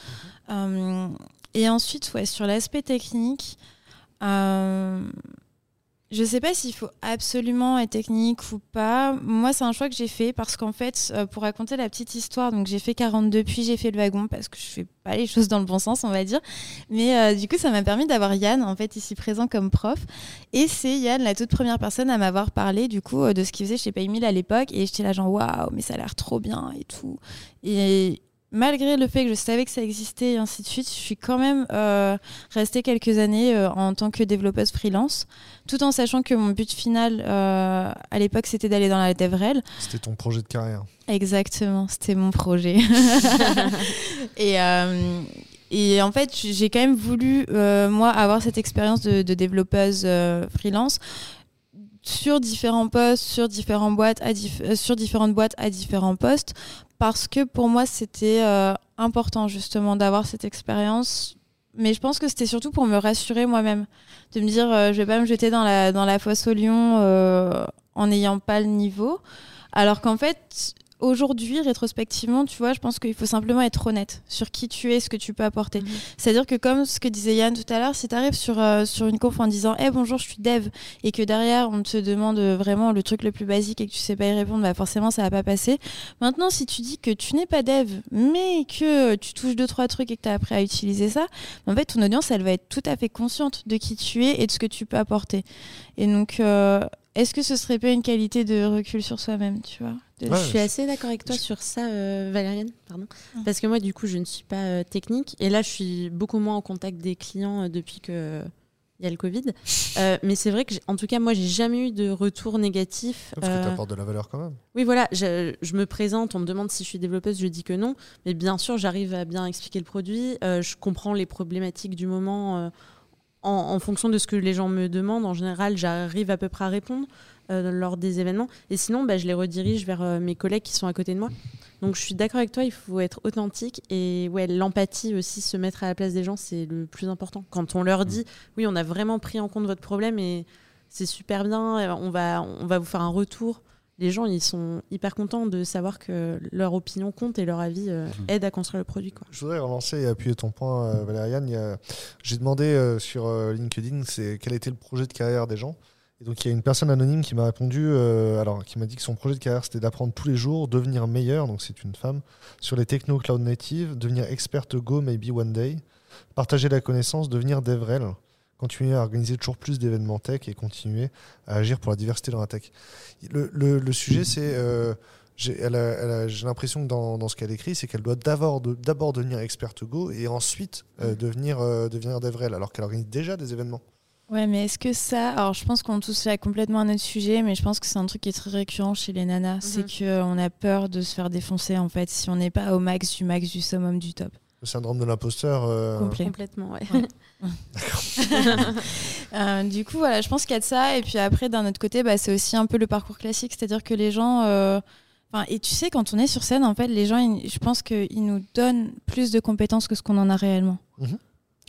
Mhm. Euh, et ensuite, ouais, sur l'aspect technique, euh, je sais pas s'il faut absolument être technique ou pas. Moi, c'est un choix que j'ai fait parce qu'en fait, euh, pour raconter la petite histoire, donc j'ai fait 42 puis j'ai fait le wagon parce que je fais pas les choses dans le bon sens, on va dire. Mais euh, du coup, ça m'a permis d'avoir Yann, en fait, ici présent comme prof. Et c'est Yann, la toute première personne à m'avoir parlé, du coup, euh, de ce qu'il faisait chez PayMill à l'époque. Et j'étais là, genre, waouh, mais ça a l'air trop bien et tout. Et malgré le fait que je savais que ça existait et ainsi de suite, je suis quand même euh, restée quelques années euh, en tant que développeuse freelance, tout en sachant que mon but final euh, à l'époque c'était d'aller dans la DevRel. C'était ton projet de carrière. Exactement, c'était mon projet. et, et en fait, j'ai quand même voulu, moi, avoir cette expérience de, de développeuse freelance sur différents postes, sur, différents boîtes à sur différentes boîtes à différents postes, parce que pour moi, c'était euh, important justement d'avoir cette expérience. Mais je pense que c'était surtout pour me rassurer moi-même, de me dire, euh, je vais pas me jeter dans la, dans la fosse au lion euh, en n'ayant pas le niveau. Alors qu'en fait, aujourd'hui, rétrospectivement, tu vois, je pense qu'il faut simplement être honnête sur qui tu es, ce que tu peux apporter. Mhm. C'est-à-dire que comme ce que disait Yann tout à l'heure, si tu arrives sur, euh, sur une conf en disant hey, bonjour, je suis dev, et que derrière, on te demande vraiment le truc le plus basique et que tu sais pas y répondre, bah forcément, ça va pas passer. Maintenant, si tu dis que tu n'es pas dev, mais que tu touches deux, trois trucs et que tu as appris à utiliser ça, en fait, ton audience, elle va être tout à fait consciente de qui tu es et de ce que tu peux apporter. Et donc, euh, est-ce que ce serait pas une qualité de recul sur soi-même, tu vois? Je suis assez d'accord avec toi sur ça, euh, Valériane. Pardon. Ah. Parce que moi, du coup, je ne suis pas euh, technique. Et là, je suis beaucoup moins en contact des clients euh, depuis que il y a le Covid. mais c'est vrai que, en tout cas, moi, j'ai jamais eu de retour négatif. Parce que tu apportes de la valeur quand même. Oui, voilà. Je, je, me présente, on me demande si je suis développeuse, je dis que non. Mais bien sûr, j'arrive à bien expliquer le produit. je comprends les problématiques du moment en, fonction de ce que les gens me demandent, en général, j'arrive à peu près à répondre euh, lors des événements. Et sinon, bah, je les redirige vers euh, mes collègues qui sont à côté de moi. Donc, je suis d'accord avec toi, il faut être authentique. Et ouais, l'empathie aussi, se mettre à la place des gens, c'est le plus important. Quand on leur dit, oui, on a vraiment pris en compte votre problème et c'est super bien, on va, on va vous faire un retour les gens ils sont hyper contents de savoir que leur opinion compte et leur avis euh, mhm. aide à construire le produit. Quoi. Je voudrais relancer et appuyer ton point, euh, Valériane. J'ai demandé euh, sur LinkedIn c'est quel était le projet de carrière des gens. Donc il y a une personne anonyme qui m'a répondu, alors qui m'a dit que son projet de carrière c'était d'apprendre tous les jours, devenir meilleur, donc c'est une femme, sur les techno cloud native, devenir experte Go maybe one day, partager la connaissance, devenir DevRel continuer à organiser toujours plus d'événements tech et continuer à agir pour la diversité dans la tech. Le, sujet, c'est. Euh, j'ai l'impression que dans, ce qu'elle écrit, c'est qu'elle doit d'abord devenir experte Go et ensuite euh, devenir, euh, devenir DevRel, alors qu'elle organise déjà des événements. Ouais, mais est-ce que ça. Alors, je pense qu'on touche là complètement un autre sujet, mais je pense que c'est un truc qui est très récurrent chez les nanas. C'est mm-hmm. qu'on a peur de se faire défoncer, en fait, si on n'est pas au max du max du summum du top. Le syndrome de l'imposteur. Euh, Complètement, ouais. euh, du coup, voilà, je pense qu'il y a de ça. Et puis après, d'un autre côté, bah, c'est aussi un peu le parcours classique. C'est-à-dire que les gens. Euh, et tu sais, quand on est sur scène, en fait, les gens, je pense qu'ils nous donnent plus de compétences que ce qu'on en a réellement. Mhm.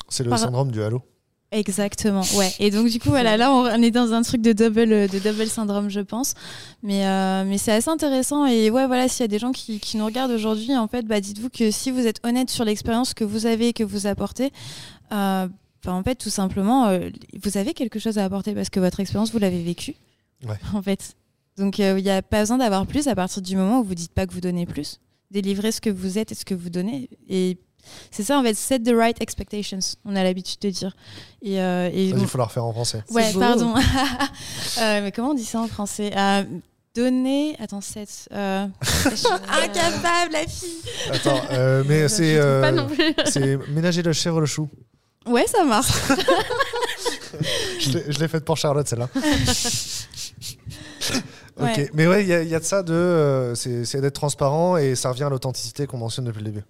C'est le syndrome du halo. Exactement, ouais. Et donc du coup, voilà, là, on est dans un truc de double, de double syndrome, je pense. Mais, euh, mais c'est assez intéressant. Et ouais, voilà, s'il y a des gens qui, qui nous regardent aujourd'hui, en fait, bah, dites-vous que si vous êtes honnête sur l'expérience que vous avez et que vous apportez, euh, bah, en fait, tout simplement, euh, vous avez quelque chose à apporter parce que votre expérience, vous l'avez vécue. Ouais. En fait. Donc il n'y a pas besoin d'avoir plus à partir du moment où vous dites pas que vous donnez plus. Délivrer ce que vous êtes et ce que vous donnez. Et c'est ça, en fait, set the right expectations, on a l'habitude de dire. Et, euh, Il faut la refaire en français. Ouais, pardon. euh, mais comment on dit ça en français? Euh, Donner. Attends, set. Euh... Incapable, la fille Attends, euh, mais c'est. Euh, c'est ménager le chèvre le chou. Ouais, ça marche. je l'ai faite pour Charlotte, celle-là. Ok, mais ouais, il y, a- il y a de ça, de, euh, c'est c'est d'être transparent et ça revient à l'authenticité qu'on mentionne depuis le début.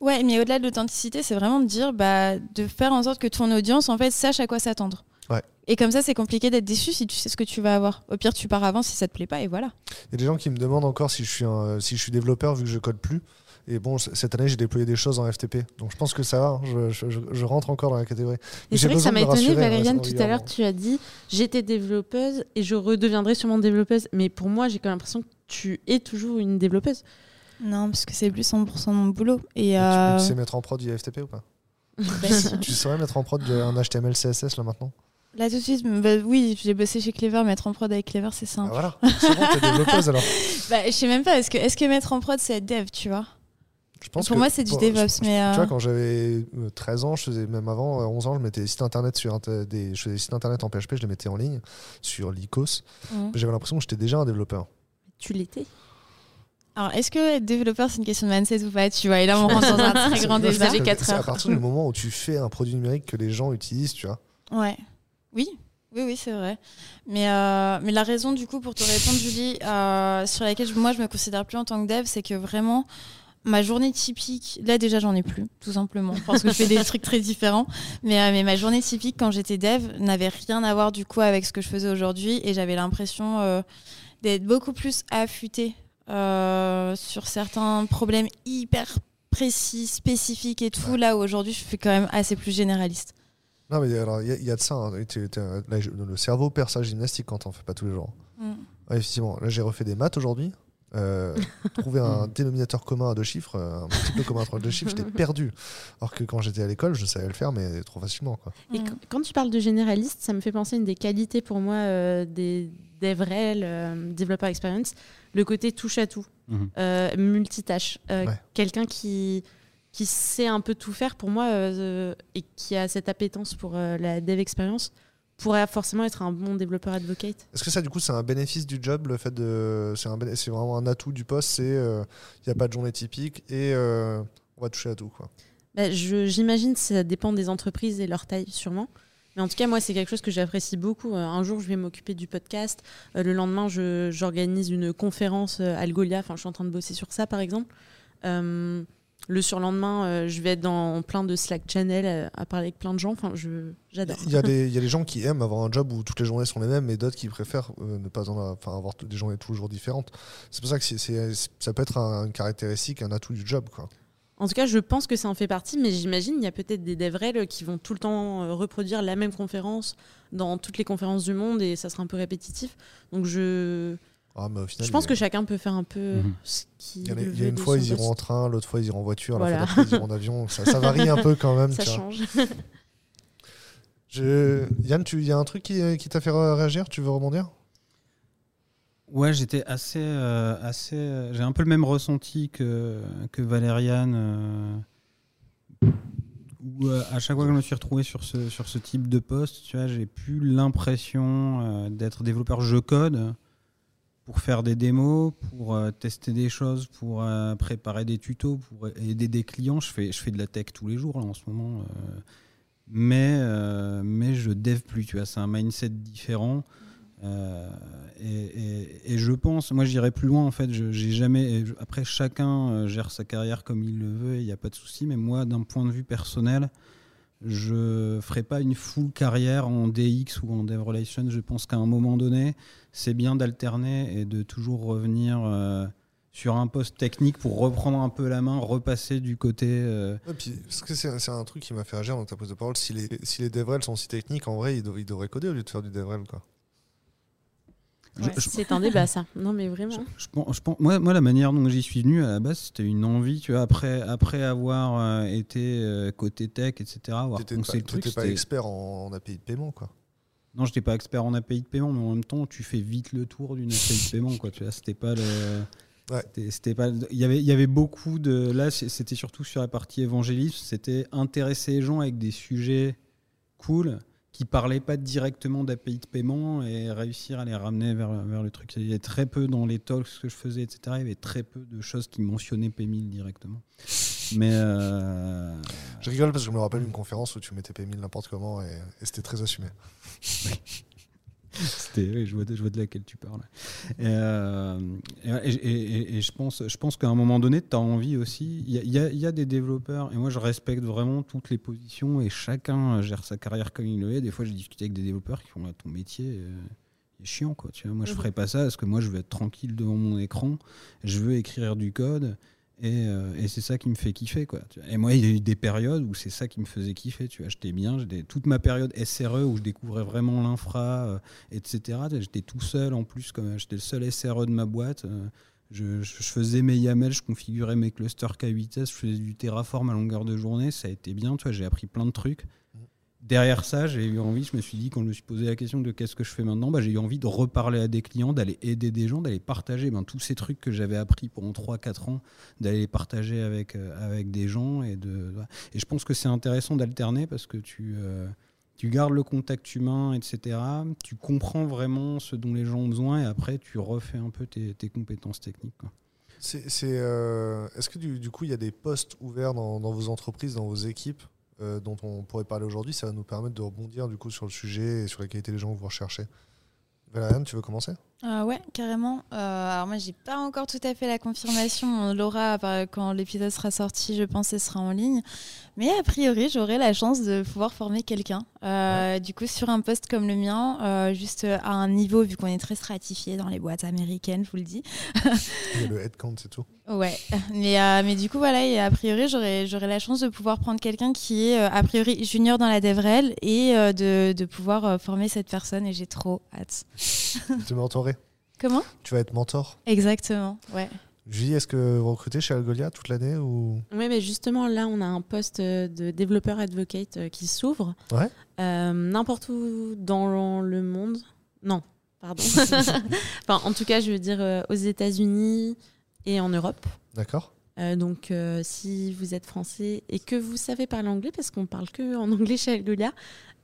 Ouais, mais au-delà de l'authenticité, c'est vraiment de dire, bah, de faire en sorte que ton audience, en fait, sache à quoi s'attendre. Ouais. Et comme ça, c'est compliqué d'être déçu si tu sais ce que tu vas avoir. Au pire, tu pars avant si ça te plaît pas, et voilà. Il y a des gens qui me demandent encore si je suis, un- si je suis développeur vu que je code plus. Et bon, cette année, j'ai déployé des choses en FTP. Donc je pense que ça va. hein. Je, je- je- je rentre encore dans la catégorie. Et j'ai c'est vrai que ça m'a étonné, Valériane, tout à l'heure, tu as dit j'étais développeuse et je redeviendrai sûrement développeuse. Mais pour moi, j'ai quand même l'impression que tu es toujours une développeuse. Non, parce que c'est plus 100% de mon boulot. Et Tu, euh, tu sais mettre en prod du FTP ou pas? Tu saurais mettre en prod un HTML, CSS là maintenant? Là, tout de suite, bah, oui, j'ai bossé chez Clever. Mettre en prod avec Clever, c'est Ah, simple. Voilà, c'est bon, t'es développeuse alors. Bah, je sais même pas, est-ce que, est-ce que mettre en prod, c'est être dev, tu vois? Je pense Pour que- moi, c'est du DevOps, je- mais, euh, Tu vois, quand j'avais euh, 13 ans, je faisais même avant, euh, 11 ans, je mettais des sites internet sur des, je faisais des sites internet en PHP, je les mettais en ligne sur l'ICOS. J'avais l'impression que j'étais déjà un développeur. Tu l'étais? Alors, est-ce que être développeur, c'est une question de mindset ou pas? Tu vois, et là, on rentre dans un très grand débat. C'est à partir du moment où tu fais un produit numérique que les gens utilisent, tu vois. Ouais. Oui. Oui, oui, c'est vrai. Mais, euh, mais la raison, du coup, pour te répondre, Julie, euh, sur laquelle moi, je me considère plus en tant que dev, c'est que vraiment, ma journée typique, là déjà, j'en ai plus, tout simplement, parce que je fais des trucs très différents. Mais, euh, mais ma journée typique, quand j'étais dev, n'avait rien à voir, du coup, avec ce que je faisais aujourd'hui. Et j'avais l'impression euh, d'être beaucoup plus affûtée euh, sur certains problèmes hyper précis, spécifiques et tout. Là où aujourd'hui, je suis quand même assez plus généraliste. Non, mais alors, il y, a- il y a de ça. hein. Le cerveau perd sa gymnastique quand on fait pas tous les jours. Mm. Ouais, effectivement, là, j'ai refait des maths aujourd'hui. Euh, trouver un dénominateur commun à deux chiffres, euh, un multiple commun entre deux chiffres, j'étais perdu. Alors que quand j'étais à l'école, je savais le faire, mais trop facilement. Quoi. Et Mm. qu- quand tu parles de généraliste, ça me fait penser à une des qualités pour moi euh, des DevRel, euh, Developer Experience, le côté touche à tout, Mhm. euh, multitâche. Euh, Ouais. Quelqu'un qui, qui sait un peu tout faire pour moi euh, et qui a cette appétence pour euh, la Dev Experience pourrait forcément être un bon développeur advocate. Est-ce que ça, du coup, c'est un bénéfice du job, le fait de. C'est un béné- c'est vraiment un atout du poste, c'est. Il n'y a pas de journée typique et euh, on va toucher à tout. Quoi. Bah, je- J'imagine que ça dépend des entreprises et leur taille, sûrement. Mais en tout cas, moi, c'est quelque chose que j'apprécie beaucoup. Euh, un jour, je vais m'occuper du podcast. Euh, le lendemain, je- j'organise une conférence euh, Algolia. Enfin, je suis en train de bosser sur ça, par exemple. Euh, le surlendemain, euh, je vais être dans plein de Slack channel euh, à parler avec plein de gens. Enfin, j'adore. Il y, a des, il y a des gens qui aiment avoir un job où toutes les journées sont les mêmes et d'autres qui préfèrent euh, ne pas en avoir, enfin, avoir des journées toujours différentes. C'est pour ça que ça peut être un, une caractéristique, un atout du job. Quoi. En tout cas, je pense que ça en fait partie, mais j'imagine il y a peut-être des DevRel qui vont tout le temps reproduire la même conférence dans toutes les conférences du monde et ça sera un peu répétitif. Donc je, Ah, mais au final, je pense il que a- chacun peut faire un peu Mhm. ce qu'il il y, a- veut il y a une fois, ils iront en train, l'autre fois, ils iront en voiture, la Voilà. fois d'après, ils iront en avion. Ça, ça varie un peu quand même. Ça tu vois. change. Je- Yann, tu- il y a un truc qui, qui t'a fait réagir? Tu veux rebondir? Ouais, j'étais assez, euh, assez. euh, J'ai un peu le même ressenti que, que Valériane. euh, où euh, à chaque fois que je me suis retrouvé sur ce, sur ce type de poste, tu vois, j'ai plus l'impression euh, d'être développeur jeu code pour faire des démos, pour euh, tester des choses, pour euh, préparer des tutos, pour aider des clients. Je fais, je fais de la tech tous les jours là, en ce moment. euh, mais, mais je dev plus, tu vois, c'est un mindset différent. Et, et- je pense, moi j'irai plus loin en fait. J'ai jamais. après, chacun gère sa carrière comme il le veut, il n'y a pas de souci. Mais moi, d'un point de vue personnel, je ferai pas une full carrière en DX ou en Dev Relations. Je pense qu'à un moment donné, c'est bien d'alterner et de toujours revenir euh, sur un poste technique pour reprendre un peu la main, repasser du côté. euh, parce que c'est un truc qui m'a fait réagir dans ta prise de parole. Si les, si les DevRel sont si techniques, en vrai, ils devraient coder au lieu de faire du DevRel. Quoi. Je- Ouais. je- C'est un débat, ça. Non, mais vraiment. Je je moi, moi, la manière dont j'y suis venu à la base, c'était une envie, tu vois, après, après avoir euh, été euh, côté tech, etc., avoir T'étais poncé pas, le truc. t'étais pas c'était- expert en, en API de paiement. Quoi. Non, j'étais pas expert en API de paiement, mais en même temps, tu fais vite le tour d'une API de paiement, quoi. Tu vois, c'était pas le. Ouais. c'était- C'était pas. Il y avait, il y avait beaucoup de. Là, c'était surtout sur la partie évangélisme. C'était intéresser les gens avec des sujets cool qui parlaient pas directement d'API de paiement et réussir à les ramener vers, vers le truc. Il y avait très peu dans les talks que je faisais, etc. Il y avait très peu de choses qui mentionnaient P1000 directement. Mais. euh, Je rigole parce que je me rappelle une conférence où tu mettais P1000 n'importe comment et, et c'était très assumé. C'était, je, vois de, je vois de laquelle tu parles. Et, euh, et- et- et je pense, je pense qu'à un moment donné, tu as envie aussi. Il y a, il y a- il y a des développeurs, et moi je respecte vraiment toutes les positions, et chacun gère sa carrière comme il le est. Des fois, j'ai discuté avec des développeurs qui font Ah, ton métier. euh, est chiant quoi tu vois moi je Mhm. ferais pas ça parce que moi je veux être tranquille devant mon écran je veux écrire du code et, euh, et c'est ça qui me fait kiffer quoi et moi il y a eu des périodes où c'est ça qui me faisait kiffer tu vois. J'étais bien j'étais toute ma période SRE où je découvrais vraiment l'infra euh, etc j'étais tout seul en plus comme j'étais le seul SRE de ma boîte euh, je, faisais mes YAML, je configurais mes clusters K8S, je faisais du Terraform à longueur de journée, ça a été bien, tu vois, j'ai appris plein de trucs. Derrière ça, j'ai eu envie, je me suis dit, quand je me suis posé la question de qu'est-ce que je fais maintenant, bah, j'ai eu envie de reparler à des clients, d'aller aider des gens, d'aller partager ben, tous ces trucs que j'avais appris pendant 3-4 ans, d'aller les partager avec, euh, avec des gens. Et, de, et je pense que c'est intéressant d'alterner parce que tu, euh, tu gardes le contact humain, etc. Tu comprends vraiment ce dont les gens ont besoin et après, tu refais un peu tes, compétences techniques. C'est, c'est, euh, Est-ce que du, du coup, il y a des postes ouverts dans, dans vos entreprises, dans vos équipes, euh, dont on pourrait parler aujourd'hui Ça va nous permettre de rebondir du coup sur le sujet et sur la qualité des gens que vous recherchez. Valériane, tu veux commencer? Ah ouais, carrément. Euh, alors moi, j'ai pas encore tout à fait la confirmation. On l'aura quand l'épisode sera sorti, je pense, et sera en ligne. Mais a priori, j'aurai la chance de pouvoir former quelqu'un. Euh, Du coup, sur un poste comme le mien, euh, juste à un niveau, vu qu'on est très stratifié dans les boîtes américaines, je vous le dis. Le headcount, c'est tout. Ouais, mais, euh, mais du coup, voilà, et a priori, j'aurai la chance de pouvoir prendre quelqu'un qui est euh, a priori junior dans la DevRel et euh, de, de pouvoir euh, former cette personne, et j'ai trop hâte. tu mentoré Comment Tu vas être mentor Exactement, ouais. Julie, est-ce que vous recrutez chez Algolia toute l'année ou... Oui, mais justement, là, on a un poste de développeur advocate euh, qui s'ouvre. Ouais. Euh, N'importe où dans le monde. Non, pardon. enfin, en tout cas, je veux dire euh, aux États-Unis et en Europe. D'accord Euh, donc, euh, si vous êtes français et que vous savez parler anglais, parce qu'on parle que en anglais chez Algolia,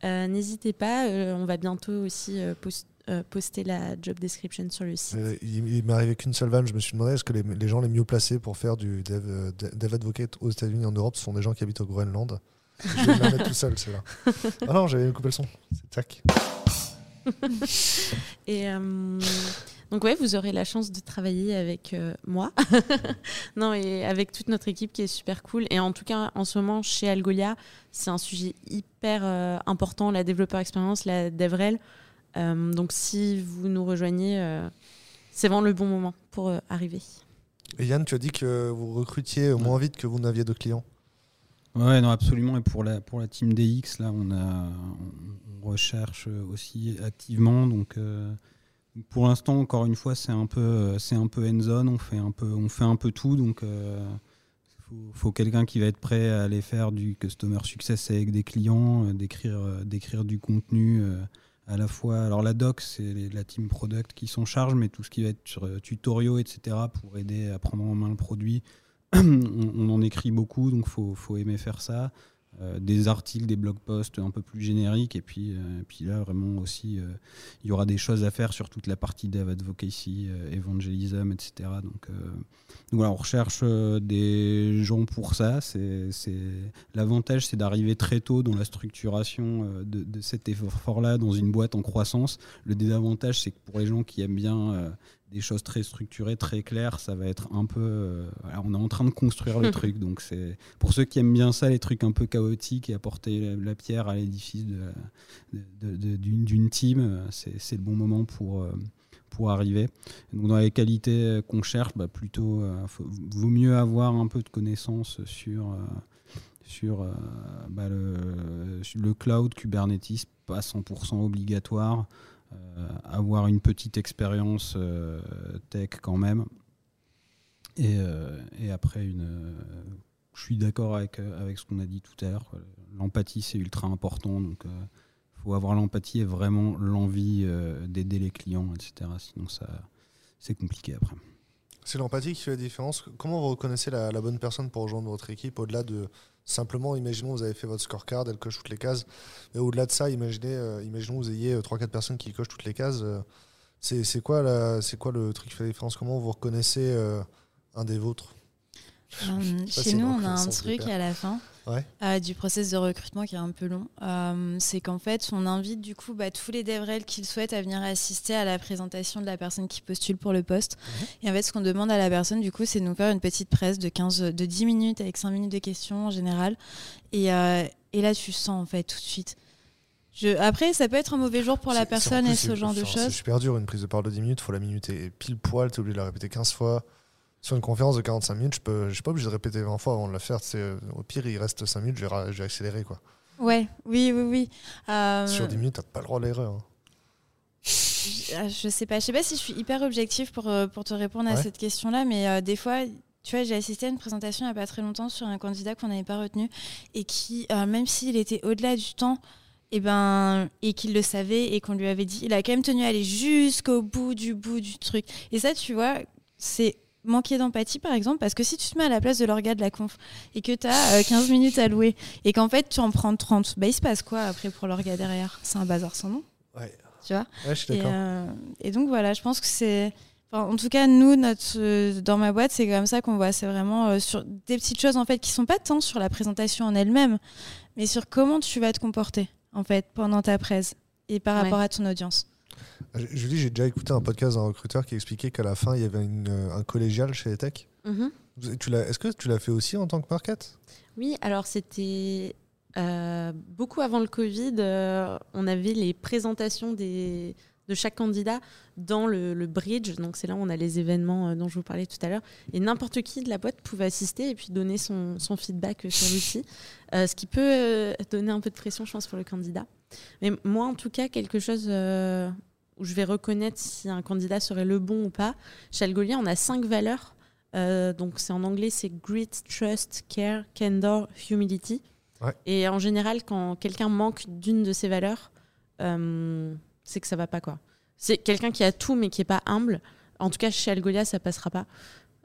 euh, n'hésitez pas. euh, on va bientôt aussi euh, post- euh, poster la job description sur le site. Euh, Il, il m'est arrivé qu'une seule vanne. Je me suis demandé est-ce que les, les gens les mieux placés pour faire du dev, euh, dev advocate aux États-Unis et en Europe ce sont des gens qui habitent au Groenland Je vais me la mettre tout seul, c'est là. Ah non, j'avais coupé le son. C'est tac. Et donc ouais, vous aurez la chance de travailler avec moi, non et avec toute notre équipe qui est super cool. Et en tout cas, en ce moment chez Algolia, c'est un sujet hyper important, la développeur expérience, la DevRel. Euh, donc si vous nous rejoignez, euh, c'est vraiment le bon moment pour euh, arriver. Et Yann, tu as dit que vous recrutiez moins vite que vous n'aviez de clients. Ouais, non, absolument. Et pour la, pour la team DX, là, on, a, on, recherche aussi activement. Donc, euh, pour l'instant, encore une fois, c'est un peu, c'est un peu end-zone. On fait un peu, on fait un peu tout. Donc, euh, faut, faut quelqu'un qui va être prêt à aller faire du customer success avec des clients, euh, d'écrire, d'écrire du contenu. À la fois, alors la doc, c'est la team product qui s'en charge, mais tout ce qui va être sur euh, tutoriaux, etc., pour aider à prendre en main le produit, on, on en écrit beaucoup, donc faut, faut aimer faire ça. Euh, des articles, des blog posts un peu plus génériques, et puis, euh, puis là vraiment aussi, euh, il y aura des choses à faire sur toute la partie dev advocacy, evangelism, etc. Donc, donc voilà, on recherche des gens pour ça. C'est. L'avantage, c'est d'arriver très tôt dans la structuration de, cet effort-là dans une boîte en croissance. Le désavantage, c'est que pour les gens qui aiment bien des choses très structurées, très claires, ça va être un peu. euh, voilà, on est en train de construire le truc, donc c'est pour ceux qui aiment bien ça, les trucs un peu chaotiques et apporter la, la pierre à l'édifice de, de- de- de- d'une, d'une team, euh, c'est, le bon moment pour. euh, pour arriver. Donc dans les qualités qu'on cherche, bah plutôt, euh, faut- vaut mieux avoir un peu de connaissances sur, euh, sur euh, bah, le, cloud, Kubernetes, pas 100% obligatoire, avoir une petite expérience euh, tech quand même. Et, euh, après, une, euh, je suis d'accord avec, euh, avec ce qu'on a dit tout à l'heure. L'empathie, c'est ultra important. Donc, il faut avoir l'empathie et vraiment l'envie euh, d'aider les clients, etc. Sinon, c'est compliqué après. C'est l'empathie qui fait la différence. Comment vous reconnaissez la bonne personne pour rejoindre votre équipe au-delà de simplement, imaginons vous avez fait votre scorecard, elle coche toutes les cases. Mais au-delà de ça, imaginez, euh, vous ayez 3-4 personnes qui cochent toutes les cases. euh, c'est quoi, quoi le truc qui fait la différence? Comment vous reconnaissez euh, un des vôtres? Euh, chez nous, on a un truc hyper. à la fin Ouais. euh, du process de recrutement qui est un peu long. Euh, c'est qu'en fait, on invite du coup bah, tous les DevRel qui le souhaitent à venir assister à la présentation de la personne qui postule pour le poste. Mhm. Et en fait, ce qu'on demande à la personne, du coup, c'est de nous faire une petite presse de 15, de 10 minutes avec 5 minutes de questions en général. Et, et là, tu sens en fait tout de suite. Je... Après, ça peut être un mauvais jour pour la personne plus, et ce genre de enfin, C'est choses. super dur, une prise de parole de 10 minutes, faut la minuter pile poil, t'es obligé de la répéter 15 fois. Sur une conférence de 45 minutes, je je suis pas obligé de répéter 20 fois avant de la faire. au pire, il reste 5 minutes, je vais, ra- je vais accélérer. Quoi. Ouais, oui, oui, oui. Euh, Sur 10 minutes, t'as pas le droit à l'erreur. hein. Je ah, je sais pas, je sais pas si je suis hyper objective pour, euh, pour te répondre à Ouais. cette question-là, mais euh, des fois, tu vois, j'ai assisté à une présentation il n'y a pas très longtemps sur un candidat qu'on n'avait pas retenu et qui, euh, même s'il était au-delà du temps, et ben, et qu'il le savait et qu'on lui avait dit, il a quand même tenu à aller jusqu'au bout du bout du truc. Et ça, tu vois, c'est manquer d'empathie par exemple parce que si tu te mets à la place de l'orga de la conf et que tu as 15 minutes à louer et qu'en fait tu en prends 30 bah il se passe quoi après pour l'orga derrière? C'est un bazar sans nom Ouais. tu vois? Ouais, je suis et, d'accord. euh, et donc voilà, je pense que c'est. enfin, en tout cas, nous, notre, euh, dans ma boîte, c'est comme ça qu'on voit. C'est vraiment euh, sur des petites choses en fait qui sont pas tant sur la présentation en elle-même, mais sur comment tu vas te comporter en fait pendant ta presse et par Ouais. rapport à ton audience. Je- Julie, j'ai déjà écouté un podcast d'un recruteur qui expliquait qu'à la fin, il y avait une, euh, un collégial chez les tech. Mhm. Est-ce que tu l'as fait aussi en tant que market? Oui, alors c'était euh, beaucoup avant le Covid. euh, on avait les présentations des, de chaque candidat dans le, le bridge. Donc c'est là où on a les événements dont je vous parlais tout à l'heure. Et n'importe qui de la boîte pouvait assister et puis donner son, son feedback sur l'outil. Euh, ce qui peut donner un peu de pression, je pense, pour le candidat. Mais moi, en tout cas, quelque chose euh, où je vais reconnaître si un candidat serait le bon ou pas. Chez Algolia, on a cinq valeurs. Euh, donc c'est en anglais, c'est grit, trust, care, candor, humility. Ouais. Et en général, quand quelqu'un manque d'une de ces valeurs, euh, c'est que ça va pas quoi. C'est quelqu'un qui a tout mais qui est pas humble. En tout cas, chez Algolia, ça passera pas.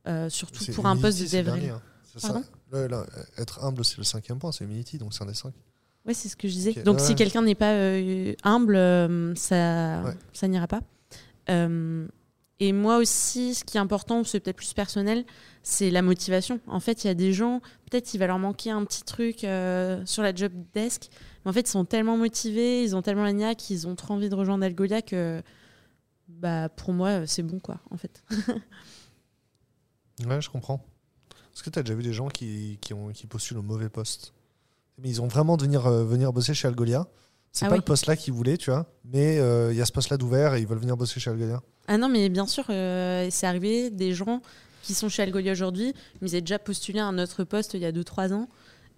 Euh, surtout pour un poste de Humility, c'est le dev. dernier, hein. Être humble, c'est le cinquième point, c'est Humility, donc c'est un des cinq. Oui, c'est ce que je disais. Donc ouais, si quelqu'un n'est pas euh, humble, euh, ça, Ouais. ça n'ira pas. Euh, et moi aussi, ce qui est important, c'est peut-être plus personnel, c'est la motivation. En fait, il y a des gens, peut-être il va leur manquer un petit truc sur la job desk, mais en fait, ils sont tellement motivés, ils ont tellement la niaque, ils ont trop envie de rejoindre Algolia que, bah, pour moi, c'est bon, quoi, en fait. Ouais, je comprends. Est-ce que tu as déjà vu des gens qui, qui, ont, qui postulent au mauvais poste? Mais ils ont vraiment de venir, euh, venir bosser chez Algolia. C'est Ah pas oui. le poste là qu'ils voulaient, tu vois, mais euh, il y a ce poste là d'ouvert et ils veulent venir bosser chez Algolia. Ah non, mais bien sûr, euh, c'est arrivé des gens qui sont chez Algolia aujourd'hui, mais ils avaient déjà postulé à un autre poste il y a 2-3 ans.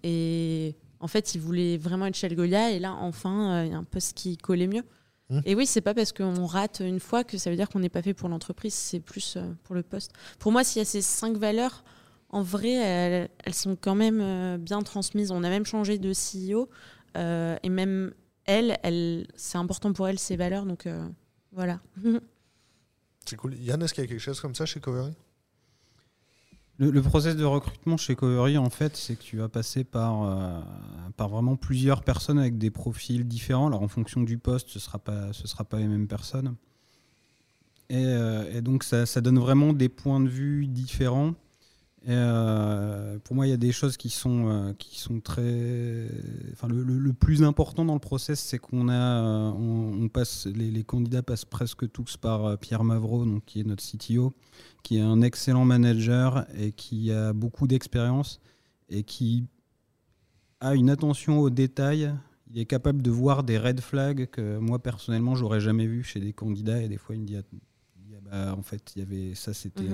Et en fait, ils voulaient vraiment être chez Algolia. Et là, enfin, il y a un poste qui collait mieux. Hmm. Et oui, c'est pas parce qu'on rate une fois que ça veut dire qu'on n'est pas fait pour l'entreprise, c'est plus pour le poste. Pour moi, s'il y a ces cinq valeurs, en vrai, elles, elles sont quand même euh, bien transmises. On a même changé de CEO. euh, et même elle, elle c'est important pour elle, ces valeurs. Donc euh, voilà. C'est cool. Yann, est-ce qu'il y a quelque chose comme ça chez Covery Le, le process de recrutement chez Covery, en fait, c'est que tu vas passer par, euh, par vraiment plusieurs personnes avec des profils différents. Alors, en fonction du poste, ce ne sera, pas- ce sera pas les mêmes personnes. Et, euh, et donc, ça, ça donne vraiment des points de vue différents. Euh, pour moi, il y a des choses qui sont, euh, qui sont très. Enfin, le, plus important dans le process, c'est qu'on a, euh, on, passe, les, candidats passent presque tous par Pierre Mavro, donc qui est notre CTO, qui est un excellent manager et qui a beaucoup d'expérience et qui a une attention aux détails. Il est capable de voir des red flags que moi personnellement j'aurais jamais vu chez des candidats et des fois il me dit, bah, en fait il y avait ça c'était Mhm.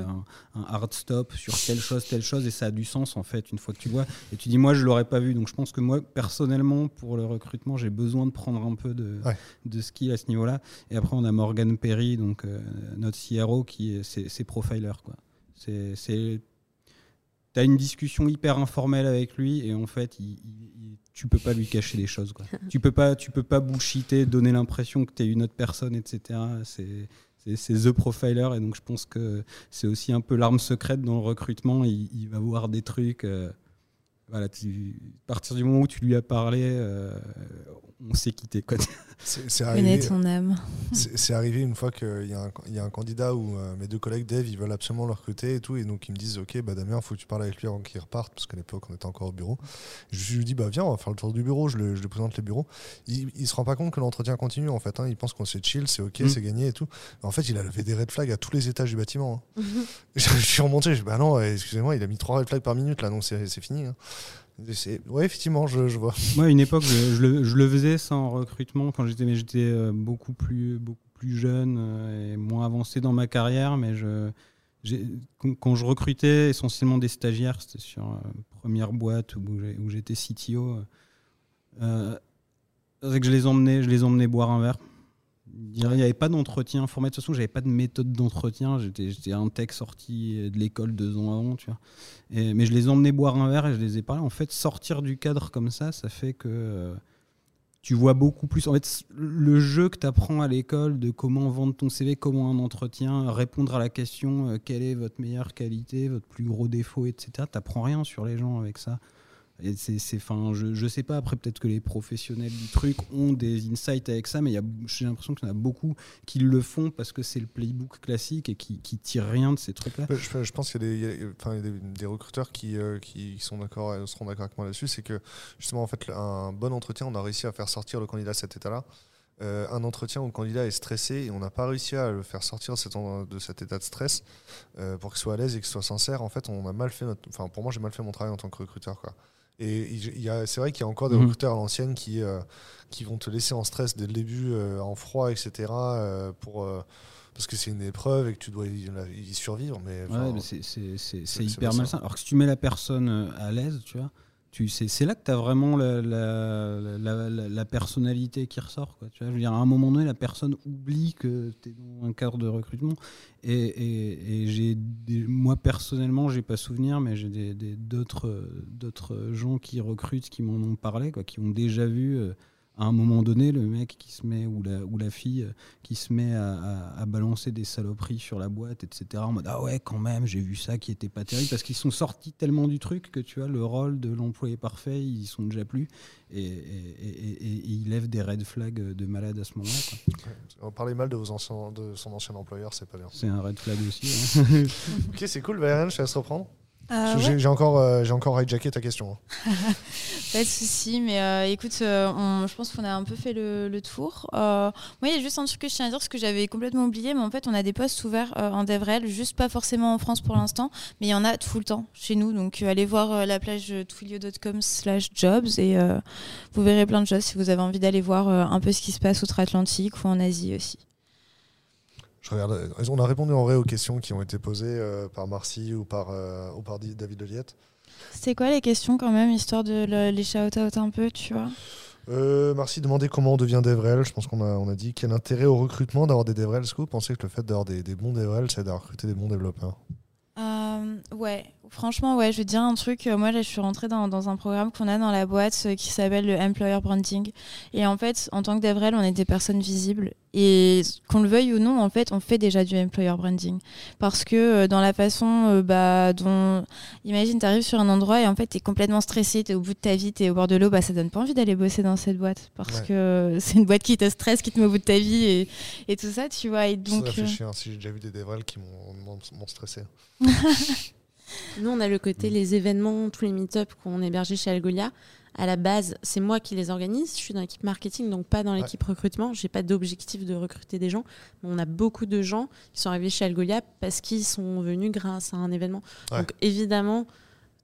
un, un hard stop sur telle chose telle chose et ça a du sens en fait une fois que tu vois et tu dis moi je l'aurais pas vu donc je pense que moi personnellement pour le recrutement j'ai besoin de prendre un peu de, Ouais. de skill à ce niveau là et après on a Morgan Perry donc euh, notre CRO qui est c'est profiler quoi c'est T'as une discussion hyper informelle avec lui et en fait, il, il- il- tu peux pas lui cacher des choses. Quoi. tu peux pas, tu peux pas bullshiter, donner l'impression que tu es une autre personne, etc. C'est, c'est, the profiler et donc je pense que c'est aussi un peu l'arme secrète dans le recrutement. Il, il va voir des trucs. euh, voilà, tu, à partir du moment où tu lui as parlé, euh, on s'est quitté. Quoi. C'est Connais arrivé, ton âme. c'est- c'est arrivé une fois qu'il y, a un- il y a un candidat où euh, mes deux collègues Dave, ils veulent absolument le recruter et tout. Et donc, ils me disent Ok, bah Damien, faut que tu parles avec lui avant qu'il reparte, parce qu'à l'époque, on était encore au bureau. Je lui dis Bah viens, on va faire le tour du bureau. Je, le- je lui présente les bureaux. Il, il se rend pas compte que l'entretien continue, en fait. hein. Il pense qu'on c'est chill, c'est ok, Mm. c'est gagné et tout. Mais en fait, il a levé des red flags à tous les étages du bâtiment. hein. je, je suis remonté, je dis Bah non, excusez-moi, il a mis trois red flags par minute, là, donc c'est c'est fini. hein. Ouais, effectivement, je, je vois. Moi, une époque, je, le, je le faisais sans recrutement quand j'étais, j'étais euh, beaucoup plus, beaucoup plus jeune euh, et moins avancé dans ma carrière. Mais je, quand, je recrutais essentiellement des stagiaires, c'était sur euh, première boîte où j'étais CTO. Euh, c'est que je les emmenais, je les emmenais boire un verre. Il n'y avait pas d'entretien formel. De toute façon, j'avais pas de méthode d'entretien. J'étais, un tech sorti de l'école deux ans avant, tu vois. Mais je les emmenais boire un verre et je les ai parlé. En fait, sortir du cadre comme ça, ça fait que euh, tu vois beaucoup plus. En fait, le jeu que tu apprends à l'école de comment vendre ton CV, comment un entretien, répondre à la question euh, quelle est votre meilleure qualité, votre plus gros défaut, etc. Tu rien sur les gens avec ça. C'est, fin, je, je sais pas, après peut-être que les professionnels du truc ont des insights avec ça, mais j'ai l'impression qu'il y en a beaucoup qui le font parce que c'est le playbook classique et qui, qui tirent rien de ces trucs-là. Je, pense qu'il y a des, y des, recruteurs qui, euh, qui sont d'accord, euh, seront d'accord avec moi là-dessus. C'est que justement, en fait, un bon entretien, on a réussi à faire sortir le candidat de cet état-là. Euh, un entretien où le candidat est stressé et on n'a pas réussi à le faire sortir de cet, état de stress pour qu'il soit à l'aise et qu'il soit sincère. En fait, on a mal fait notre. Enfin, pour moi, j'ai mal fait mon travail en tant que recruteur. Quoi. Et c'est vrai qu'il y a encore des Mhm. recruteurs à l'ancienne qui, euh, qui vont te laisser en stress dès le début, euh, en froid, etc. euh, pour, parce que c'est une épreuve et que tu dois y, y survivre. Mais, enfin, Ouais, mais c'est- hyper malsain. Alors que si tu mets la personne à l'aise, tu vois, c'est là que tu as vraiment la, la, la- personnalité qui ressort. Quoi, tu vois. Je veux dire, à un moment donné, la personne oublie que tu es dans un cadre de recrutement. Et, et, j'ai moi, personnellement, j'ai pas souvenir, mais j'ai d'autres gens qui recrutent qui m'en ont parlé, quoi, qui ont déjà vu. euh, à un moment donné, le mec qui se met, ou la, ou la fille euh, qui se met à, à- à balancer des saloperies sur la boîte, etc. En mode Ah ouais, quand même, j'ai vu ça qui était pas terrible. Parce qu'ils sont sortis tellement du truc que tu vois, le rôle de l'employé parfait, ils y sont déjà plus. Et, et- et- et- et ils lèvent des red flags de malade à ce moment-là. parlait mal de, vos anciens, de son ancien employeur, c'est pas bien. C'est un red flag aussi. hein. ok, c'est cool, Valériane, je te laisse reprendre. Ah Parce ouais, J'ai encore, euh, j'ai encore hijacké ta question. hein. pas de souci, mais euh, écoute, euh, on- je pense qu'on a un peu fait le, le tour. Euh, moi, il y a juste un truc que je tiens à dire, ce que j'avais complètement oublié, mais en fait, on a des postes ouverts en DevRel, juste pas forcément en France pour l'instant, mais il y en a tout le temps chez nous. Donc, allez voir la plage twilio.com/jobs et euh, vous verrez plein de choses si vous avez envie d'aller voir un peu ce qui se passe outre-Atlantique ou en Asie aussi. Je regarde, on a répondu en vrai aux questions qui ont été posées euh, par Marcy ou par, euh, ou par Di- David Leliette. C'était quoi les questions quand même, histoire de le- les shout-out un peu, tu vois? Euh, Marcy demandait comment on devient DevRel. Je pense qu'on a, on a dit quel intérêt au recrutement d'avoir des DevRel. Est-ce que vous pensez que le fait d'avoir des, des bons DevRel, c'est de recruter des bons développeurs Euh, ouais, franchement, ouais, je vais te dire un truc. Euh, Moi, là, je suis rentrée dans, dans un programme qu'on a dans la boîte euh, qui s'appelle le Employer Branding. Et en fait, en tant que DevRel, on est des personnes visibles. Et qu'on le veuille ou non, en fait, on fait déjà du Employer Branding. Parce que euh, dans la façon euh, bah, dont. Imagine, tu arrives sur un endroit et en fait, tu es complètement stressé, tu es au bout de ta vie, tu es au bord de l'eau, bah, ça donne pas envie d'aller bosser dans cette boîte. Parce Ouais. que c'est une boîte qui te stresse, qui te met au bout de ta vie et, et tout ça, tu vois. Et donc. Ça fait chier, hein, si j'ai déjà vu des DevRel qui m'ont stressé. Nous, on a le côté les événements, tous les meet-up qu'on hébergeait chez Algolia. À la base, c'est moi qui les organise. Je suis dans l'équipe marketing, donc pas dans Ouais. l'équipe recrutement. J'ai pas d'objectif de recruter des gens. Mais on a beaucoup de gens qui sont arrivés chez Algolia parce qu'ils sont venus grâce à un événement. Ouais. Donc évidemment,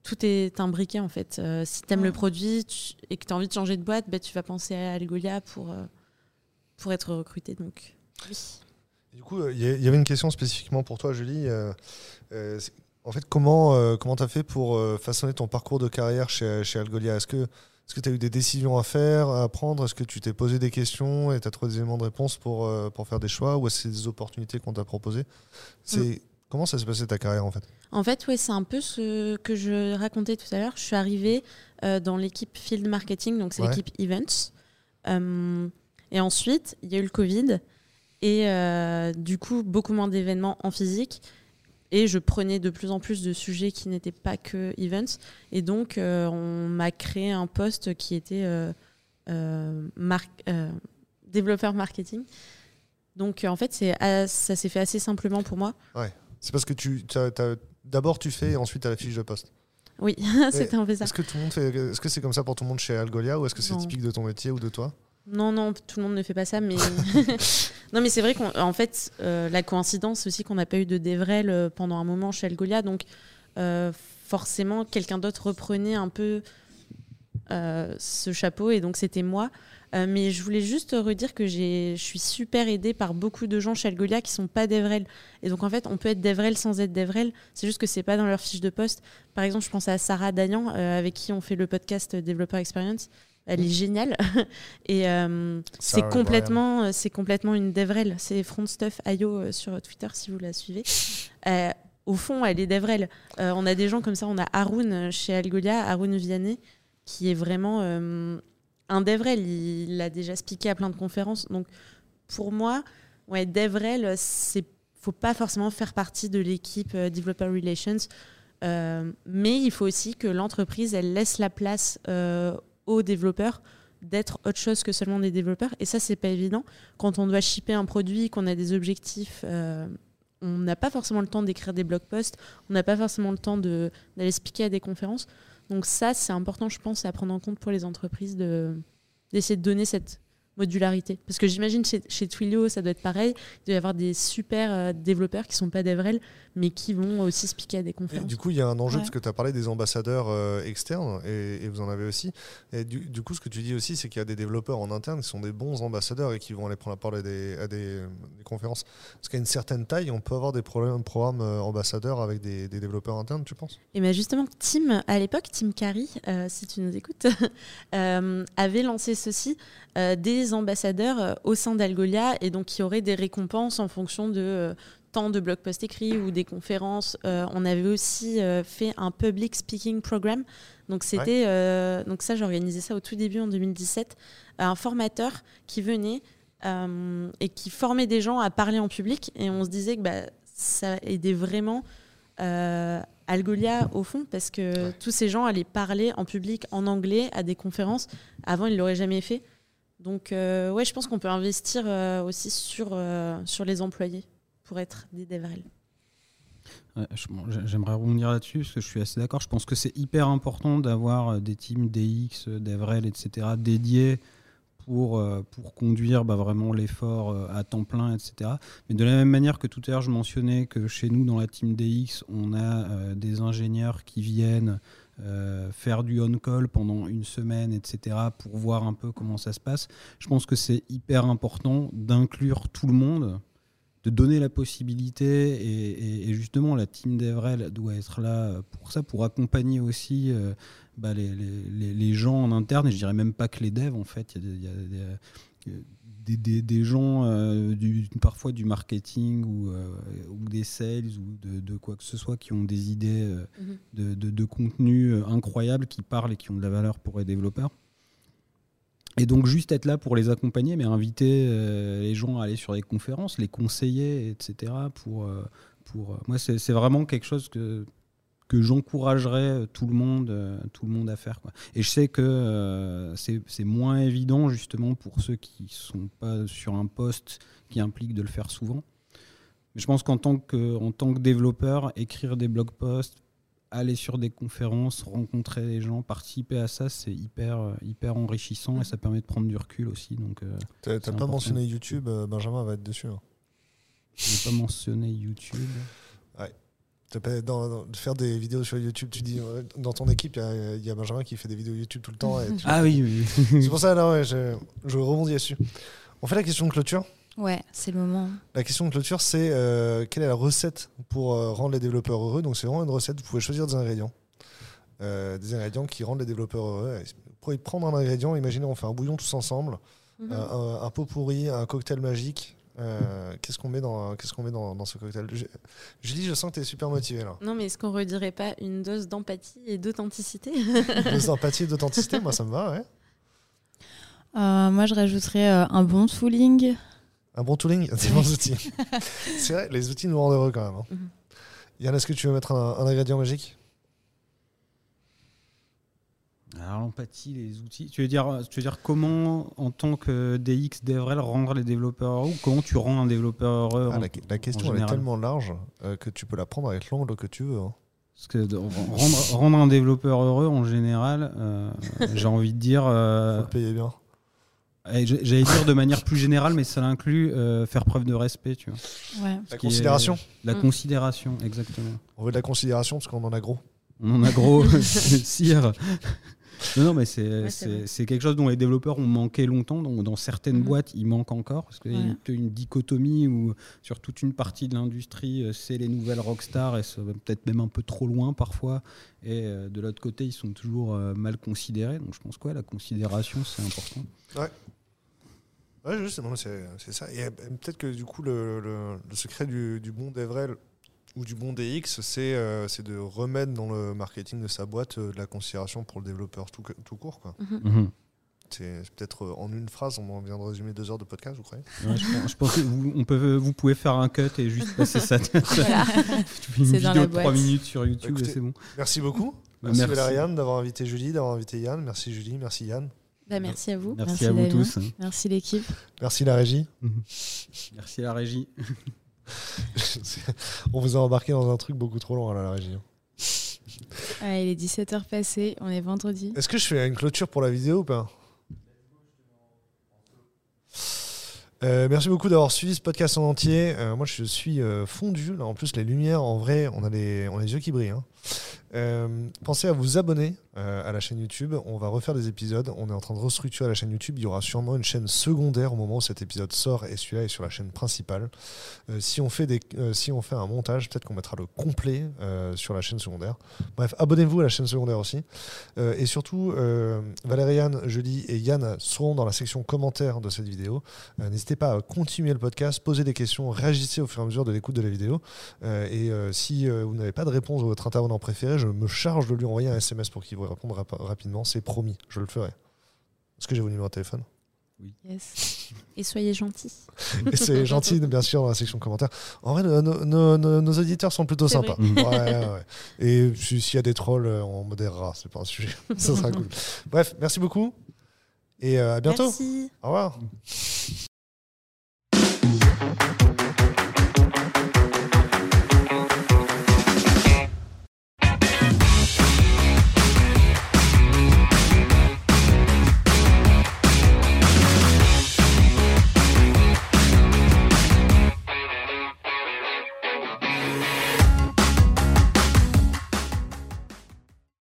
tout est imbriqué en fait. Euh, si tu aimes Ouais. le produit tu- et que tu as envie de changer de boîte, bah, tu vas penser à Algolia pour, euh, pour être recruté. Donc oui. Du coup, euh, il y, avait une question spécifiquement pour toi, Julie. Euh, euh, en fait, comment euh, comment t'as fait pour euh, façonner ton parcours de carrière chez, chez Algolia? Est-ce que est-ce que tu as eu des décisions à faire, à prendre? Est-ce que tu t'es posé des questions et tu as trouvé des éléments de réponse pour, euh, pour faire des choix? Ou est-ce que c'est des opportunités qu'on t'a proposées? C'est Comment ça s'est passé ta carrière en fait? En fait, ouais, c'est un peu ce que je racontais tout à l'heure. Je suis arrivée dans l'équipe Field Marketing, donc c'est Ouais. l'équipe Events. Et ensuite, il y a eu le Covid. Et du coup, beaucoup moins d'événements en physique. Et je prenais de plus en plus de sujets qui n'étaient pas que events. Et donc, euh, on m'a créé un poste qui était euh, euh, mar- euh, développeur marketing. Donc, en fait, ça s'est fait assez simplement pour moi. C'est parce que tu d'abord tu fais et ensuite tu as la fiche de poste. Oui, c'était un peu ça. Est-ce que tout le monde fait est-ce que c'est comme ça pour tout le monde chez Algolia ou est-ce que c'est typique de ton métier ou de toi? Non, non, tout le monde ne fait pas ça, mais non, mais c'est vrai qu'en fait, euh, la coïncidence aussi qu'on n'a pas eu de Devrel euh, pendant un moment chez Algolia, donc euh, forcément quelqu'un d'autre reprenait un peu ce chapeau et donc c'était moi. Mais je voulais juste redire que je suis super aidée par beaucoup de gens chez Algolia qui sont pas Devrel. Et donc en fait, on peut être Devrel sans être Devrel. C'est juste que c'est pas dans leur fiche de poste. Par exemple, je pense à Sarah Dayan, avec qui on fait le podcast Developer Experience. Elle est géniale. et euh, c'est complètement, euh, c'est complètement une Devrel. C'est FrontStuff.io euh, sur Twitter si vous la suivez. Euh, au fond, elle est Devrel. Euh, on a des gens comme ça. On a Haroun chez Algolia, Haroun Vianney, qui est vraiment un Devrel. Il, il a déjà speaké à plein de conférences. Donc, pour moi, ouais, Devrel, c'est faut pas forcément faire partie de l'équipe Developer Relations. Euh, mais il faut aussi que l'entreprise elle laisse la place euh, aux développeurs d'être autre chose que seulement des développeurs. Et ça, c'est pas évident. Quand on doit shipper un produit, qu'on a des objectifs, euh, on n'a pas forcément le temps d'écrire des blog posts, on n'a pas forcément le temps d'aller expliquer à des conférences. Donc ça, c'est important, je pense, à prendre en compte pour les entreprises de- d'essayer de donner cette modularité Parce que j'imagine chez, Twilio, ça doit être pareil. Il doit y avoir des super euh, développeurs qui ne sont pas d'Evrel, mais qui vont aussi se piquer à des conférences. Du coup, il y a un enjeu, parce que tu as parlé des ambassadeurs euh, externes, et, vous en avez aussi. Et du, coup, ce que tu dis aussi, c'est qu'il y a des développeurs en interne qui sont des bons ambassadeurs et qui vont aller prendre la parole à des, conférences. Parce qu'à une certaine taille, on peut avoir des problèmes, programmes euh, ambassadeurs avec des, développeurs internes, tu penses? Et bien justement, Tim, à l'époque, Tim Carey, si tu nous écoutes, avait lancé ceci, des ambassadeurs euh, au sein d'Algolia et donc qui auraient des récompenses en fonction de euh, tant de blog posts écrits ou des conférences. Euh, on avait aussi fait un public speaking program. Donc c'était donc ça j'ai organisé ça au tout début en 2017 un formateur qui venait et qui formait des gens à parler en public. Et on se disait que bah, ça aidait vraiment Algolia au fond, parce que tous ces gens allaient parler en public en anglais à des conférences. Avant, ils ne l'auraient jamais fait. Donc, euh, ouais, je pense qu'on peut investir euh, aussi sur, euh, sur les employés pour être des DevRel. Je- bon, J'aimerais rebondir là-dessus parce que je suis assez d'accord. Je pense que c'est hyper important d'avoir euh, des teams DX, DevRel, etc. dédiés pour, pour conduire bah, vraiment l'effort à temps plein, etc. Mais de la même manière que tout à l'heure, je mentionnais que chez nous, dans la team DX, on a des ingénieurs qui viennent euh, faire du on-call pendant une semaine, etc., pour voir un peu comment ça se passe. Je pense que c'est hyper important d'inclure tout le monde de donner la possibilité et, justement la team d'Evrel doit être là pour ça, pour accompagner aussi euh, bah, les, gens en interne et je dirais même pas que les devs en fait, euh, des, des- des gens euh, du, parfois du marketing ou, euh, ou des sales ou de, de quoi que ce soit qui ont des idées euh, Mhm. de, de, de contenu incroyables qui parlent et qui ont de la valeur pour les développeurs. Et donc juste être là pour les accompagner, mais inviter les gens à aller sur des conférences, les conseiller, etc. Pour, pour moi, c'est vraiment quelque chose que que j'encouragerais euh, tout le monde, euh, tout le monde à faire. Quoi. Et je sais que euh, c'est moins évident justement pour ceux qui sont pas sur un poste qui implique de le faire souvent. Mais je pense qu'en tant que en tant que développeur, écrire des blog posts, aller sur des conférences, rencontrer les gens, participer à ça, c'est hyper, hyper enrichissant et ça permet de prendre du recul aussi. Donc, T'as pas important. mentionné YouTube, Benjamin va être dessus. hein. je n'ai pas mentionné YouTube. Pas- dans- faire des vidéos sur YouTube, tu dis euh, dans ton équipe, il y a- il y, a Benjamin qui fait des vidéos YouTube tout le temps. et tu- Ah oui, oui. C'est pour ça, là, ouais, je, je rebondis dessus. On fait la question de clôture. Ouais, c'est le moment. La question de clôture, c'est euh, quelle est la recette pour euh, rendre les développeurs heureux? Donc, c'est vraiment une recette. Vous pouvez choisir des ingrédients. Euh, des ingrédients qui rendent les développeurs heureux. Vous pouvez prendre un ingrédient. Imaginez, on fait un bouillon tous ensemble, Mhm. un, un- un pot pourri, un cocktail magique. Euh, qu'est-ce qu'on met dans qu'est-ce qu'on met dans, dans ce cocktail Je- Julie, je sens que tu es super motivée là. Non, mais est-ce qu'on redirait pas une dose d'empathie et d'authenticité? Plus d'empathie et d'authenticité, moi ça me va. Ouais. Euh, moi, je rajouterais euh, un bon tooling. Un bon tooling, des bons outils. c'est vrai, les outils nous rendent heureux quand même. hein. Mhm. Yann, est-ce que tu veux mettre un, un ingrédient magique? Alors l'empathie, les outils. Tu veux dire, tu veux dire comment, en tant que DX DevRel, rendre les développeurs heureux ou comment tu rends un développeur heureux Ah, en- la, la question elle est tellement large euh, que tu peux la prendre avec l'angle que tu veux. hein. Parce que rendre, rendre un développeur heureux, en général, euh, j'ai envie de dire, Faut euh, le payer bien. j'allais dire de manière plus générale, mais ça inclut euh, faire preuve de respect, tu vois. Ouais. La est- considération La Mm. considération, exactement. On veut de la considération parce qu'on en a gros. On en a gros, sire. Non, non, mais c'est Ouais, quelque chose dont les développeurs ont manqué longtemps. Dont, dans certaines Mhm. boîtes, il manque encore. Parce qu'il y a une, une dichotomie où, sur toute une partie de l'industrie, euh, c'est les nouvelles rockstars et ça va peut-être même un peu trop loin parfois. Et euh, de l'autre côté, ils sont toujours euh, mal considérés. Donc je pense que ouais, la considération, c'est important. Ouais, juste, non, mais c'est ça. Et peut-être que du coup, le, le- le secret du, du bon DevRel ou du bon DX, c'est euh, c'est de remettre dans le marketing de sa boîte euh, de la considération pour le développeur tout, tout court. quoi. Mhm. C'est c'est peut-être euh, en une phrase, on vient de résumer deux heures de podcast, vous croyez? Ouais, je, pense, je pense que vous, on peut, vous pouvez faire un cut et juste passer ça. Voilà. une vidéo la de 3 boîte. minutes sur YouTube Écoutez, et c'est bon. Merci beaucoup. Bah, Merci. Valériane d'avoir invité Julie, d'avoir invité Yann. Merci Julie, merci Yann. Bah, merci à vous. Merci, Merci, à vous tous. Merci l'équipe. Merci la régie. Merci la régie. on vous a embarqué dans un truc beaucoup trop long à la régie. Ah, il est 17h passé, on est vendredi. Est-ce que je fais une clôture pour la vidéo ou pas? Euh, merci beaucoup d'avoir suivi ce podcast en entier. Euh, moi, je suis euh, fondu. Là, en plus, les lumières, en vrai, on a les, on a les yeux qui brillent. hein. Euh, pensez à vous abonner euh, à la chaîne YouTube. On va refaire des épisodes. On est en train de restructurer la chaîne YouTube. Il y aura sûrement une chaîne secondaire au moment où cet épisode sort et celui-là est sur la chaîne principale. Euh, si, on fait des, si on fait un montage, peut-être qu'on mettra le complet sur la chaîne secondaire. Bref, abonnez-vous à la chaîne secondaire aussi. Et surtout, euh, Valériane, Julie et Yann seront dans la section commentaires de cette vidéo. N'hésitez pas à continuer le podcast, poser des questions, réagissez au fur et à mesure de l'écoute de la vidéo. Et si vous n'avez pas de réponse à votre intervenant préféré, je me charge de lui envoyer un SMS pour qu'il vous réponde rap- rapidement. C'est promis, je le ferai. Est-ce que j'ai vos numéros de téléphone? Yes. Et soyez gentils. Et c'est gentil, bien sûr, dans la section commentaires. En vrai, nos, nos- nos- nos auditeurs sont plutôt sympas. vrai. Ouais, ouais. Et si- s'il y a des trolls, euh, on modérera, c'est pas un sujet. Ça sera cool. Bref, merci beaucoup. Et euh, à bientôt. Merci. Au revoir.